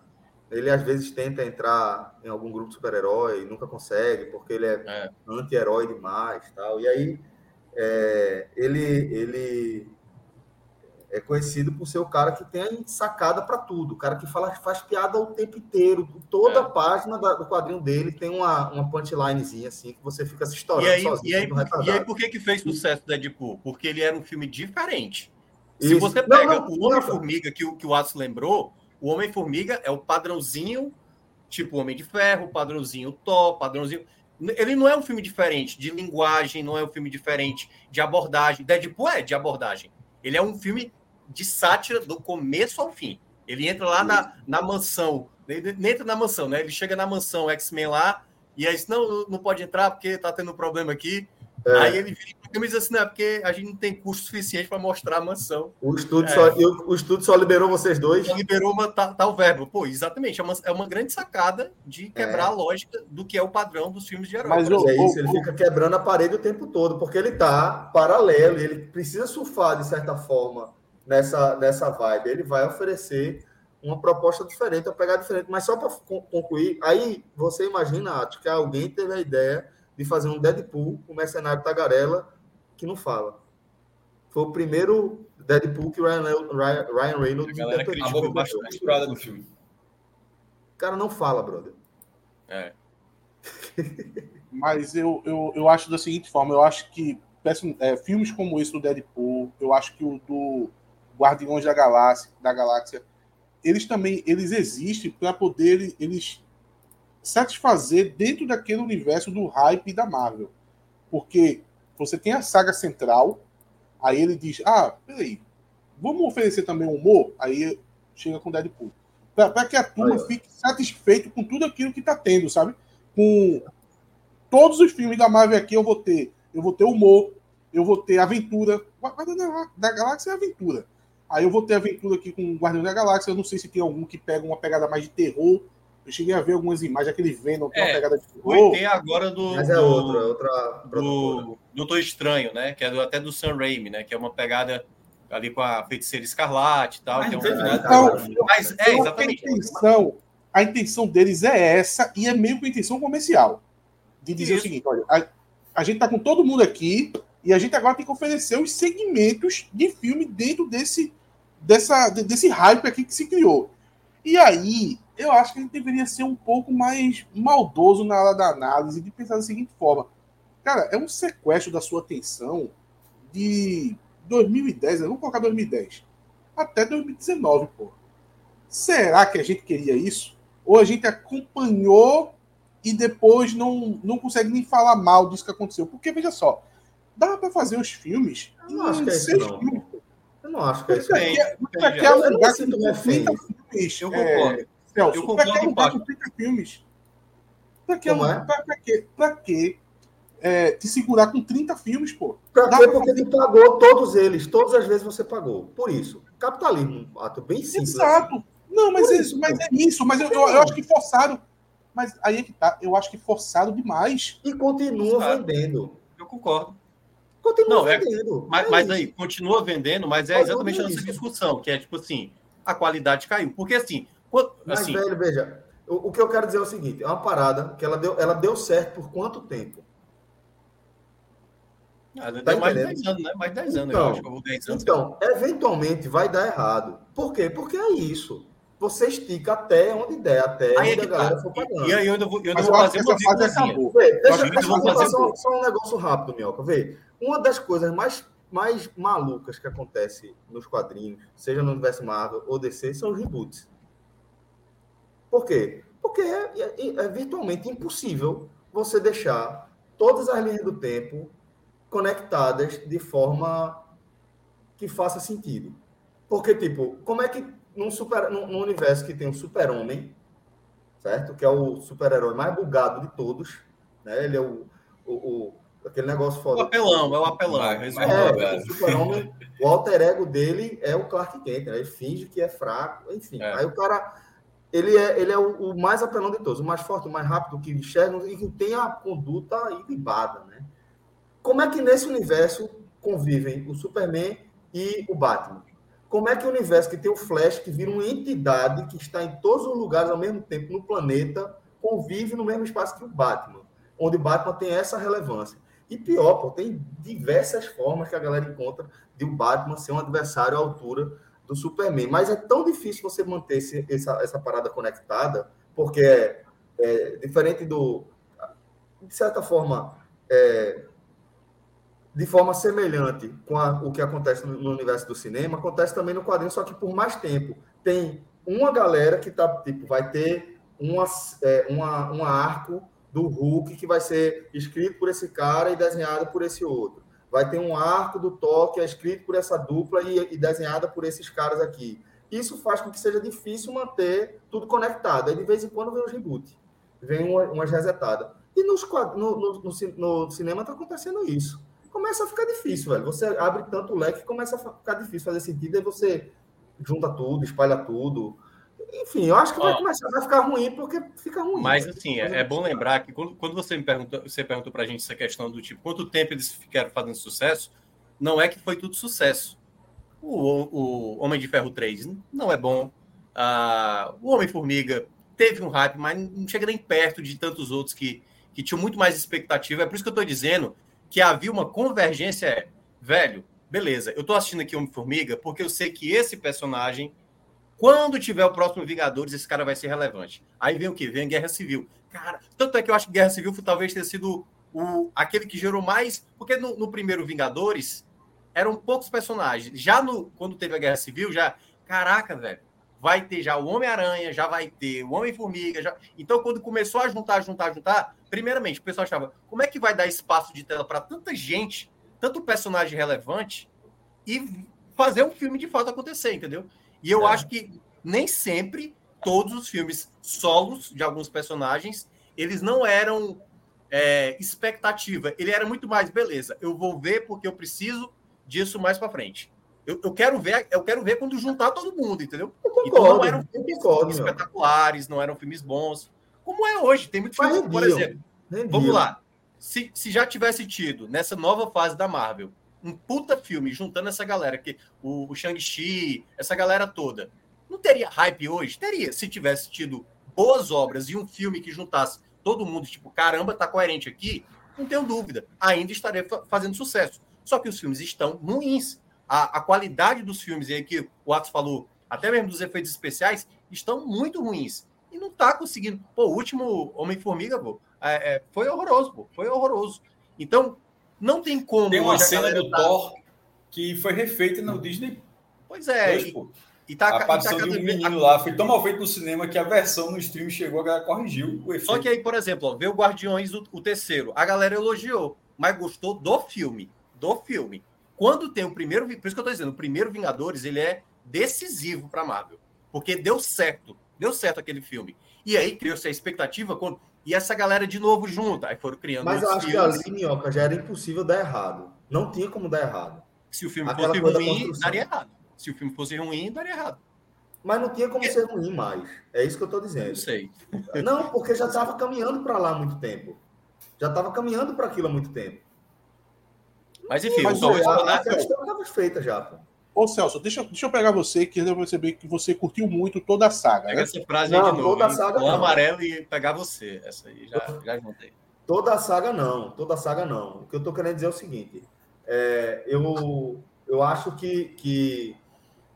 Ele às vezes tenta entrar em algum grupo de super-herói, nunca consegue, porque ele é, é. anti-herói demais. tal. E aí é, ele, ele é conhecido por ser o cara que tem sacada para tudo, o cara que fala, faz piada o tempo inteiro. Toda é. página do quadrinho dele tem uma, uma punchlinezinha assim que você fica se estourando e aí, sozinho. E aí, e aí por que, que fez sucesso Deadpool? Porque ele era um filme diferente. Se Isso. você pega não, não, o Homem-Formiga que, que o Atos lembrou, o Homem-Formiga é o padrãozinho, tipo Homem de Ferro, padrãozinho Thor, padrãozinho. Ele não é um filme diferente de linguagem, não é um filme diferente de abordagem. Deadpool é de abordagem. Ele é um filme de sátira do começo ao fim. Ele entra lá na, na mansão, ele entra na mansão, né? Ele chega na mansão X-Men lá, E aí, não, não pode entrar porque tá tendo um problema aqui. É. Aí ele vira e diz assim, não, é porque a gente não tem custo suficiente para mostrar a mansão. O estudo, é. só, eu, o estudo só liberou vocês dois? Só liberou uma, tal, tá, tá verbo. Pô, exatamente. É uma, é uma grande sacada de quebrar é. a lógica do que é o padrão dos filmes de herói. Mas o, é isso, ele fica quebrando a parede o tempo todo, porque ele tá paralelo e ele precisa surfar, de certa forma, nessa, nessa vibe. Ele vai oferecer uma proposta diferente, uma pegada diferente. Mas só para concluir, aí você imagina, acho que alguém teve a ideia de fazer um Deadpool, o mercenário tagarela, que não fala. Foi o primeiro Deadpool que o Ryan, Ryan, Ryan Reynolds a galera criticou bastante no filme. O cara não fala, brother. É. Mas eu, eu, eu acho da seguinte forma, eu acho que é, filmes como esse do Deadpool, eu acho que o do Guardiões da Galáxia, da Galáxia eles também eles existem para poder eles satisfazer dentro daquele universo do hype da Marvel. Porque você tem a saga central, aí ele diz: Ah, peraí, vamos oferecer também humor? Aí chega com Deadpool. Para que a turma fique satisfeito com tudo aquilo que está tendo, sabe? Com todos os filmes da Marvel aqui eu vou ter. Eu vou ter humor, eu vou ter aventura. Da Galáxia é aventura. Aí eu vou ter aventura aqui com o Guardião da Galáxia. Eu não sei se tem algum que pega uma pegada mais de terror eu cheguei a ver algumas imagens, aquele Venom tem é, uma pegada de terror. Tem agora do. Mas é do, outra, é outra do Doutor Estranho, né? Que é do, até do Sam Raimi, né? Que é uma pegada ali com a feiticeira escarlate e tal. Mas, um... então, mas é exatamente. A intenção, a intenção deles é essa, e é meio com intenção comercial. De dizer Isso. o seguinte: olha, a, a gente tá com todo mundo aqui, e a gente agora tem que oferecer os segmentos de filme dentro desse, dessa, desse hype aqui que se criou. E aí, eu acho que a gente deveria ser um pouco mais maldoso na hora da análise, de pensar da seguinte forma: cara, é um sequestro da sua atenção de 2010, vamos colocar 2010, até 2019, pô. Será que a gente queria isso? Ou a gente acompanhou e depois não, não consegue nem falar mal disso que aconteceu? Porque, veja só, dá para fazer os filmes eu não acho que é isso, não. Filmes. Eu não acho que é isso. Daqui, daqui a um lugar que 30 filmes. Eu concordo. É, Celso, eu concordo pra que lugar com 30 filmes? Pra que, Como é? pra, pra que, pra que é, te segurar com 30 filmes, pô? Pra quê? Porque ele pagou todos eles. Todas as vezes você pagou. Por isso. Capitalismo, ato bem simples. Exato. Assim. Não, mas, é, isso, mas é isso. Mas eu, eu, eu, acho que forçaram. Mas aí é que tá. Eu acho que forçaram demais. E continua vendendo. Eu concordo. Continua não, é vendendo. É, mas, mas aí, continua vendendo, mas é exatamente essa discussão, que é tipo assim, a qualidade caiu. Porque assim, mas, assim, velho, veja, o, o, que eu quero dizer é o seguinte: é uma parada que ela deu, ela deu certo por quanto tempo? Ah, tá deu mais de 10 anos, né? Mais de 10 anos, então, eu acho que eu vou 10 anos. Então, eventualmente vai dar errado. Por quê? Porque é isso. Você estica até onde der, até aí onde é a galera tá. for pagando. E aí eu ainda vou, eu ainda vou fazer uma fase. Vê, deixa, deixa eu fazer só, só, um negócio rápido, Minhoca. Vê, uma das coisas mais, mais malucas que acontece nos quadrinhos, seja no universo Marvel ou DC, são os reboots. Por quê? Porque é, é, é virtualmente impossível você deixar todas as linhas do tempo conectadas de forma que faça sentido. Porque, tipo, como é que num, super, num, num universo que tem um super-homem, certo? Que é o super-herói mais bugado de todos, né? Ele é o, o, o aquele negócio foda. O apelão, é o apelão. É, é, o super-homem, o alter ego dele é o Clark Kent, né? Ele finge que é fraco, enfim. É. Aí o cara ele é, ele é o, o, mais apelão de todos, o mais forte, o mais rápido, que enxerga e que tem a conduta ilibada, né? Como é que nesse universo convivem o Superman e o Batman? Como é que o universo que tem o Flash, que vira uma entidade que está em todos os lugares ao mesmo tempo no planeta, convive no mesmo espaço que o Batman? Onde o Batman tem essa relevância. E pior, pô, tem diversas formas que a galera encontra de o Batman ser um adversário à altura do Superman. Mas é tão difícil você manter esse, essa, essa parada conectada, porque é, é diferente do. De certa forma, é, de forma semelhante com a, o que acontece no, no, universo do cinema, acontece também no quadrinho, só que por mais tempo. Tem uma galera que tá, tipo, vai ter uma, é, uma, um arco do Hulk que vai ser escrito por esse cara e desenhado por esse outro vai ter um arco do toque é escrito por essa dupla e, e desenhada por esses caras aqui. Isso faz com que seja difícil manter tudo conectado. Aí, de vez em quando, vem os reboot, vem uma, umas resetadas. E nos, no, no, no, no cinema está acontecendo isso. Começa a ficar difícil, velho. Você abre tanto leque que começa a ficar difícil fazer sentido, aí você junta tudo, espalha tudo. Enfim, eu acho que vai começar a ficar ruim porque fica ruim. Mas assim, é, é bom lembrar que quando, quando você me perguntou, você perguntou pra gente essa questão do tipo, quanto tempo eles ficaram fazendo sucesso, não é que foi tudo sucesso. O, o Homem de Ferro 3 não é bom. Ah, o Homem-Formiga teve um hype, mas não chega nem perto de tantos outros que, que tinham muito mais expectativa. É por isso que eu estou dizendo que havia uma convergência. É, velho, beleza, eu estou assistindo aqui Homem-Formiga porque eu sei que esse personagem quando tiver o próximo Vingadores, esse cara vai ser relevante. Aí vem o quê? Vem Guerra Civil. Cara, tanto é que eu acho que Guerra Civil talvez tenha sido o, aquele que gerou mais. Porque no, no primeiro Vingadores eram poucos personagens. Já no, quando teve a Guerra Civil, já. Caraca, velho. Vai ter já o Homem-Aranha, já vai ter o Homem-Formiga. Já... Então, quando começou a juntar, juntar, juntar, primeiramente, o pessoal achava: como é que vai dar espaço de tela para tanta gente, tanto personagem relevante, e fazer um filme de fato acontecer, entendeu? E eu é. acho que nem sempre todos os filmes solos de alguns personagens eles não eram é, expectativa. Ele era muito mais beleza. Eu vou ver porque eu preciso disso mais para frente. Eu, eu, quero ver, eu quero ver quando juntar todo mundo, entendeu? Concordo, então não eram filmes concordo, espetaculares, não eram filmes bons, como é hoje. Tem muitos filmes, por exemplo. Vamos lá. Se, se já tivesse tido nessa nova fase da Marvel um puta filme juntando essa galera, que o, o Shang-Chi, essa galera toda, não teria hype hoje? Teria, se tivesse tido boas obras e um filme que juntasse todo mundo, tipo, caramba, tá coerente aqui, não tenho dúvida, ainda estaria fazendo sucesso. Só que os filmes estão ruins. A, a qualidade dos filmes, e aí que o Atos falou, até mesmo dos efeitos especiais, estão muito ruins. E não tá conseguindo. Pô, o último Homem-Formiga, pô, é, é, foi horroroso, pô, foi horroroso. Então, não tem como. Tem uma cena do tá... Thor que foi refeita no Disney. Pois é. e, e tá, a aparição tá de um menino lá foi tão mal feito no cinema que a versão no stream chegou, a galera corrigiu o efeito. Só que aí, por exemplo, ó, vê o Guardiões, o, o terceiro. A galera elogiou, mas gostou do filme. Do filme. Quando tem o primeiro. Por isso que eu tô dizendo, o primeiro Vingadores, ele é decisivo para Marvel. Porque deu certo. Deu certo aquele filme. E aí criou-se a expectativa quando e essa galera de novo junto. Aí foram criando. Mas eu acho filmes. que ali, Minhoca, já era impossível dar errado. Não tinha como dar errado. Se o filme Aquela fosse ruim, daria errado. Se o filme fosse ruim, daria errado. Mas não tinha como ser ruim mais. É isso que eu estou dizendo. Não sei. Não, porque já estava caminhando para lá há muito tempo. Já estava caminhando para aquilo há muito tempo. Mas enfim, Mas, eu só a, a questão estava feita já. Pô. Ô Celso, deixa, deixa eu pegar você, que eu perceber que você curtiu muito toda a saga. Pega né? essa frase não, aí de novo. Toda a saga. O amarelo e pegar você. Essa aí já, já juntei. Toda a saga não, toda a saga não. O que eu estou querendo dizer é o seguinte: é, eu, eu acho que, que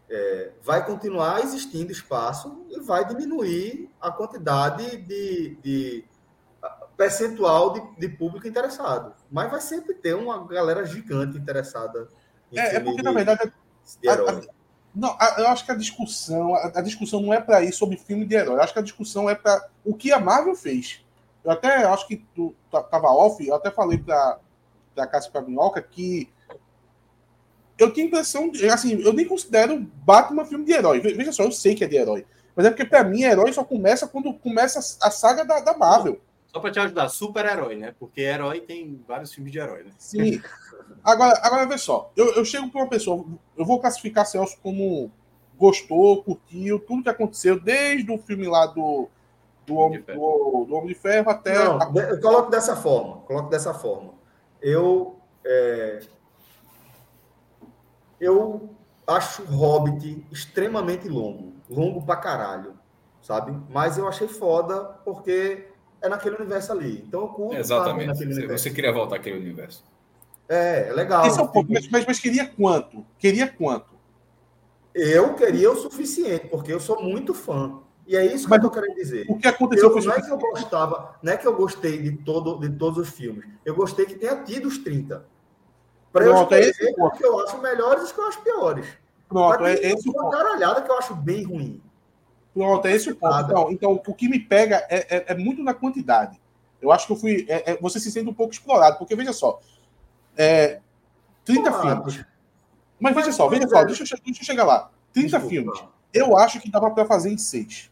é, vai continuar existindo espaço e vai diminuir a quantidade de, de percentual de, de, público interessado. Mas vai sempre ter uma galera gigante interessada. é, é porque, de, na verdade, de herói. A, a, não, a, eu acho que a discussão, a, discussão não é para ir sobre filme de herói. Eu acho que a discussão é para o que a Marvel fez. Eu até acho que tu tava off, eu até falei para da Cássia Pabinhoca que eu tenho a impressão, assim, eu nem considero Batman filme de herói. Veja só, eu sei que é de herói. Mas é porque, para mim, herói só começa quando começa a saga da, da Marvel. Só para te ajudar, super-herói, né? Porque herói tem vários filmes de herói, né? Sim. Agora, agora vê só, eu, eu chego para uma pessoa, eu vou classificar Celso como gostou, curtiu, tudo que aconteceu, desde o filme lá do, do, Homem, do, do Homem de Ferro até. Não, a... eu coloco dessa forma, coloco dessa forma. Eu. É... Eu acho Hobbit extremamente longo, longo pra caralho, sabe? Mas eu achei foda porque é naquele universo ali. Então eu curto. Exatamente. Você queria voltar àquele universo. É, é legal. Esse é o ponto. Mas, mas, mas, queria quanto? Queria quanto? Eu queria o suficiente, porque eu sou muito fã. E é isso que mas eu tô querendo dizer. O que aconteceu eu, Não é que eu gostava, não é que eu gostei de, todo, de todos os filmes. Eu gostei que tenha tido os 30. Para eu escolher é o que eu acho melhores e os que eu acho piores. Pronto, é esse uma caralhada que eu acho bem ruim. Pronto, é esse o ponto. Então, então, o que me pega é, é, é muito na quantidade. Eu acho que eu fui. É, é, você se sente um pouco explorado, porque veja só. É, 30 filmes. Mas veja só, veja só, deixa eu, deixa eu chegar lá. 30 Desculpa. filmes. Eu acho que dava para fazer em 6.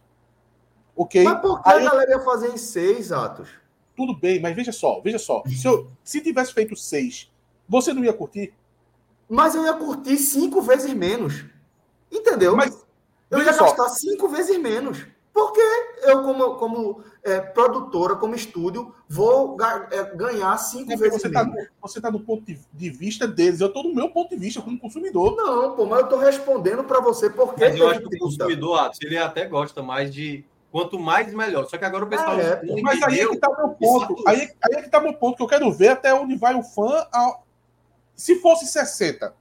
Ok? Mas por que Aí... a galera ia fazer em 6, Atos? tudo bem, mas veja só, veja só. Se, eu, se tivesse feito seis, você não ia curtir? Mas eu ia curtir cinco vezes menos. Entendeu? Mas, eu ia só. gastar cinco vezes menos. Porque eu, como, como é, produtora, como estúdio, vou ga é, ganhar cinco é vezes você menos. Tá, você está no ponto de vista deles, eu estou no meu ponto de vista como consumidor. Não, pô, mas eu estou respondendo para você porque. Mas eu acho que o consumidor, Atos, ele até gosta mais de quanto mais melhor. Só que agora o pessoal. É, mas aí é que está meu ponto. Aí, aí é que está meu ponto, que eu quero ver até onde vai o fã. Ao... Se fosse 60.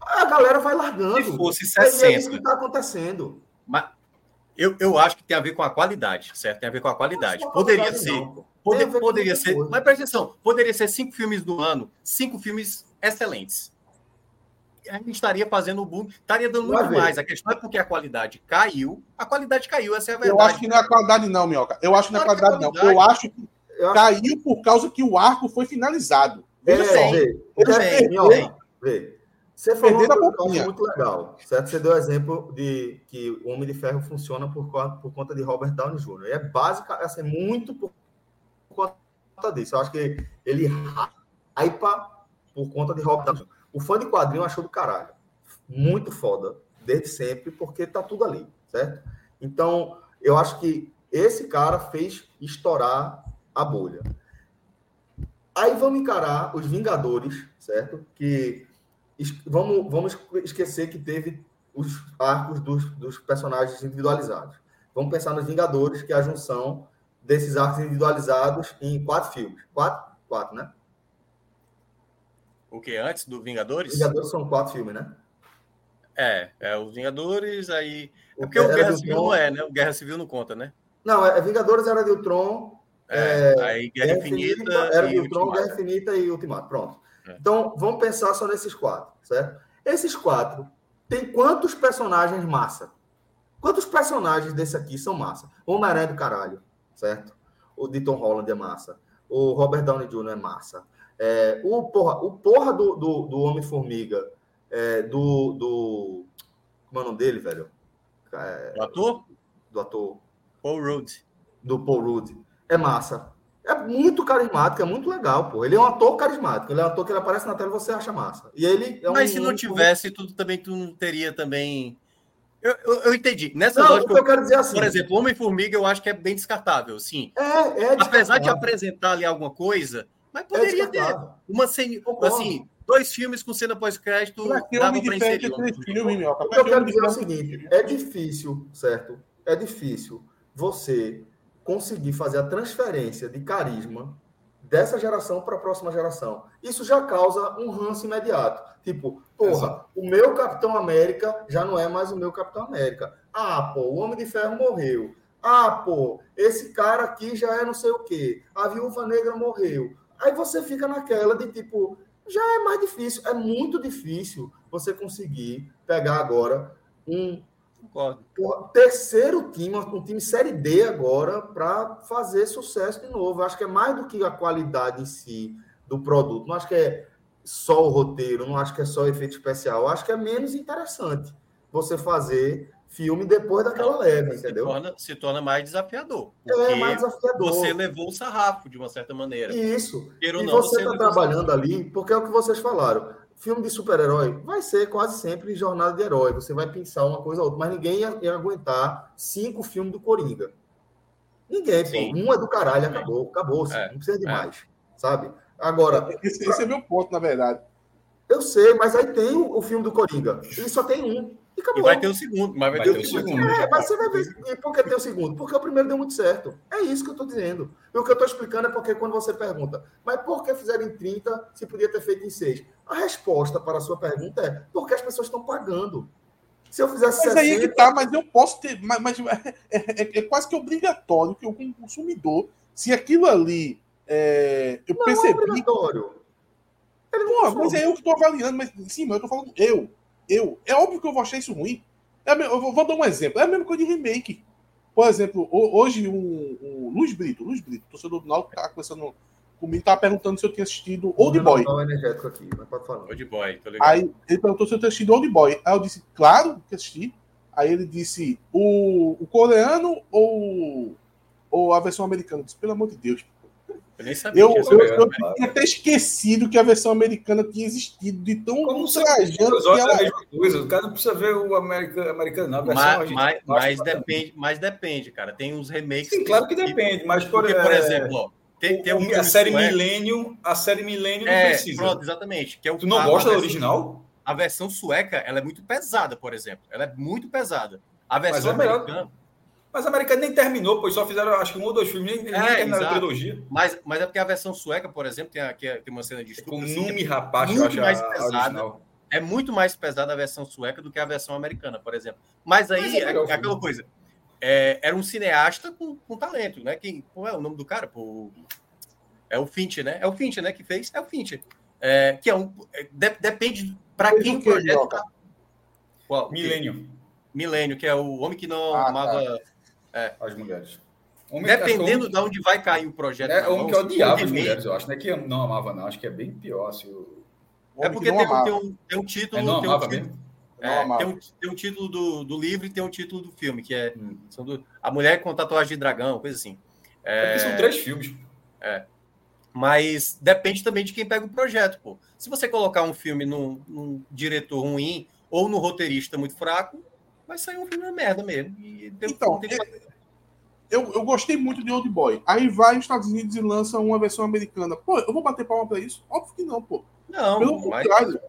A galera vai largando. Se fosse 60. É isso que está acontecendo. Eu, eu acho que tem a ver com a qualidade, certo? Tem a ver com a qualidade. Poderia ser. Não, poder, poderia ser. Coisa. Mas presta atenção, poderia ser cinco filmes do ano, cinco filmes excelentes. A gente estaria fazendo o boom, estaria dando muito mais. A questão é porque a qualidade caiu. A qualidade caiu, essa é a verdade. Eu acho que não é a qualidade, não, Minhoca. Eu acho que não é a qualidade, não. Eu acho que caiu por causa que o arco foi finalizado. Veja é, só. Vê, vê, vê. Você falou uma coisa muito legal, certo? Você deu exemplo de que o Homem de Ferro funciona por, por conta de Robert Downey Jr. E é básica, é assim, muito por conta disso. Eu acho que ele hypa por conta de Robert Downey Jr. O fã de quadrinho achou do caralho. Muito foda, desde sempre, porque tá tudo ali, certo? Então, eu acho que esse cara fez estourar a bolha. Aí vamos encarar os Vingadores, certo? Que vamos, vamos esquecer que teve os arcos dos, dos personagens individualizados. Vamos pensar nos Vingadores, que é a junção desses arcos individualizados em quatro filmes. Quatro? Quatro, né? O que? Antes do Vingadores? Vingadores são quatro filmes, né? É, é os Vingadores, aí. É porque o, o Guerra Civil Tron... não é, né? O Guerra Civil não conta, né? Não, é, é Vingadores era de Ultron. É, é, aí Guerra, Guerra Infinita. Infinita era de Ultron, Guerra Infinita e Ultimato. Pronto. É. Então, vamos pensar só nesses quatro, certo? Esses quatro, tem quantos personagens massa? Quantos personagens desse aqui são massa? O Homem-Aranha do caralho, certo? O de Tom Holland é massa. O Robert Downey Jr. é massa. É, o porra, o porra do, do, do Homem-Formiga, é, do, do. Como é o nome dele, velho? É, do ator? Do ator. Paul Rudd. Do Paul Rudd. É massa. É muito carismático, é muito legal, pô. Ele é um ator carismático, ele é um ator que ele aparece na tela e você acha massa. E ele é um, Mas se não tivesse, tu também tu não teria também. Eu, eu, eu entendi. Nessa não, lógica, eu quero dizer assim. Por exemplo, Homem-Formiga eu acho que é bem descartável, sim. É, é Apesar de apresentar ali alguma coisa, mas poderia é ter uma cena, assim, dois filmes com cena pós-crédito. Dava para inserir. Filme, o que eu quero dizer é o seguinte: é difícil, certo? É difícil você conseguir fazer a transferência de carisma dessa geração para a próxima geração. Isso já causa um ranço imediato. Tipo, porra, Exato. o meu Capitão América já não é mais o meu Capitão América. Ah, pô, o Homem de Ferro morreu. Ah, pô, esse cara aqui já é não sei o quê. A Viúva Negra morreu. Aí você fica naquela de tipo, já é mais difícil, é muito difícil você conseguir pegar agora um Concordo. Terceiro time, um time Série D agora, para fazer sucesso de novo. acho que é mais do que a qualidade em si do produto. Não acho que é só o roteiro, não acho que é só efeito especial. acho que é menos interessante você fazer filme depois daquela leva, entendeu? Se torna, se torna mais desafiador. É mais desafiador. Você levou o sarrafo de uma certa maneira. Isso. e não, você está trabalhando ali, porque é o que vocês falaram filme de super-herói vai ser quase sempre jornada de herói. Você vai pensar uma coisa ou outra, mas ninguém ia, ia aguentar cinco filmes do Coringa. Ninguém, pô. Um é do caralho, acabou, acabou. É, não precisa de é. mais, sabe? Agora. Esse, esse, é meu ponto, na verdade. Eu sei, mas aí tem o, o filme do Coringa. E só tem um. E, acabou. e vai ter o segundo, mas vai, vai ter, ter, o segundo. É, mas você vai ver. E por que tem o segundo? Porque o primeiro deu muito certo. É isso que eu estou dizendo. E o que eu estou explicando é porque quando você pergunta, mas por que fizeram em 30 se podia ter feito em 6? A resposta para a sua pergunta é porque as pessoas estão pagando. Se eu fizesse mas 60... aí é que tá, mas eu posso ter. Mas, mas é, é, é, quase que obrigatório que como consumidor, se aquilo ali. É, eu não, percebi. Não é obrigatório. Ele não Pô, mas é eu que estou avaliando, mas sim, mas eu estou falando eu. Eu. É óbvio que eu vou achar isso ruim. É, eu vou dar um exemplo. É a mesma coisa de remake. Por exemplo, hoje o, o Luiz Brito, Luiz Brito, torcedor do Náutico, tá começando comigo, tava perguntando se eu tinha assistido Old Boy. Aqui, Old Boy, tô ligado. Aí ele perguntou se eu tinha assistido Old Boy. Aí eu disse, claro que assisti. Aí ele disse, o, o coreano ou, ou a versão americana? Eu disse, pelo amor de Deus. Eu nem sabia. Eu, eu, eu, eu tinha até esquecido que a versão americana tinha existido, de tão Como ultrajante que ela é. A mesma coisa. O cara não precisa ver o americano, americano não. A versão mas, mas, mas depende, mas depende, cara. Tem uns remakes. Sim, claro que depende, mas por, Porque, por exemplo, ó, tem, tem um a série Millennium, a série Millennium é, não precisa. Pronto, exatamente. Que é o, tu não gosta da original? A versão sueca, ela é muito pesada, por exemplo. Ela é muito pesada. A versão é americana mas a americana nem terminou, pois só fizeram acho que um ou dois filmes, nem, nem é, terminaram a trilogia. Mas, mas é porque a versão sueca, por exemplo, tem, aqui, tem uma cena de estupro. Com assim, Numi, é rapaz, muito mais a, pesada. A é muito mais pesada a versão sueca do que a versão americana, por exemplo. Mas aí mas é, é, é aquela coisa. É, era um cineasta com, com talento, né? Quem, qual é o nome do cara? Pô, é o Finch, né? É o Finch, né? Que fez? É o Finch. É, que é um. De, depende para quem o projeto. Tá... Milênio. Milênio, que é o homem que não ah, tá. amava. Tá é. As mulheres. Homem Dependendo de onde vai cair o projeto. É o homem que odiava as mulheres, eu acho. Não é que não amava, não. Acho que é bem pior. Se o... É porque tem, tem, um, tem um título. É, não tem, um título é, tem, um, tem um título do, do livro e tem um título do filme, que é hum. do, A Mulher com Tatuagem de Dragão, coisa assim. É, são três filmes. É. Mas depende também de quem pega o projeto, pô. Se você colocar um filme num, num diretor ruim ou no roteirista muito fraco, vai sair um filme merda mesmo. Então, tem... eu, eu gostei muito de Old Boy. Aí vai nos Estados Unidos e lança uma versão americana. Pô, eu vou bater palma pra isso? Óbvio que não, pô. Não, pelo contrário.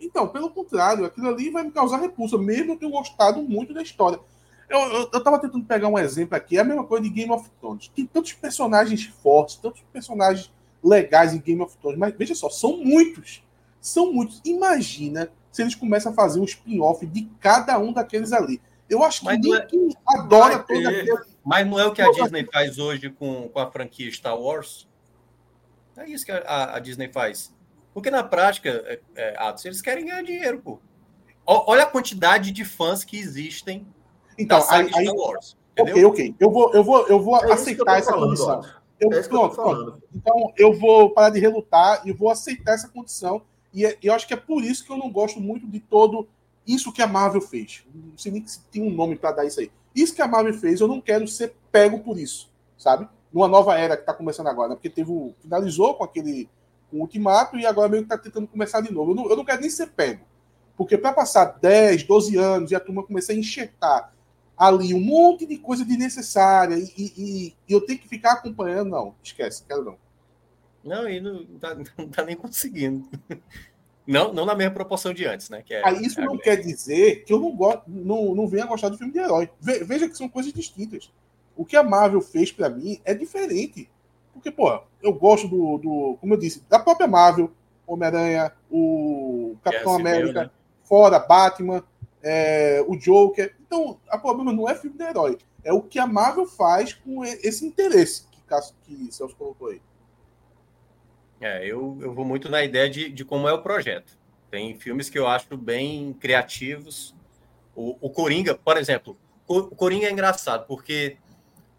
Então, pelo contrário, aquilo ali vai me causar repulsa, mesmo eu tenho gostado muito da história. Eu, eu, eu tava tentando pegar um exemplo aqui, é a mesma coisa de Game of Thrones. Tem tantos personagens fortes, tantos personagens legais em Game of Thrones, mas veja só, são muitos. São muitos. Imagina se eles começam a fazer um spin-off de cada um daqueles ali. Eu acho que ninguém é... adora toda aquele... Mas não é o que a Disney faz hoje com, com a franquia Star Wars? É isso que a, a Disney faz. Porque na prática, é, é, Atos, eles querem ganhar dinheiro, pô. Olha a quantidade de fãs que existem então, aí, aí, Star Wars. Ok, ok. Eu vou, eu vou, eu vou é aceitar essa falando, condição. Eu, é pronto, pronto. Então, eu vou parar de relutar e vou aceitar essa condição e é, eu acho que é por isso que eu não gosto muito de todo isso que a Marvel fez. Não sei nem se tem um nome para dar isso aí. Isso que a Marvel fez, eu não quero ser pego por isso, sabe? Numa nova era que está começando agora, né? porque teve o, finalizou com aquele com o ultimato e agora meio que está tentando começar de novo. Eu não, eu não quero nem ser pego. Porque para passar 10, 12 anos e a turma começar a enxertar ali um monte de coisa desnecessária e, e, e eu tenho que ficar acompanhando, não, esquece, quero não. Não, e não tá, não tá nem conseguindo. Não, não na mesma proporção de antes, né? Que é, Aí isso é não quer dizer que eu não, gosto, não, não venha gostar do filme de herói. Veja que são coisas distintas. O que a Marvel fez para mim é diferente. Porque, pô, eu gosto do, do como eu disse, da própria Marvel, Homem-Aranha, o Capitão América, né? fora Batman, é, o Joker. Então, a problema não é filme de herói. É o que a Marvel faz com esse interesse que, que Celso colocou aí. É, eu, eu vou muito na ideia de, de como é o projeto. Tem filmes que eu acho bem criativos. O, o Coringa, por exemplo, o Coringa é engraçado, porque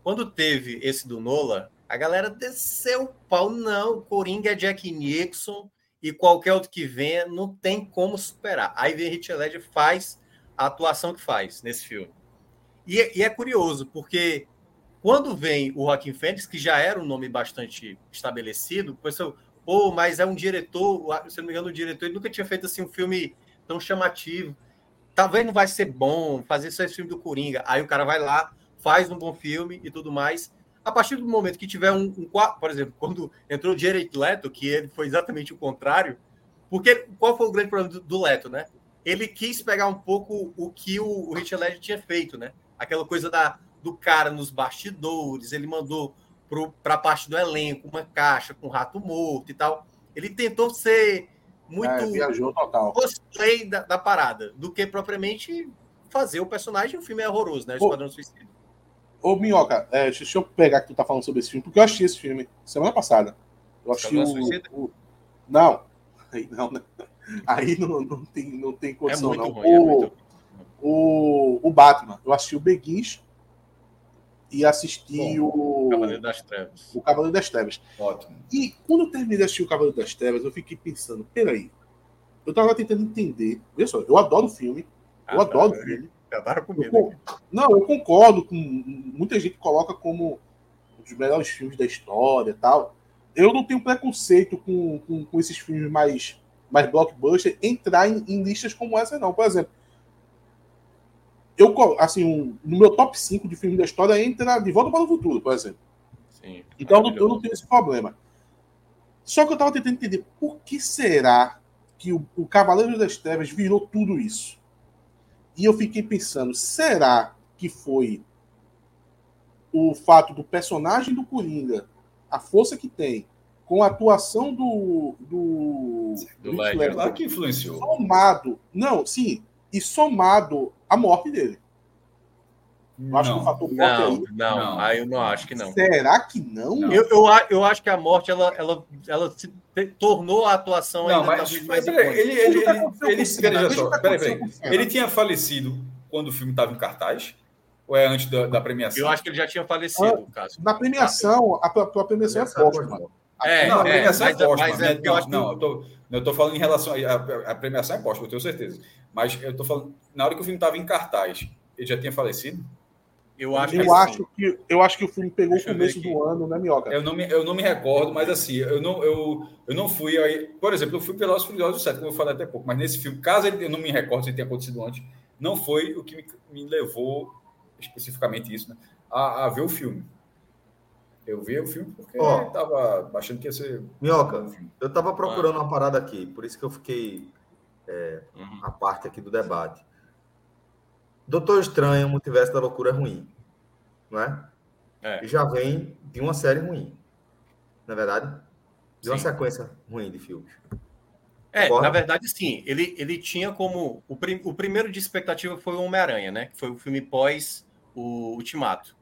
quando teve esse do Nola, a galera desceu o pau. Não, Coringa é Jack Nixon e qualquer outro que venha não tem como superar. Vem Heath Ledger faz a atuação que faz nesse filme. E, e é curioso, porque quando vem o Joaquim Fênix, que já era um nome bastante estabelecido, o pessoal, pô, mas é um diretor, se não me engano, o diretor ele nunca tinha feito assim um filme tão chamativo. Talvez não vai ser bom fazer só esse filme do Coringa. Aí o cara vai lá, faz um bom filme e tudo mais. A partir do momento que tiver um, um por exemplo, quando entrou o Jared Leto, que ele foi exatamente o contrário, porque qual foi o grande problema do, do Leto, né? Ele quis pegar um pouco o que o, o Richard Ledger tinha feito, né? Aquela coisa da, do cara nos bastidores, ele mandou para a parte do elenco, uma caixa com rato morto e tal. Ele tentou ser muito é, viajou total. cosplay da, da, parada, do que propriamente fazer o personagem. O filme é horroroso, né? O Esquadrão Suicida. Ô, Minhoca, é, deixa eu pegar que tu tá falando sobre esse filme, porque eu assisti esse filme semana passada. Eu assisti o, o, Não, aí não, né? Aí não, não, tem, não tem condição, é não. Ruim, é o, é o, o Batman, eu assisti o Beguins e assisti Bom, o. Cavaleiro das Trevas. O Cavaleiro das Trevas. Ótimo. E quando eu terminei de assistir o Cavaleiro das Trevas, eu fiquei pensando, peraí. Eu tava tentando entender. Veja só, eu adoro o filme. Eu ah, adoro o filme. Adoro comida. Eu, não, eu concordo com. Muita gente coloca como dos melhores filmes da história tal. Eu não tenho preconceito com, com, com esses filmes mais, mais blockbuster entrar em, em, listas como essa, não. Por exemplo, eu, assim, um, no meu top 5 de filmes da história entra De Volta para o Futuro, por exemplo. Sim, então eu não, eu não tenho esse problema. Só que eu estava tentando entender por que será que o, o Cavaleiro das Trevas virou tudo isso. E eu fiquei pensando, será que foi o fato do personagem do Coringa, a força que tem, com a atuação do. Do, do Ledger, claro que influenciou. Somado. Não, sim. E somado a morte dele. Eu acho não, que o fator morte não, aí. Não, não, aí eu não acho que não. Será que não? não. Eu, eu, eu acho que a morte ela, ela, ela se tornou a atuação não, mas, mais peraí, ele, ele, ele, ele, ele, só, peraí, peraí. ele tinha falecido quando o filme estava em cartaz? Ou é antes da, da, premiação? Eu acho que ele já tinha falecido, ah, caso. Na premiação, a, a, a premiação é póstuma. É, não, a premiação é, é póstuma. Mas, é, né? eu não, eu tô, eu tô falando em relação a, a, premiação é póstuma, eu tenho certeza. Mas eu tô falando, na hora que o filme estava em cartaz, ele já tinha falecido? Eu acho, eu que, acho que eu acho que o filme pegou o começo do ano, né, Minhoca? Eu não me, eu não me recordo, mas assim, eu não, eu, eu não fui aí. Por exemplo, eu fui pelos Furiosos 7, como eu falei até pouco, mas nesse filme, caso ele, eu não me recordo se tenha acontecido antes, não foi o que me, me levou, especificamente isso, né, a, a, ver o filme. Eu vi o filme porque oh, tava achando que ia ser. Minhoca, eu tava procurando ah. uma parada aqui, por isso que eu fiquei é, uhum. a parte aqui do debate. Doutor Estranho, Multiverso da Loucura é ruim, não é? é? E já vem de uma série ruim, na é verdade? De uma sim. sequência ruim de filmes. É, na verdade, sim. Ele, ele tinha como. O, prim, o primeiro de expectativa foi o Homem-Aranha, né? Que foi o filme pós o Ultimato.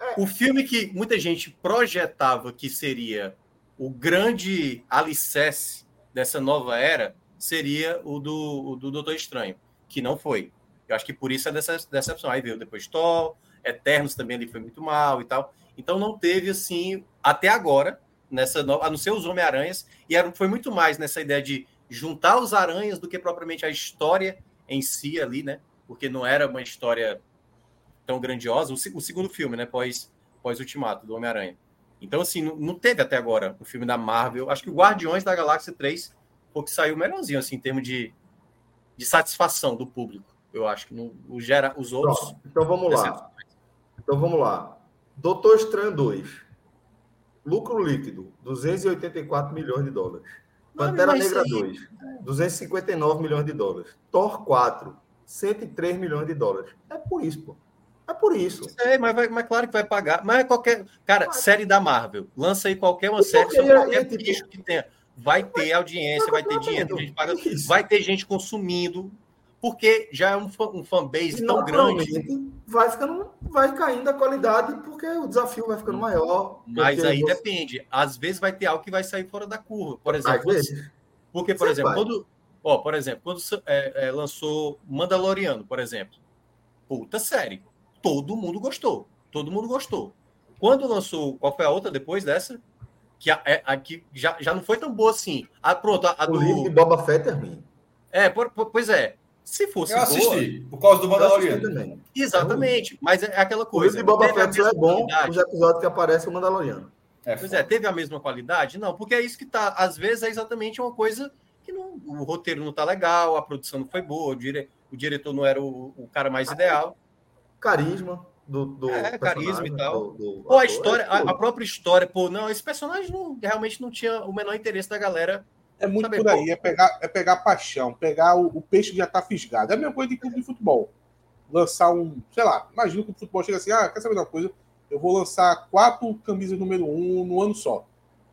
É. O filme que muita gente projetava que seria o grande alicerce dessa nova era seria o do, o do Doutor Estranho, que não foi. Eu acho que por isso é decepção. Aí veio depois Thor, Eternos também ali foi muito mal e tal. Então não teve assim, até agora, nessa a não ser os Homem-Aranhas, e era, foi muito mais nessa ideia de juntar os aranhas do que propriamente a história em si ali, né? Porque não era uma história tão grandiosa. O, o segundo filme, né? Pós, pós Ultimato, do Homem-Aranha. Então, assim, não, não, teve até agora o filme da Marvel. Acho que o Guardiões da Galáxia 3 foi o que saiu melhorzinho, assim, em termos de, de satisfação do público eu acho que não, o gera os outros. Pronto, então vamos lá. Então vamos lá. Doutor Estranho 2. Lucro líquido, 284 milhões de dólares. Pantera Negra aí... 2, 259 milhões de dólares. Thor 4, 103 milhões de dólares. É por isso, pô. É por isso. É, mas, vai, mas claro que vai pagar. Mas é qualquer. Cara, mas... série da Marvel. Lança aí qualquer uma série sobre qualquer tipo... bicho que tenha. Vai ter audiência, vai ter dinheiro, gente paga, vai ter gente consumindo porque já é um, um fanbase tão grande. Vai ficando, vai caindo a qualidade porque o desafio vai ficando maior. Mas aí você... depende. Às vezes vai ter algo que vai sair fora da curva. Por exemplo, porque, por você exemplo, vai. quando, ó, por exemplo, quando é, é, lançou Mandaloriano, por exemplo, puta série, todo mundo gostou, todo mundo gostou. Quando lançou, qual foi a outra depois dessa? Que, a, é, a, que já, já não foi tão boa assim. Ah, pronto, a, a o do. Boba Fett é ruim. É, por, por, pois é. Se fosse eu assisti, boa, por causa do Mandaloriano. Exatamente, mas é aquela coisa. O de Boba Fett é bom os episódios que aparece o Mandaloriano. É, pois é, teve a mesma qualidade? Não, porque é isso que tá. Às vezes é exatamente uma coisa que não, o roteiro não tá legal, a produção não foi boa, o, dire, o diretor não era o, o cara mais ideal. Carisma do, do é, carisma e tal. Do, do pô, a história, a, a, própria história, pô, não, esse personagem não, realmente não tinha o menor interesse da galera é muito Sabe, por aí, é pegar, é pegar paixão, pegar o, o peixe que já está fisgado. É a mesma coisa de clube de futebol. Lançar um, sei lá, imagina que o futebol chega assim, ah, quer saber uma coisa? Eu vou lançar quatro camisas número um no ano só.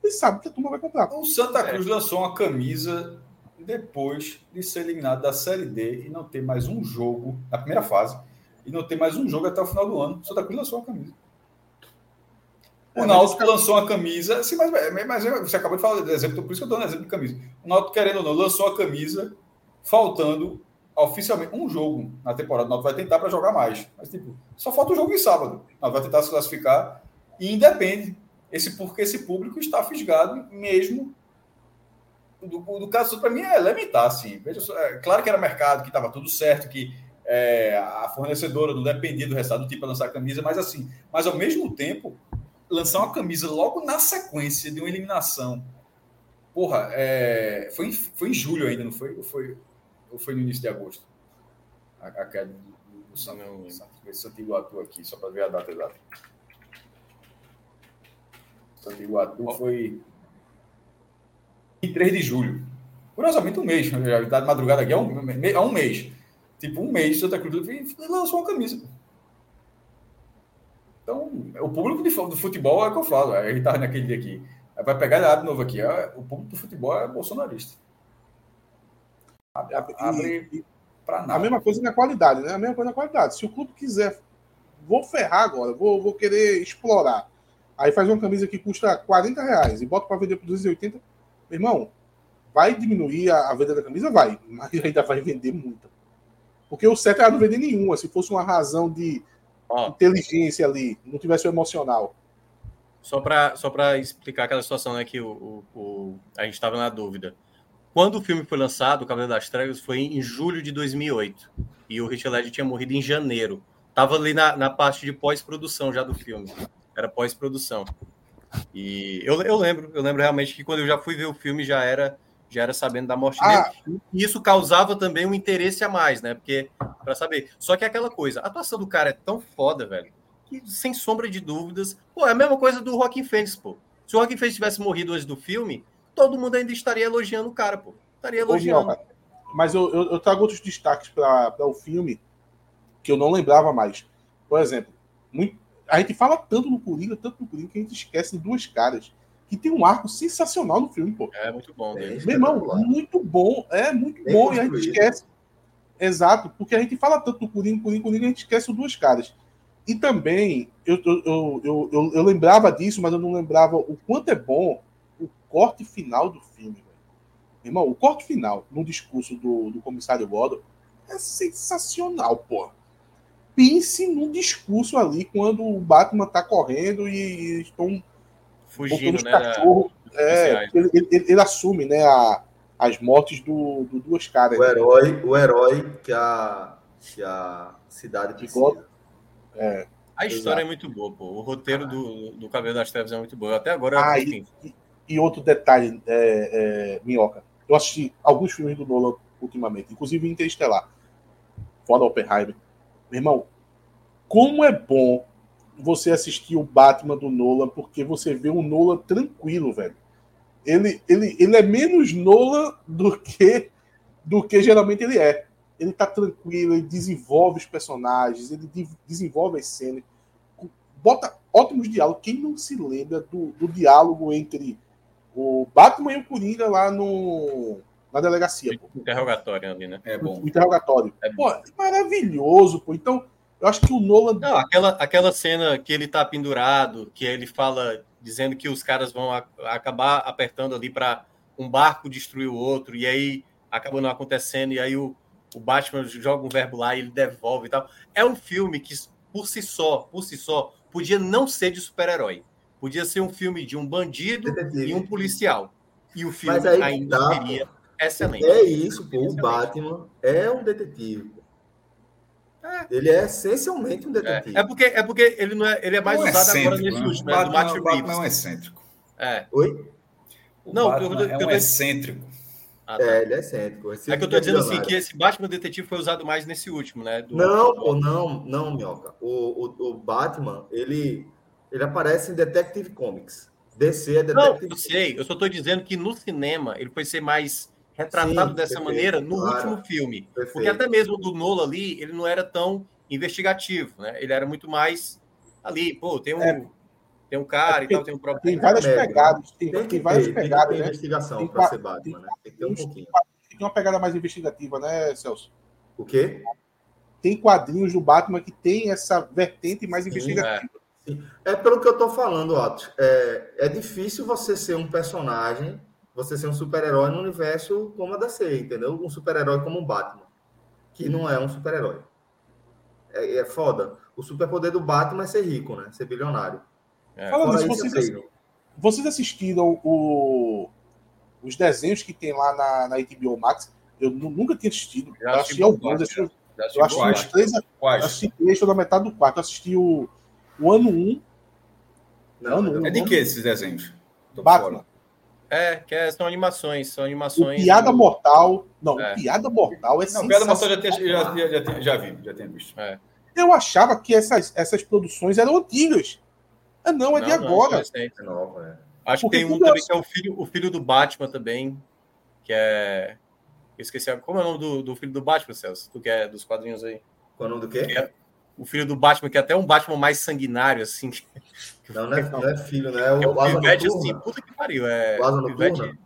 E sabe que a turma vai comprar. O Santa Cruz é. lançou uma camisa depois de ser eliminado da Série D e não ter mais um jogo na primeira fase e não ter mais um jogo até o final do ano. O Santa Cruz lançou uma camisa. O é, Náutico lançou uma camisa, sim, mas, mas você acabou de falar de exemplo, por isso que eu estou no exemplo de camisa. O Náutico, querendo ou não, lançou a camisa faltando oficialmente um jogo na temporada. O Náutico vai tentar para jogar mais. Mas, tipo, só falta o jogo em sábado. O Náutico vai tentar se classificar e independe. Esse, porque esse público está fisgado mesmo. Do, do caso, para mim, é elementar, assim. Veja, é, claro que era mercado, que estava tudo certo, que é, a fornecedora não dependia do resultado do tipo para lançar a camisa, mas assim, mas ao mesmo tempo lançar uma camisa logo na sequência de uma eliminação. Porra, é, foi, em, foi em julho ainda, não foi? Ou foi, ou foi no início de agosto? A, a queda do, do Santiago Atu aqui, só para ver a data exata. Santiago Atu foi em 3 de julho. Curiosamente, um mês. Já está de madrugada aqui há um, há um mês. Tipo, um mês, Santa Cruz lançou uma camisa. Então, o público do futebol é o que eu falo. A gente estava naquele dia aqui. Vai pegar de novo aqui. É, o público do futebol é bolsonarista. Abre, abre para nada. A mesma coisa na qualidade, né? A mesma coisa na qualidade. Se o clube quiser, vou ferrar agora, vou, vou querer explorar. Aí faz uma camisa que custa 40 reais e bota para vender por 280. Meu irmão, vai diminuir a, a, venda da camisa? Vai, mas ainda vai vender muita. Porque o certo era não vender nenhuma. Se fosse uma razão de inteligência ali, não tivesse o emocional. Só para só explicar aquela situação né, que o, o, o a gente estava na dúvida. Quando o filme foi lançado, O Cavaleiro das Trevas, foi em julho de 2008. E o Richard Ledger tinha morrido em janeiro. Tava ali na, na parte de pós-produção já do filme. Era pós-produção. E eu, eu lembro, eu lembro realmente que quando eu já fui ver o filme já era já era sabendo da morte ah. dele. E isso causava também um interesse a mais, né? Porque, para saber. Só que é aquela coisa, a atuação do cara é tão foda, velho, que sem sombra de dúvidas. Pô, é a mesma coisa do Rockin' Fênix, pô. Se o Rockin' Fênix tivesse morrido antes do filme, todo mundo ainda estaria elogiando o cara, pô. Estaria elogiando. Ô, mas eu, eu, eu, trago outros destaques para o filme que eu não lembrava mais. Por exemplo, muito, a gente fala tanto no Coringa, tanto no Coringa, que a gente esquece de duas caras que tem um arco sensacional no filme, pô. É muito bom. É, Meu irmão, muito bom. É muito Bem bom. E a gente esquece. Exato, porque a gente fala tanto do Coringa, Coringa, Coringa, a gente esquece duas caras. E também, eu, eu, eu, eu, eu lembrava disso, mas eu não lembrava o quanto é bom o corte final do filme. Véio. Irmão, o corte final no discurso do, do comissário Gordon é sensacional, pô. Pense num discurso ali quando o Batman tá correndo e estão fugindo, né? Cachorro, é, ele, ele, ele, assume, né, a, as mortes do, do duas caras. O herói, o herói que a, que a cidade precisa. É, a história Exato. é muito boa, pô. O roteiro do, do Cabelo das Trevas é muito bom. Até agora. Ah, e, e, outro detalhe, é, é, Minhoca. Eu assisti alguns filmes do Nolan ultimamente, inclusive Interestelar. Foda Oppenheimer. Meu irmão, como é bom você assistir o Batman do Nolan, porque você vê um Nolan tranquilo, velho. Ele, ele, ele é menos Nolan do que do que geralmente ele é. Ele tá tranquilo, ele desenvolve os personagens, ele desenvolve as cenas, bota ótimos diálogos. Quem não se lembra do, do diálogo entre o Batman e o Coringa lá no, na delegacia? Pô. Interrogatório ali, né? É bom. O interrogatório. É bom. Pô, maravilhoso, pô. Então, eu acho que o Nolan. Não, aquela, aquela cena que ele tá pendurado, que ele fala dizendo que os caras vão a, acabar apertando ali para um barco destruir o outro, e aí acaba não acontecendo, e aí o, o Batman joga um verbo lá e ele devolve e tal. É um filme que, por si só, por si só, podia não ser de super-herói. Podia ser um filme de um bandido Detetive. e um policial. E o filme ainda tá, seria excelente. É isso, pô. O Batman é um detetive. É. Ele é essencialmente um detetive. É, é, porque, é porque ele, não é, ele é mais não usado agora nesse né? último, né? do Matt Reeves. Batman é um excêntrico. É. Oi? O não, eu, eu, é um excêntrico. Ah, tá. É, ele é excêntrico. É que eu tô dizendo assim, que esse Batman detetive foi usado mais nesse último, né? Do... Não, pô, não, não, Minhoca. O, o, o, Batman, ele, ele aparece em Detective Comics. DC é Detective Não, eu sei. Eu só tô dizendo que no cinema ele foi ser mais retratado Sim, dessa perfeito, maneira no claro, último filme. Perfeito. Porque até mesmo do Nola ali, ele não era tão investigativo, né? Ele era muito mais ali, pô, tem um, é, tem um cara é, e tal, tem um próprio. Tem várias pegadas, tem, tem, tem várias ter, pegadas, tem né? investigação para ser Batman, né? Tem que ter um pouquinho. Tem uma pegada mais investigativa, né, Celso? O quê? Tem quadrinhos do Batman que tem essa vertente mais Sim, investigativa. É. é pelo que eu tô falando, Otto. É, é difícil você ser um personagem você ser um super-herói no universo como a DC, entendeu? Um super-herói como o Batman, que não é um super-herói. É, é, foda. O superpoder do Batman é ser rico, né? Ser bilionário. É. Falando isso, vocês, vocês assistiram o, os desenhos que tem lá na, na HBO Max? Eu nunca tinha assistido. Já eu assisti alguns. Assisti, eu assisti uns três. Eu assisti três, estou na metade do quarto. Eu assisti o, o ano 1, Não, não, é de que esses desenhos? Tô Batman. É, que é, são animações, são animações. O Piada do... Mortal. Não, é. Piada Mortal é Não, Piada Mortal já, tem, já, já, já, já vi, já tenho visto. É. Eu achava que essas, essas produções eram antigas. Ah, não, é não, de agora. Não, é nova, é. Acho Porque que tem um também que é o filho, o filho do Batman também, que é. Eu esqueci. Como é o nome do, do filho do Batman, Celso? Tu que é dos quadrinhos aí? Qual é o nome do quê? É o filho do Batman, que é até um Batman mais sanguinário, assim. Não, não é, não é filho, né? É o, é o Pivete, assim, puta que pariu. É, o Pivete...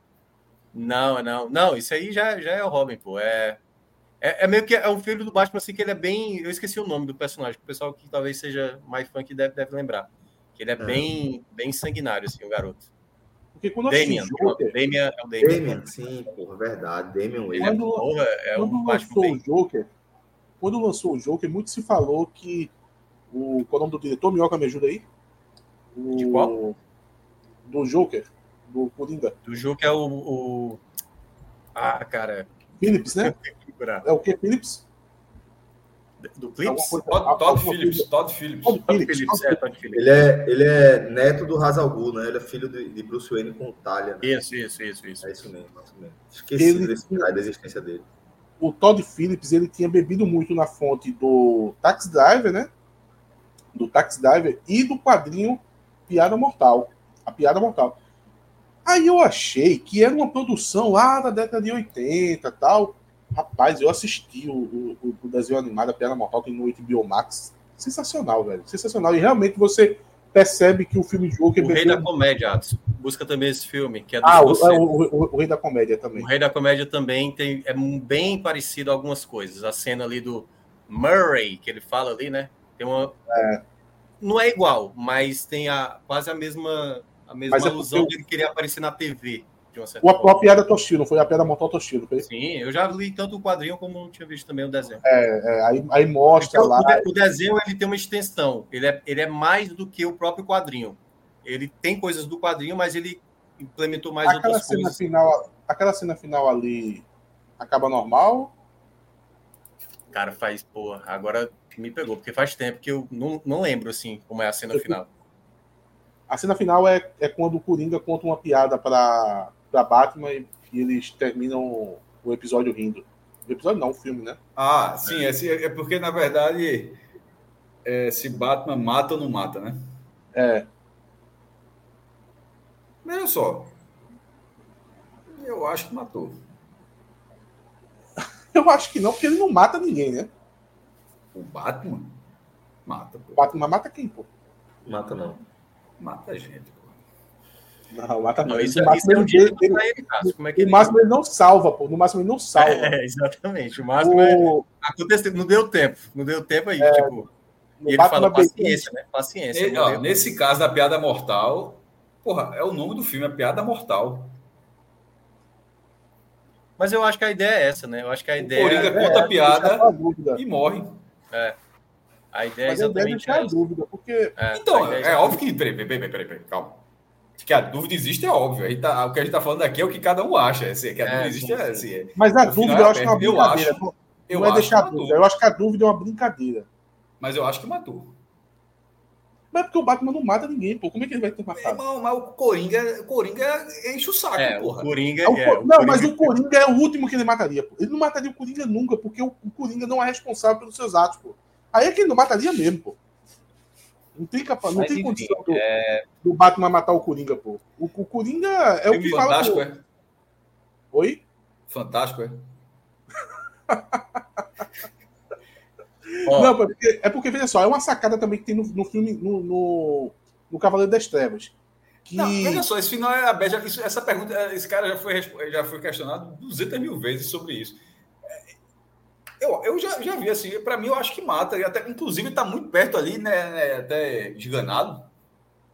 Não, não, não, isso aí já, já é o Robin, pô. É, é, é, meio que é um filho do Batman, assim, que ele é bem. Eu esqueci o nome do personagem, que o pessoal que talvez seja mais fã que deve, deve lembrar. Que ele é, é. bem, bem sanguinário, assim, o garoto. Porque quando Damian, Joker... Damian é o Damian. Damian, sim, porra, verdade. Damian Wayne. Quando, porra, é quando um lançou o Joker, quando lançou o Joker, muito se falou que o, qual é o nome do diretor? Minhoca, me ajuda aí. O, de qual? Do Joker, do Coringa. Do Joker é o, o... Ah, cara. Phillips, né? É o que, Phillips? Do Clips? Todd, Todd, Phillips, Todd Phillips. Todd Phillips. Todd Phillips. É, Todd Phillips. Ele, é, ele é neto do Hazal Ghul, né? Ele é filho de, de Bruce Wayne com Talia. Né? Isso, isso, isso, isso. É isso mesmo, isso mesmo. Esqueci ele, desse da existência dele. O Todd Phillips, ele tinha bebido muito na fonte do Taxi Driver, né? Do Taxi Driver e do quadrinho Piada Mortal. A Piada Mortal. Aí eu achei que era uma produção lá da década de 80 tal. Rapaz, eu assisti o, o, o desenho animado, a Piada Mortal, tem no HBO Max. Sensacional, velho. Sensacional. E realmente você percebe que o filme Joker... O Rei da Comédia, Atos. Busca também esse filme, que é do Ah, o, o, o, Rei da Comédia também. O Rei da Comédia também tem, é bem parecido a algumas coisas. A cena ali do Murray, que ele fala ali, né? Tem uma... É. Não é igual, mas tem a, quase a mesma, a mesma mas é alusão é de ele querer aparecer na TV de uma certa o, A piada Toshiro, não foi a piada mortal Toshiro, foi? Sim, eu já li tanto o quadrinho como não tinha visto também o desenho. É, é aí, aí mostra então, lá. O, desenho ele tem uma extensão, ele é, ele é mais do que o próprio quadrinho. Ele tem coisas do quadrinho, mas ele implementou mais aquela outras cena coisas. Final, aquela cena final ali acaba normal? Cara, faz, porra, agora me pegou, porque faz tempo que eu não, não lembro, assim, como é a cena final. A cena final é, é quando o Coringa conta uma piada para da Batman e, e, eles terminam o episódio rindo. O episódio não, o filme, né? Ah, sim, é, é porque na verdade é, se Batman mata ou não mata, né? É. Olha só. Eu acho que matou. eu acho que não, porque ele não mata ninguém, né? O Batman? Mata, pô. O Batman mata quem, pô? Mata não. Mata a gente. Não, mata não. Isso, no máximo, isso é um ele, ele, ele, Como é que no máximo ele não salva, pô. No máximo ele não salva. É, exatamente. O máximo o... É... aconteceu, não deu tempo. Não deu tempo aí, é, tipo. E ele fala paciência, né? Paciência. Ele, ó, nesse caso da piada mortal, porra, é o nome do filme, a piada mortal. Mas eu acho que a ideia é essa, né? Eu acho que a ideia. O Coringa é, conta a piada e morre. É. A ideia Mas é exatamente a ideia é dúvida, porque. É, então, é, é óbvio que. Peraí, peraí, peraí, peraí, calma que a dúvida existe é óbvio. Aí tá, o que a gente está falando aqui é o que cada um acha. Assim, que a é, dúvida existe é, assim, é, Mas a dúvida eu acho que é uma brincadeira. Eu acho, eu não é deixar dúvida. Eu acho que a dúvida é uma brincadeira. Mas eu acho que matou. Mas é porque o Batman não mata ninguém, pô. Como é que ele vai ter matado? Irmão, mas o Coringa, o Coringa enche o saco, é, porra. O Coringa é, o, é, não, Coringa... mas o Coringa é o último que ele mataria, pô. Ele não mataria o Coringa nunca, porque o, o Coringa não é responsável pelos seus atos, pô. Aí é que ele não mataria mesmo, pô. Não tem, capa... não tem condição do, é... do, Batman matar o Coringa, pô. O, o Coringa é o que Fantástico, fala. Fantástico, é? Oi? Fantástico, é? Não, é porque, é porque, veja só, é uma sacada também que tem no, no filme, no, no, no, Cavaleiro das Trevas. Que... Não, veja só, esse final é aberto. Essa pergunta, esse cara já foi, já foi questionado 200 mil vezes sobre isso. Eu, eu já, já vi assim, para mim eu acho que mata, e até, inclusive está muito perto ali, né, né até esganado.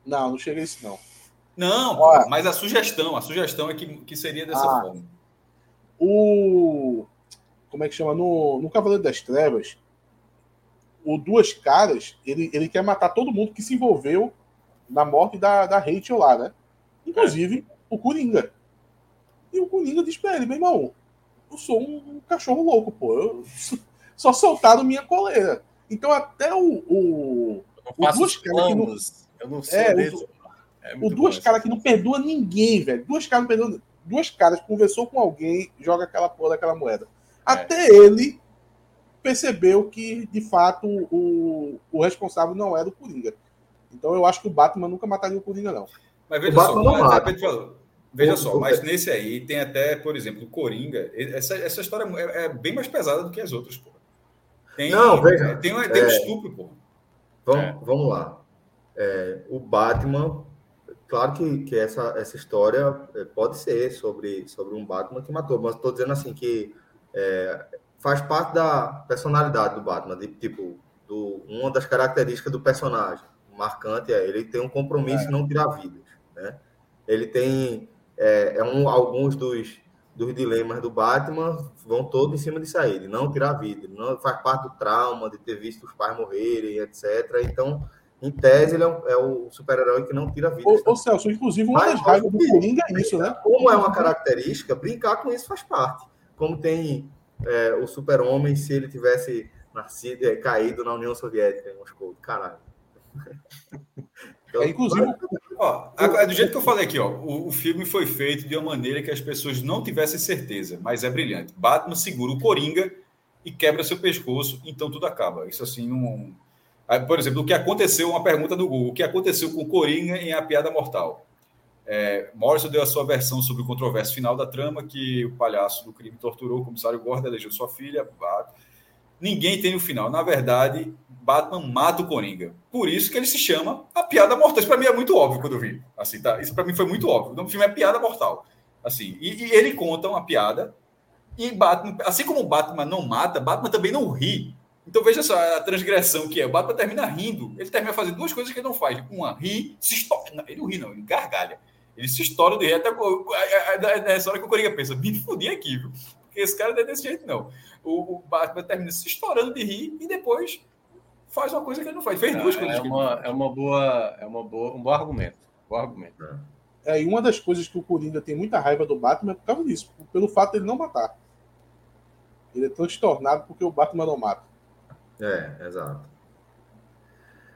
Não, não chega a isso não. Não, Olha, mas a sugestão, a sugestão é que, que seria dessa ah, forma. O como é que chama no, no Cavaleiro das Trevas, o Duas Caras, ele, ele quer matar todo mundo que se envolveu na morte da, da Rachel lá, né? Inclusive é. o Coringa. E o Coringa diz pra ele, meu irmão, eu sou um, cachorro louco, pô. Eu só soltaram minha coleira. Então até o. o eu não faço o planos. Não, eu não sei é, o, É o duas caras que não perdoa ninguém, velho. Duas caras não perdoa. Duas caras conversou com alguém, joga aquela porra daquela moeda. É. Até ele percebeu que, de fato, o, o responsável não era o Coringa. Então eu acho que o Batman nunca mataria o Coringa, não. Mas veja o só, não mata. Veja só, mas nesse aí tem até, por exemplo, o Coringa. Essa, essa história é, é bem mais pesada do que as outras, pô. Tem, não, veja. Tem, tem, tem é, um estupro, pô. Vamos, é. vamos lá. É, o Batman, claro que, que essa, essa história é, pode ser sobre, sobre um Batman que matou, mas estou dizendo assim que é, faz parte da personalidade do Batman, de, tipo, do, uma das características do personagem marcante é ele tem um compromisso é. em não tirar vidas, né? Ele tem é, é um, alguns dos, dos dilemas do Batman vão todos em cima disso aí, de não tirar vida, não faz parte do trauma de ter visto os pais morrerem, etc. Então, em tese, ele é, um, é o super-herói que não tira vida. Ô, ô Celso, inclusive, uma das raivas do Coringa é isso, né? Como é uma característica, brincar com isso faz parte. Como tem é, o super-homem, se ele tivesse nascido, é, caído na União Soviética, em Moscou. Caralho. Então, é, inclusive, ó, é do jeito que eu falei aqui, ó, o, o, filme foi feito de uma maneira que as pessoas não tivessem certeza, mas é brilhante. Batman segura o Coringa e quebra seu pescoço, então tudo acaba. Isso assim não. Por exemplo, o que aconteceu, uma pergunta do Google, o que aconteceu com o Coringa em A Piada Mortal? É, Morrison deu a sua versão sobre o controverso final da trama, que o palhaço do crime torturou o comissário Gordon, elegeu sua filha. Ninguém tem o final. Na verdade, Batman mata o Coringa. Por isso que ele se chama A Piada Mortal. Isso para mim é muito óbvio quando eu vi. Assim, tá? Isso para mim foi muito óbvio. O nome do filme é Piada Mortal. Assim, e, e, ele conta uma piada e Batman, assim como o Batman não mata, Batman também não ri. Então veja só a transgressão que é. O Batman termina rindo. Ele termina fazendo duas coisas que ele não faz. Uma, ri, se estoura. Ele não ri, não, ele gargalha. Ele se estoura de rir. Até nessa hora que o Coringa pensa, me fudi aqui, viu? Porque esse cara não é desse jeito, não. O, o Batman termina se estourando de rir e depois faz uma coisa que ele não faz. Fez duas é, coisas. É uma, é uma boa, é uma boa, um bom argumento. Bom argumento. É. é, e uma das coisas que o Coringa tem muita raiva do Batman é por causa disso, pelo fato de ele não matar. Ele é transtornado porque o Batman não mata. É, exato.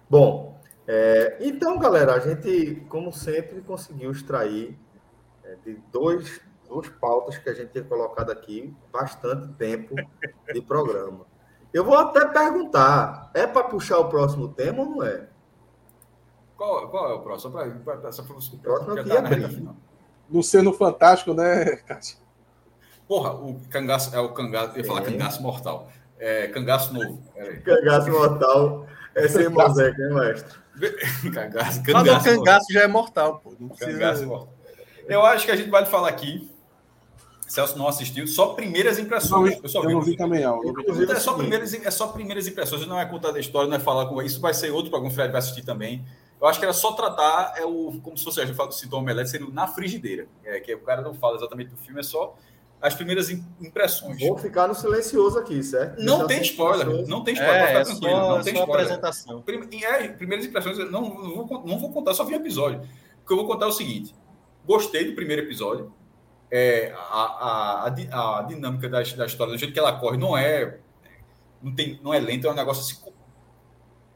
Bom, é, então, galera, a gente, como sempre, conseguiu extrair é, de dois, duas pautas que a gente tinha colocado aqui bastante tempo de programa. Eu vou até perguntar: é para puxar o próximo tema ou não é? Qual, qual é o próximo? Pra, pra, pra, o próximo aqui tá é Luciano Fantástico, né, Cássio? Porra, o cangaço é o cangaço. Eu ia falar é. cangaço mortal. É, cangaço novo. Cangaço mortal é sem moseca, hein, mestre? cangaço, cangaço, Mas o cangaço já é mortal, pô. Não precisa... Cangaço mortal. Eu acho que a gente vai falar aqui Celso não assistiu, só primeiras impressões. Não, eu, só eu vi, não vi também, não. Inclusive, é, só primeiras, é só primeiras impressões, não é contar da história, não é falar com isso. Vai ser outro programa, o Fred vai assistir também. Eu acho que era só tratar, é o, como se fosse, a gente citou o Omelete, sendo na frigideira. É, que o cara não fala exatamente do filme, é só as primeiras impressões. Vou ficar no silencioso aqui, certo? Não tem spoiler, não tem spoiler, é, é só, não tem spoiler. apresentação. É, primeiras impressões, eu não, não, vou, não vou contar, só vi um episódio. O que eu vou contar é o seguinte: gostei do primeiro episódio, é, a, a, a, dinâmica da, da história, do jeito que ela corre, não é não, tem, não é lenta, é um negócio assim.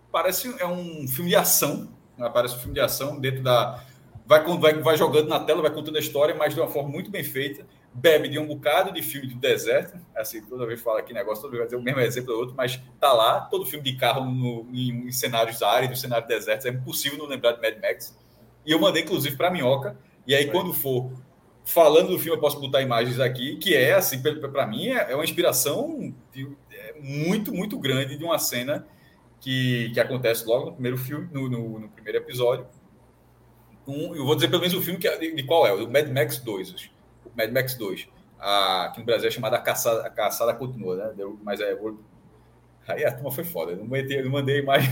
Parece é um filme de ação, né? parece um filme de ação dentro da. Vai, vai, vai jogando na tela, vai contando a história, mas de uma forma muito bem feita. Bebe de um bocado de filme do deserto. Assim, toda vez fala aqui negócio, toda vez vai dizer o mesmo exemplo do outro, mas tá lá. Todo filme de carro no, em, em cenários áridos, cenário deserto, é impossível não lembrar de Mad Max. E eu mandei, inclusive, para Minhoca. E aí, é. quando for falando do filme, eu posso botar imagens aqui, que é, assim, para mim, é, é uma inspiração é muito, muito grande de uma cena que, que acontece logo no primeiro filme, no, no, no primeiro episódio. Um, eu vou dizer pelo menos o filme que, é, de, de qual é, o Mad Max 2. O Mad Max 2. A, aqui no Brasil é chamada A Caçada, a Caçada Continua, né? Mas é. Aí a turma foi foda. Eu não mandei, não mandei mais.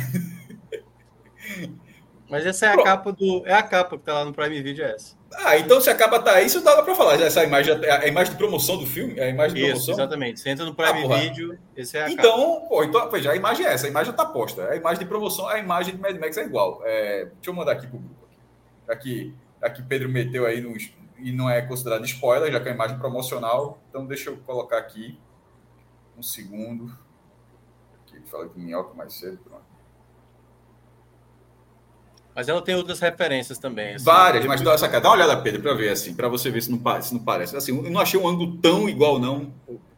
Mas essa é a Pronto. capa do. É a capa que tá lá no Prime Video, é essa. Ah, então se a capa tá aí, isso dá para falar. Essa imagem, a imagem de promoção do filme, a imagem de isso, promoção. Exatamente. Você entra no Prime ah, Video, esse é a então, capa. Pô, então, já a imagem é essa, a imagem tá posta. A imagem de promoção, a imagem de Mad Max é igual. É, deixa eu mandar aqui pro grupo. Aqui, aqui Pedro meteu aí no, e não é considerado spoiler, já que é a imagem promocional. Então deixa eu colocar aqui um segundo. Aqui, falei com o Minhoca mais cedo, pronto. Mas ela tem outras referências também. Assim. Várias, mas dá, saca, dá uma olhada, Pedro, para ver assim, para você ver se não, se não parece. Assim, eu não achei um ângulo tão igual, não.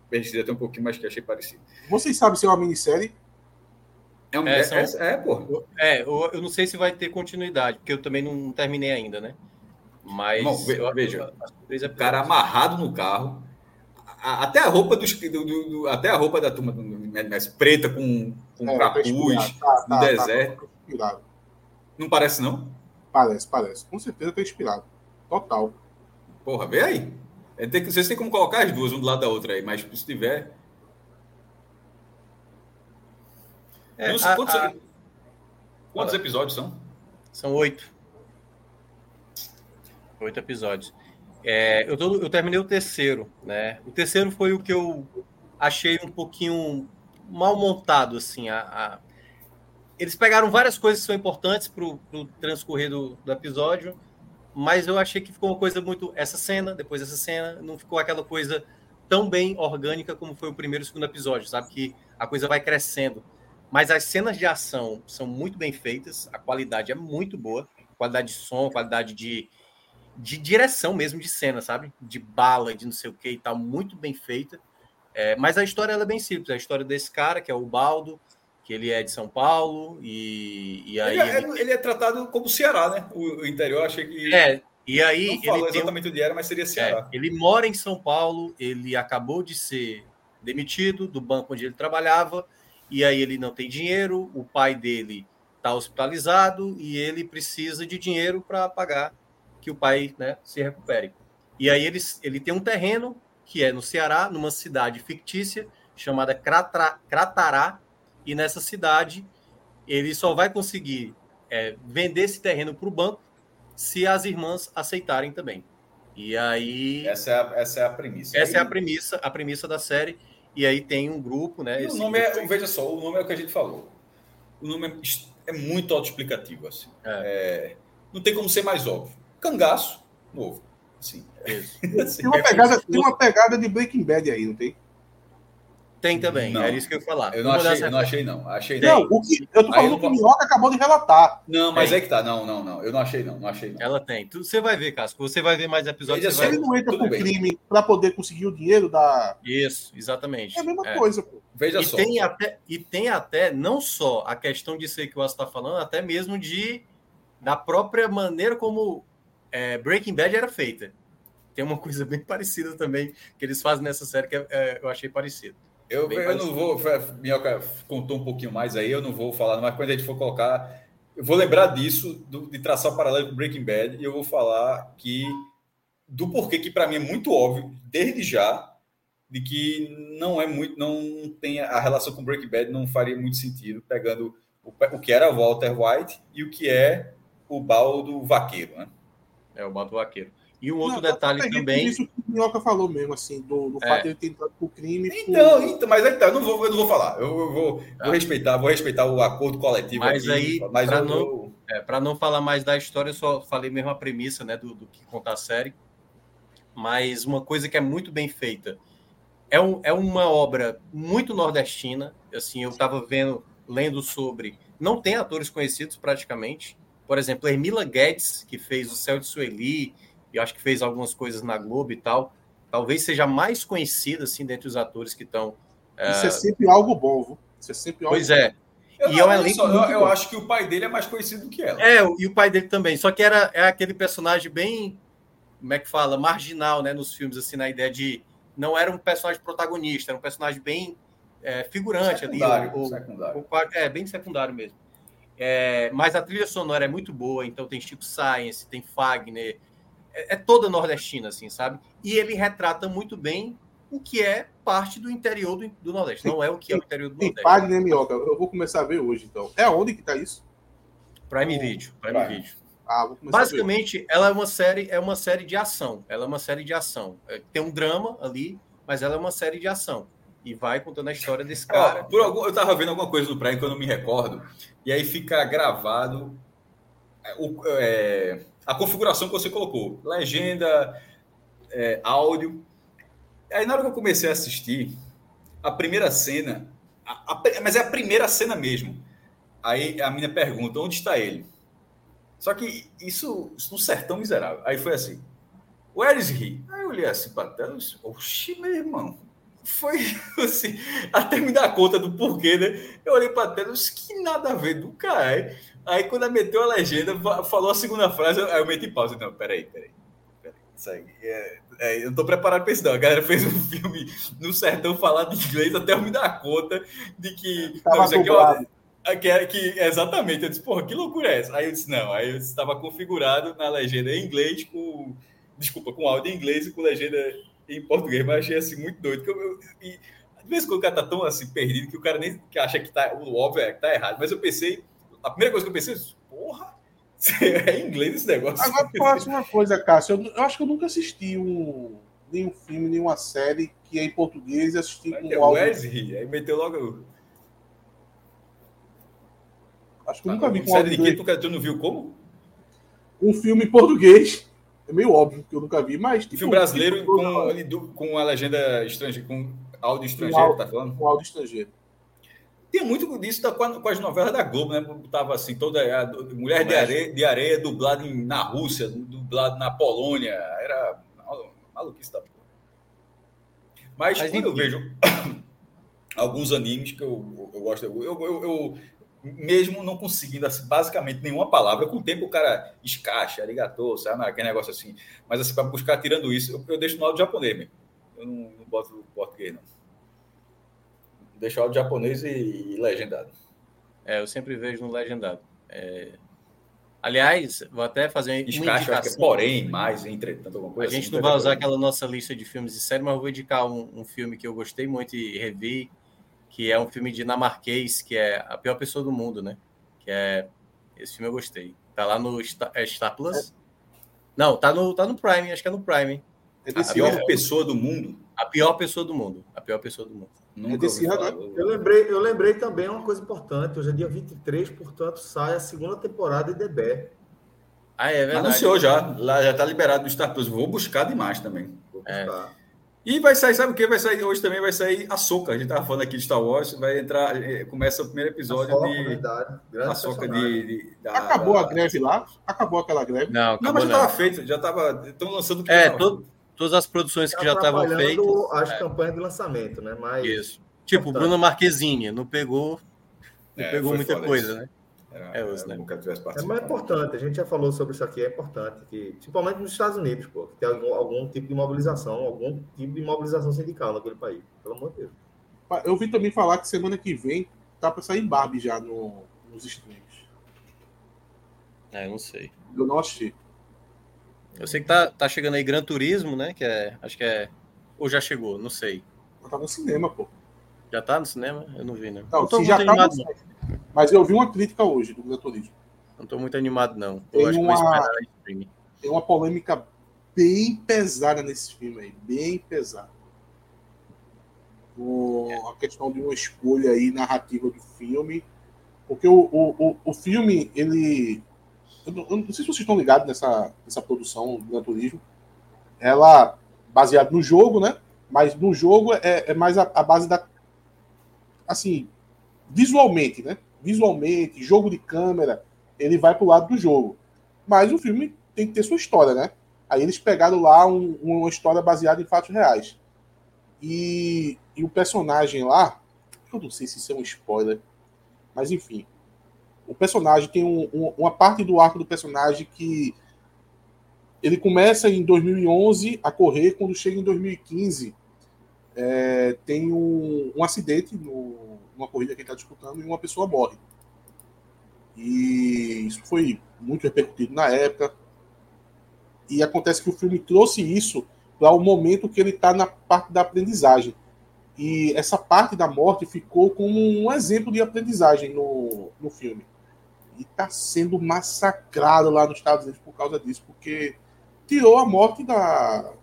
Perdi até um pouquinho mais que achei parecido. Vocês sabem se é uma minissérie? É, um, é, são, é, é, pô. É, eu, eu não sei se vai ter continuidade, porque eu também não terminei ainda, né? Mas. Bom, veja, o cara amarrado no carro, até a roupa dos, do, do, do, até a roupa da turma do preta com, com é, capuz tá, tá, no tá, deserto. Tá, não parece, não? Parece, parece. Com certeza tá inspirado. Total. Porra, vê aí. É, tem, vocês têm como colocar as duas, um do lado da outra aí, mas se tiver. É, sei, a, quantos, a... quantos episódios são? São oito. Oito episódios. É, eu, tô, eu terminei o terceiro, né? O terceiro foi o que eu achei um pouquinho mal montado, assim. A, a... Eles pegaram várias coisas que são importantes para o transcorrer do, do, episódio, mas eu achei que ficou uma coisa muito. Essa cena, depois essa cena, não ficou aquela coisa tão bem orgânica como foi o primeiro e o segundo episódio, sabe? Que a coisa vai crescendo. Mas as cenas de ação são muito bem feitas, a qualidade é muito boa, qualidade de som, qualidade de, de direção mesmo de cena, sabe? De bala, de não sei o que e tal, muito bem feita. É, mas a história é bem simples, a história desse cara, que é o Baldo, que ele é de São Paulo, e, e aí. Ele, é, ele... ele, é tratado como Ceará, né? O, o interior, achei que. É, e aí. Não falou exatamente tem... onde era, mas seria Ceará. É, ele mora em São Paulo, ele acabou de ser demitido do banco onde ele trabalhava e aí ele não tem dinheiro, o pai dele está hospitalizado e ele precisa de dinheiro para pagar que o pai né, se recupere. E aí ele, ele tem um terreno que é no Ceará, numa cidade fictícia chamada Cratra, Cratará, e nessa cidade ele só vai conseguir é, vender esse terreno para o banco se as irmãs aceitarem também. E aí essa é a, essa é a premissa. Essa é a premissa, a premissa da série. E aí tem um grupo, né? o nome é, veja só, o nome é o que a gente falou. O nome é, é muito autoexplicativo, assim. É. É, não tem como ser mais óbvio. Cangaço novo. Assim, tem, uma pegada, tem uma pegada de Breaking Bad aí, não tem? Tem também, não. era isso que eu ia falar. Eu não, achei, eu não achei, não. Achei não. não. O que, eu tô falando que o Minhoca acabou de relatar. Não, mas tem. é que tá. Não, não, não. Eu não achei, não. Não achei, não. Ela tem. Você vai ver, Casco. Você vai ver mais episódios. Se ele não entra pro crime para poder conseguir o dinheiro da. Isso, exatamente. É a mesma é. coisa, pô. Veja e só. Tem até, e tem até, não só a questão de ser que o Aço está falando, até mesmo de da própria maneira como é, Breaking Bad era feita. Tem uma coisa bem parecida também que eles fazem nessa série que é, é eu achei parecido. Eu, eu não vou. Minhoca contou um pouquinho mais aí, eu não vou falar, mas quando a gente for colocar. Eu vou lembrar disso, do, de traçar o paralelo com Breaking Bad, e eu vou falar que. Do porquê que para mim é muito óbvio, desde já, de que não é muito. Não tem a relação com Breaking Bad não faria muito sentido, pegando o, o que era Walter White e o que é o baldo vaqueiro, né? É, o baldo vaqueiro. E um outro não, detalhe também. Isso que o Minhoca falou mesmo, assim, do, do é. fato de ele ter entrado pro crime. Então, por... então mas então, eu não vou, eu não vou falar. Eu, eu vou, ah. vou respeitar, vou respeitar o acordo coletivo. Mas aqui, aí, mas para não, é, não falar mais da história, eu só falei mesmo a premissa, né, do, do que contar a série. Mas uma coisa que é muito bem feita. É, um, é uma obra muito nordestina. Assim, eu estava vendo, lendo sobre. Não tem atores conhecidos praticamente. Por exemplo, Ermila Guedes, que fez o Céu de Sueli, e acho que fez algumas coisas na Globo e tal. Talvez seja mais conhecida assim dentre os atores que estão. Isso é... é sempre algo bom, viu? Isso é sempre algo Pois é. Eu, e é um elenco só, eu, eu acho que o pai dele é mais conhecido do que ela. É, e o pai dele também. Só que era é aquele personagem bem, como é que fala, marginal, né, nos filmes, assim, na ideia de não era um personagem protagonista, era um personagem bem é, figurante secundário, ali. secundário. é, bem secundário mesmo. É, mas a trilha sonora é muito boa, então tem Chico Science, tem Fagner, é, é, toda nordestina, assim, sabe? E ele retrata muito bem o que é parte do interior do, do Nordeste. Não é o que é o interior do tem Nordeste. Pague, né, Minhoca? Eu vou começar a ver hoje, então. É onde que tá isso? Prime oh, Video. Prime, Prime. Video. Ah, Basicamente, ela é uma série, é uma série de ação. Ela é uma série de ação. É, tem um drama ali, mas ela é uma série de ação. E vai contando a história desse cara. por algum, eu tava vendo alguma coisa no Prime que eu não me recordo. E aí fica gravado. É, o, é, a configuração que você colocou, legenda, é, áudio. Aí na hora que eu comecei a assistir, a primeira cena, a, a, mas é a primeira cena mesmo. Aí a menina pergunta: onde está ele? Só que isso, isso no sertão miserável. Aí foi assim, where is he? Aí eu olhei assim para e oxi, meu irmão. Foi assim, até me dar conta do porquê, né? Eu olhei para disse, que nada a ver do cara. Aí quando ela meteu a legenda, falou a segunda frase, aí eu meti pausa. Não, peraí, peraí. peraí. Isso aí, é, é, eu não tô preparado para isso, não. A galera fez um filme no sertão falado inglês até eu me dar conta de que. Tava não, isso aqui, ó, que, que, exatamente, eu disse, porra, que loucura é essa? Aí eu disse, não, aí eu estava configurado na legenda em inglês com. Desculpa, com áudio em inglês e com legenda em português, mas achei assim muito doido. Que eu, eu, e, às vezes quando o cara tá tão assim perdido que o cara nem que acha que tá. O óbvio é que tá errado. Mas eu pensei, a primeira coisa que eu pensei, porra, é inglês esse negócio. Agora falasse uma coisa, Cássio. Eu, eu, acho que eu nunca assisti um, nenhum filme, nenhuma série que é em português e assisti com o áudio. Wesley, aí meteu logo. Acho que eu nunca ah, vi com série de que tu, tu não viu como? Um filme em português. É meio óbvio que eu nunca vi, mas. Tipo, filme brasileiro tipo, com, com a legenda estrangeira, com áudio estrangeiro, áudio, tá falando? Com áudio estrangeiro. Tem muito disso da, com, as novelas da Globo, né? Tava assim, toda a Mulher de Areia, de areia dublada em, na Rússia, dublado na Polônia. Era maluquice da porra. Mas, Mas quando eu vejo alguns animes que eu, eu gosto, eu, eu, eu, mesmo não conseguindo assim, basicamente nenhuma palavra, com o tempo o cara escaixa, arigatou, sabe? Aquele negócio assim. Mas assim, para buscar tirando isso, eu, eu deixo no áudio japonês mesmo. Eu não, não boto português, não. Deixo áudio japonês e, e, legendado. É, eu sempre vejo no legendado. É... Aliás, vou até fazer uma Escaixa, indicação. É porém, mais, entretanto, alguma coisa A gente assim, não vai usar aquela nossa lista de filmes e séries, mas eu vou indicar um, um filme que eu gostei muito e revi, que é um filme dinamarquês, que é A Pior Pessoa do Mundo, né? Que é. Esse filme eu gostei. Tá lá no Star, é Star Plus? Não, tá no, tá no Prime, acho que é no Prime. É a pior pessoa do mundo. A pior pessoa do mundo. A pior pessoa do mundo. Nunca é desse ano, né? eu lembrei, eu lembrei também uma coisa importante. Hoje é dia 23, portanto, sai a segunda temporada de DB. Ah, é verdade. Anunciou já. Lá já tá liberado no Star Plus. Vou buscar demais também. Vou buscar. É. E vai sair, sabe o que? Vai sair hoje também, vai sair a Soca. A gente tava falando aqui de Star Wars, vai entrar, eh, começa o primeiro episódio a de verdade. a Soca de, de da, Acabou da, a greve lá? Acabou aquela greve? Não, não mas já estava feito, já estava, estão lançando É, todo, todas as produções que já estavam feitas. As é. campanhas de lançamento, né? Mas Isso. Tipo, Bruno Marquezine, não pegou, não é, pegou muita coisa, isso. né? É, é, os, né? é mais importante, a gente já falou sobre isso aqui, é importante, que, principalmente nos Estados Unidos, pô, que tem algum, algum tipo de mobilização, algum tipo de mobilização sindical naquele país, pelo amor de Deus. Eu vi também falar que semana que vem tá para sair Barbie já no, nos streams. É, eu não sei. Eu não achei. Eu sei que tá, tá chegando aí Gran Turismo, né? Que é. Acho que é. Ou já chegou, não sei. Tá no cinema, pô. Já tá no cinema? Eu não vi, né? Não, não se já tá no... Mas eu vi uma crítica hoje do Gran Turismo. Não tô muito animado, não. Eu tem acho uma... que vou esperar Tem uma polêmica bem pesada nesse filme aí. Bem pesada. O... A questão de uma escolha aí narrativa do filme. Porque o, o, o, o filme, ele eu não, sei se vocês estão ligados nessa, nessa produção do Gran Turismo. Ela, baseada no jogo, né? Mas no jogo é, é mais a, a, base da. Assim, visualmente, né? Visualmente, jogo de câmera, ele vai pro lado do jogo. Mas o filme tem que ter sua história, né? Aí eles pegaram lá um, uma história baseada em fatos reais. E, e o personagem lá, eu não sei se isso é um spoiler, mas enfim, o personagem tem um, um, uma parte do arco do personagem que ele começa em 2011 a correr, quando chega em 2015 é, tem um, um acidente no, numa corrida que ele está disputando e uma pessoa morre. E isso foi muito repercutido na época. E acontece que o filme trouxe isso para o momento que ele está na parte da aprendizagem. E essa parte da morte ficou como um exemplo de aprendizagem no, no filme e está sendo massacrado lá nos Estados Unidos por causa disso, porque tirou a morte da,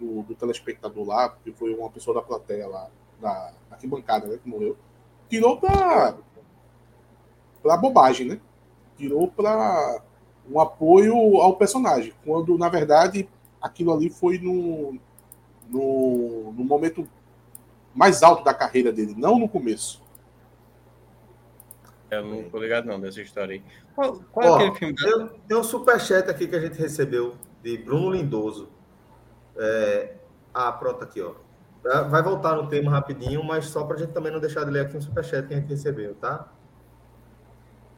do, do telespectador lá, porque foi uma pessoa da plateia lá, da arquibancada, né, que morreu. Tirou para para bobagem, né? Tirou para um apoio ao personagem, quando na verdade aquilo ali foi no, no, no momento mais alto da carreira dele, não no começo. Eu não tô ligado não dessa história aí. Qual, qual Ó, é aquele filme? Tem, tem um superchat aqui que a gente recebeu de Bruno Lindoso. É... Ah, pronto, aqui, ó. Vai voltar no tema rapidinho, mas só para a gente também não deixar de ler aqui um superchat que a gente recebeu, tá?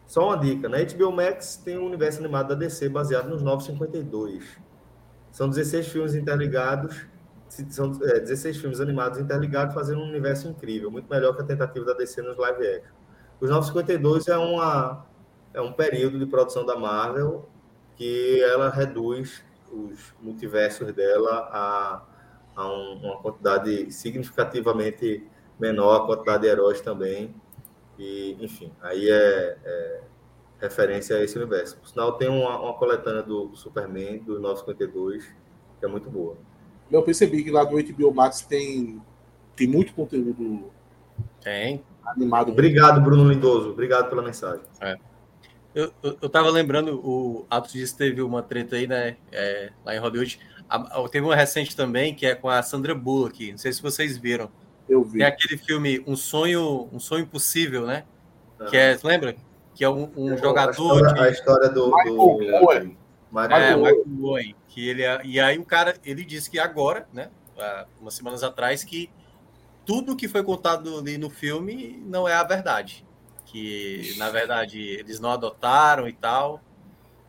Só uma dica, na HBO Max tem um universo animado da DC baseado nos 952. São 16 filmes interligados, são é, 16 filmes animados interligados fazendo um universo incrível, muito melhor que a tentativa da DC nos live action. Os 952 é, uma, é um período de produção da Marvel que ela reduz os multiversos dela a, a um, uma quantidade significativamente menor, a quantidade de heróis também. E, enfim, aí é, é referência a esse universo. Por sinal, tem uma, uma coletânea do Superman, do 952, que é muito boa. Eu percebi que lá do HBO Max tem, tem muito conteúdo tem. Animado. Obrigado, Bruno Lindoso. Obrigado pela mensagem. É. Eu, eu, eu tava lembrando, o Atos disse teve uma treta aí, né? É, lá em Hollywood. A, teve uma recente também, que é com a Sandra Bullock. Não sei se vocês viram. Eu vi. Tem aquele filme Um Sonho, um sonho Impossível, né? Ah. Que é, lembra? Que é um, um jogador. A história, de... a história do. Michael do... Michael, é, Michael. Que ele, é, e aí o cara, ele disse que agora, né? Umas semanas atrás, que tudo que foi contado ali no filme não é a verdade. Que, na verdade, eles não adotaram e tal.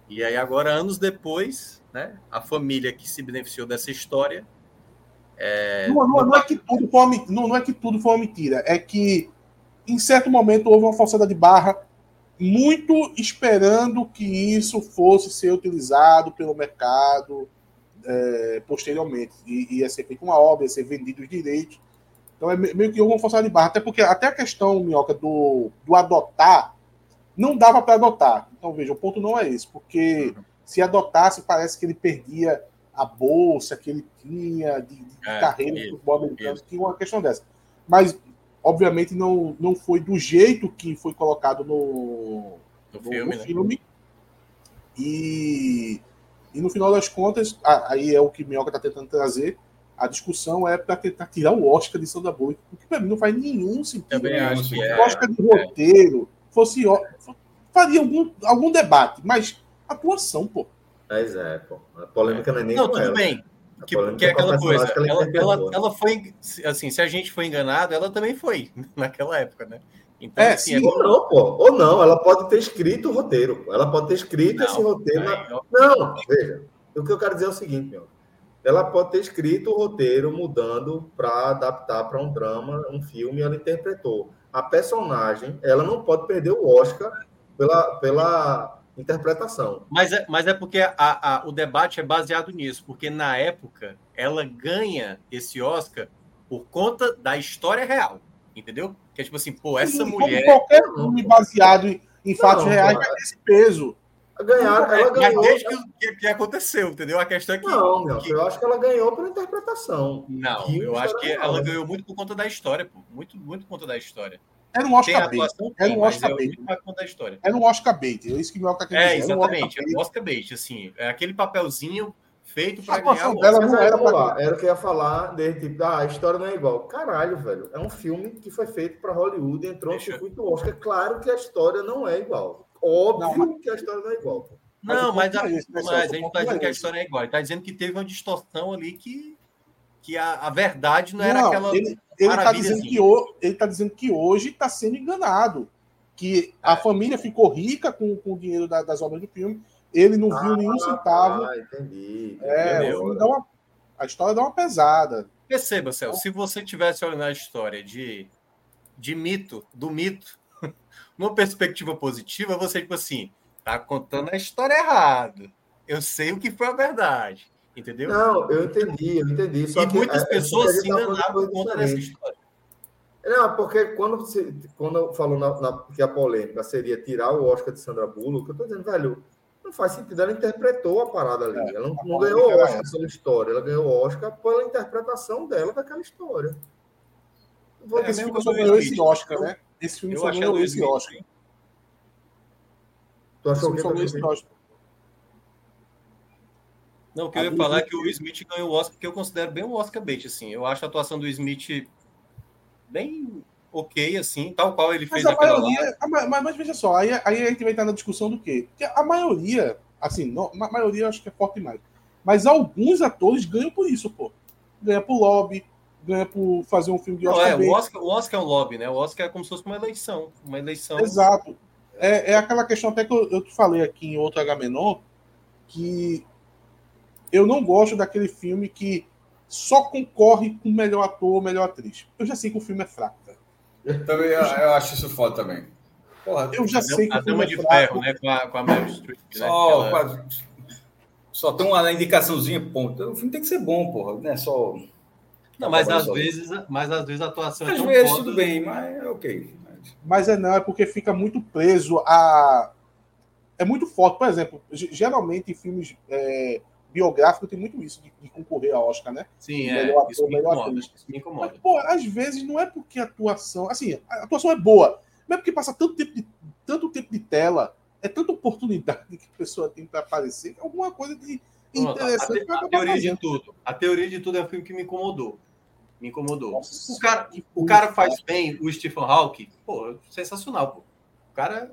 E aí, agora, anos depois, né, a família que se beneficiou dessa história. É... Não, não, não, é que tudo foi uma, não, não é que tudo foi uma mentira. É que, em certo momento, houve uma forçada de barra muito esperando que isso fosse ser utilizado pelo mercado é, posteriormente. E ia ser feita uma obra, ia ser vendido os direitos. Então é meio que uma forçada de barra. Até porque até a questão, Minhoca, do, do adotar, não dava para adotar. Então, veja, o ponto não é esse, porque uhum. se adotasse, parece que ele perdia a bolsa que ele tinha de, de é, carreira no futebol americano, tinha uma questão dessa. Mas, obviamente, não, não foi do jeito que foi colocado no, no, no filme. No filme. Né? E, e no final das contas, aí é o que Minhoca está tentando trazer, a discussão é para tentar tirar o Oscar de Sandra Bullock, porque para mim não faz nenhum sentido. Também acho que é, Oscar de roteiro fosse faria algum, algum debate, mas atuação, pô. Mas é, pô. A polêmica não é nem Não, tudo ela. bem. Que, que é aquela coisa. Ela, ela, ela, ela, foi, assim, se a gente foi enganado, ela também foi naquela época, né? Então, é, assim, sim, é... ou não, pô. Ou não, ela pode ter escrito o roteiro. Ela pode ter escrito não, esse roteiro. Não, não, veja. O que eu quero dizer é o seguinte, meu ela pode ter escrito o roteiro mudando para adaptar para um drama, um filme, ela interpretou. A personagem, ela não pode perder o Oscar pela, pela interpretação. Mas é, mas é porque a, a, o debate é baseado nisso, porque na época ela ganha esse Oscar por conta da história real, entendeu? Que é tipo assim, pô, essa Sim, mulher. Qualquer filme baseado em, em fatos não, reais vai ter esse peso. Ganhar, ela ganhou. Mas desde que, que, aconteceu, entendeu? A questão é que. Não, meu, que... eu acho que ela ganhou pela interpretação. Não, eu acho que ela ganhou muito por conta da história, pô. Muito, muito por conta da história. Era um Oscar bait. Era um Oscar bait. Era um Oscar bait. É isso que me Oscar É, exatamente. Era um Oscar bait. Assim, é aquele papelzinho feito para ganhar o dela não era, pra... era o que eu ia falar de tipo, ah, a história não é igual. Caralho, velho. É um filme que foi feito para Hollywood, entrou Deixa... no circuito Oscar. Claro que a história não é igual. Óbvio não, que a história não é igual. Não, mas, mas, a, é mas a gente está dizendo que a história é igual. Ele está dizendo que teve uma distorção ali que, que a, a verdade não, não era aquela. Ele está dizendo, assim. que, ele tá dizendo que hoje está sendo enganado. Que a é. família ficou rica com, com o dinheiro da, das obras do filme. Ele não ah, viu nenhum centavo. Ah, entendi. É, uma, a história dá uma pesada. Perceba, Celso, se você tivesse olhando a história de, de mito, do mito, numa perspectiva positiva, você, tipo assim, tá contando a história errada. Eu sei o que foi a verdade. Entendeu? Não, eu entendi, eu entendi. Só e que, muitas é, pessoas se enganaram por conta dessa história. Não, porque quando, você, quando falou na, na, que a polêmica seria tirar o Oscar de Sandra Bullock, eu tô dizendo, velho, não faz sentido. Ela interpretou a parada ali. É, ela não, não ganhou o Oscar pela história, ela ganhou o Oscar pela interpretação dela daquela história. Vou é, filme só ganhou esse Oscar, né? Esse filme só ganhou esse Oscar. Tu achou que foi esse Oscar? Não, o que eu ia falar é que o Smith ganhou o Oscar, porque eu considero bem o Oscar bait, assim. Eu acho a atuação do Smith bem ok, assim, tal qual ele mas fez a maioria, a, mas, mas, veja só, aí, aí a gente vai estar na discussão do quê? Porque a maioria, assim, não, a maioria eu acho que é forte demais. Mas alguns atores ganham por isso, pô. Ganha por lobby, ganha por fazer um filme de Oscar. Não, é, o, Oscar o Oscar é um lobby, né? O Oscar é como se fosse uma eleição. Uma eleição. Exato. É, é aquela questão até que eu, eu te falei aqui em outro H-Menor, que eu não gosto daquele filme que só concorre com melhor ator ou melhor atriz. Eu já sei que o filme é fraco. Eu também eu, eu acho isso foda também. Porra, eu já sei que o filme é de fraco. ferro, né? Com a, com a Meryl Streep. Né? Só, ela... só tem uma indicaçãozinha, ponto. O filme tem que ser bom, porra. Não é só. Não, mas às, vezes, mas às vezes a atuação é às é tão vezes foda. tudo bem, mas é ok. Mas é não, é porque fica muito preso a. É muito forte. Por exemplo, geralmente em filmes é, biográficos tem muito isso de, de, concorrer a Oscar, né? Sim, é. Melhor ator, melhor incomoda, Isso me incomoda. Mas, pô, às vezes não é porque a atuação. Assim, a atuação é boa, não é porque passa tanto tempo de, tanto tempo de tela, é tanta oportunidade que a pessoa tem para aparecer, alguma coisa de interessante. A, a, a teoria de tudo. A teoria de tudo é um filme que me incomodou. Me incomodou. Nossa, o cara, o cara faz bem o Stephen Hawking, pô, sensacional, pô. O cara.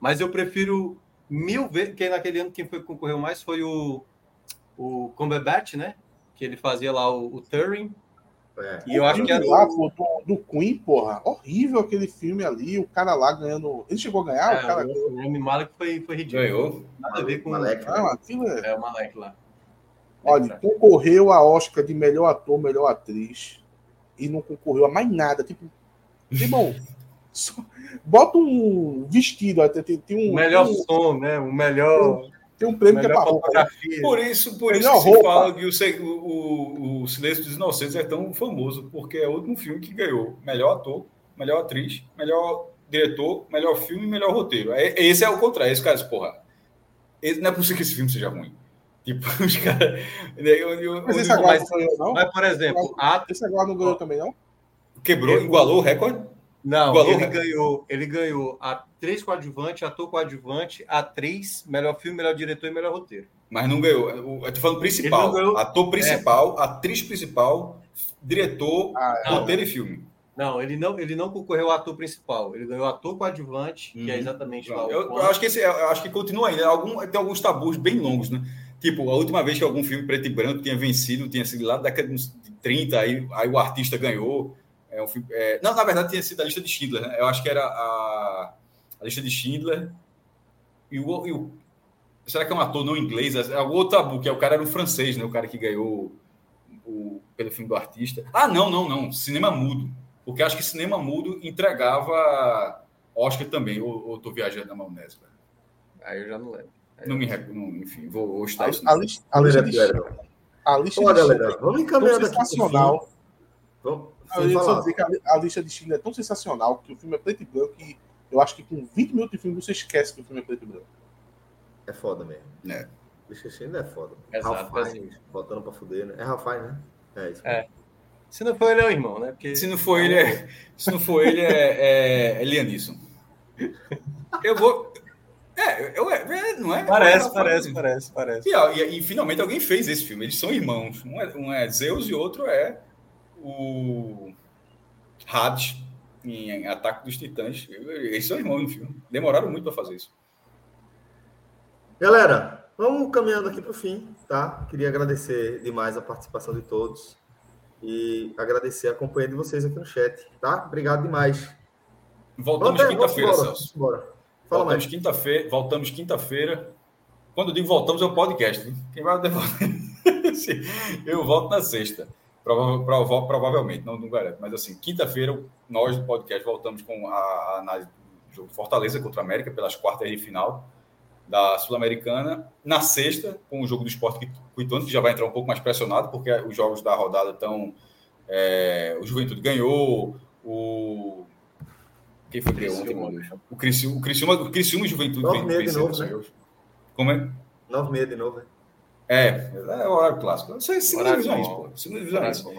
Mas eu prefiro mil vezes. Que naquele ano quem foi que concorreu mais foi o, o Cumberbatch, né? Que ele fazia lá o, o Turing. É. E eu acho que era lá, pô, do, do, Queen, porra, horrível aquele filme ali, o cara lá ganhando. Ele chegou a ganhar? É, o cara o Rami Malek foi, foi ridículo. Ganhou. Nada a ver com Malek. Ah, aquilo é... é o Malek lá. Olha, concorreu a Oscar de melhor ator, melhor atriz. E não concorreu a mais nada. Tipo, irmão, só, bota um vestido. Tem, tem um. O melhor um, som, né? O melhor. Tem, tem um prêmio que é para. Né? Por isso, por isso que roupa. se fala que o, o, o Silêncio dos Inocentes é tão famoso, porque é o último filme que ganhou melhor ator, melhor atriz, melhor diretor, melhor filme e melhor roteiro. É, esse é o contrário. Esse cara, porra, esse, não é possível que esse filme seja ruim. Tipo, os caras. Né, mas esse agora não ganhou, não? Mas, por exemplo, a... esse agora não ganhou também, não? Quebrou, igualou o recorde? Não, igualou ele ganhou, ele ganhou atriz coadjuvante, ator coadjuvante, atriz, melhor filme, melhor diretor e melhor roteiro. Mas não ganhou. Eu tô falando principal. Ganhou... Ator principal, é. atriz principal, diretor, ah, é. roteiro e filme. Não, ele não, ele não concorreu ao ator principal. Ele ganhou ator coadjuvante, uhum. que é uhum. exatamente lá. Eu, eu, acho que esse, eu acho que continua ainda. Algum, tem alguns tabus bem longos, né? Tipo, a última vez que algum filme preto e branco tinha vencido, tinha sido lá da década de 30, aí, aí o artista ganhou. É um filme, é, não, na verdade, tinha sido a lista de Schindler, né? Eu acho que era a, a lista de Schindler. E o, e o, será que é um ator não inglês? É o outro tabu, que é o cara era um francês, né? O cara que ganhou o, pelo filme do artista. Ah, não, não, não. Cinema mudo. Porque acho que cinema mudo entregava Oscar também. Ou, ou tô viajando na maionese, velho. Aí eu já não lembro. Não me recordo, enfim, vou, vou estar isso. A, lista, a lista de a lista Pô, de galera, vamos encaminhando aqui sensacional. Vamos, eu dizer que a, a, lista de Chile é tão sensacional que o filme é preto e branco e eu acho que com 20 minutos de filme você esquece que o filme é preto e branco. É foda mesmo. É. Lista de Schindler é foda. Exato. Ralph Fiennes, botando pra fuder, né? É Ralph Fiennes, né? É isso. É. Se não for ele, é o irmão, né? Porque... Se não for ele, é, se não for ele, é, é, é Lianisson. Eu vou. É, eu, é, não é? Parece, parece, parece, parece. E, e, e, finalmente alguém fez esse filme. Eles são irmãos. Um é, um é Zeus e outro é o Hades em Ataque dos Titãs. Eles são irmãos no filme. Demoraram muito para fazer isso. Galera, vamos caminhando aqui para o fim, tá? Queria agradecer demais a participação de todos e agradecer a companhia de vocês aqui no chat, tá? Obrigado demais. Voltamos quinta-feira, Celso. Bora. Fala voltamos quinta-feira. Voltamos quinta-feira. Quando eu digo voltamos, é o podcast. Né? Quem vai Eu volto na sexta. Prova, prova, provavelmente, não, não garanto. Mas assim, quinta-feira, nós do podcast voltamos com a análise do jogo Fortaleza contra a América pelas quartas de final da Sul-Americana. Na sexta, com o jogo do esporte Cuitone, que já vai entrar um pouco mais pressionado, porque os jogos da rodada estão. É, o Juventude ganhou, o quem foi que ontem, mano? O Criciúma, o Criciúma, o Criciúma e Juventude. 9 meia de novo, né? Como é? 9 meia de novo, né? É, é o horário clássico. Isso é segunda divisão, pô. Segunda divisão.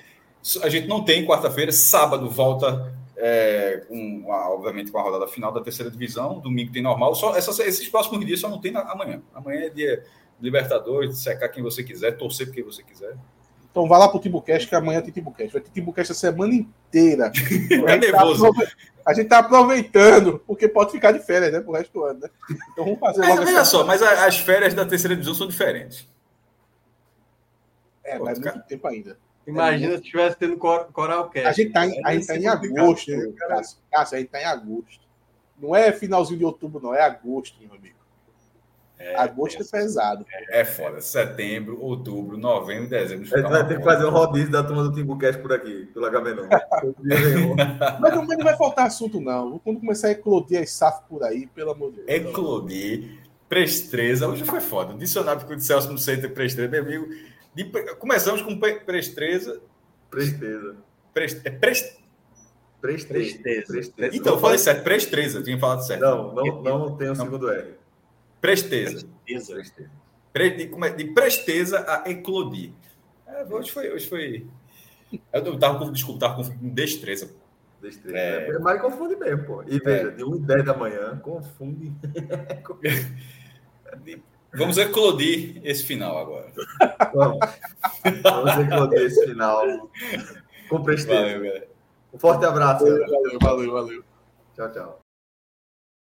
A gente não tem quarta-feira, sábado volta é, com, obviamente com a rodada final da terceira divisão, domingo tem normal. Só essas, esses próximos dias só não tem na, amanhã. Amanhã é dia Libertadores, secar quem você quiser, torcer por quem você quiser. Então vá lá pro Timbucast, que amanhã tem Timbucast. Vai ter Timbucast a semana inteira. é nervoso. Tá a gente tá aproveitando, porque pode ficar de férias, né? Pro resto do ano, né? Então vamos fazer mas, Olha só, mas as férias da terceira divisão são diferentes. É, mas muito tempo ainda. Imagina é se estivesse tendo Coral Cast. A gente tá em, a gente tá em agosto, Cássio. Cássio, a gente tá em agosto. Não é finalzinho de outubro, não, é agosto, meu amigo. É, Agosto é, é pesado. É, é foda. Setembro, outubro, novembro, dezembro. A gente vai ter que fazer um rodízio da turma do Timbucast por aqui, pelo HB mas não, vai faltar assunto, não. Quando começar a eclodir as SAF por aí, pelo amor de Deus. Eclodir, Prestreza. Hoje foi foda. Dicionário com o Celso no centro Prestreza, meu amigo. De, começamos com Prestreza. Prestreza. Prest, é prest, Prestreza. Prestreza. Então, eu falei certo. Prestreza. Eu tinha falado certo. Não, não, não tem o segundo R. Presteza. Presteza. De, de presteza a eclodir. É, hoje foi. Hoje foi... Eu tava com, desculpa, tava com destreza. Destreza. É... é mas confunde mesmo, pô. E veja, é. de 1 e 10 da manhã, confunde. Vamos eclodir esse final agora. Vamos, Vamos eclodir esse final com presteza. Valeu, Um forte abraço. Valeu, valeu, valeu. Tchau, tchau.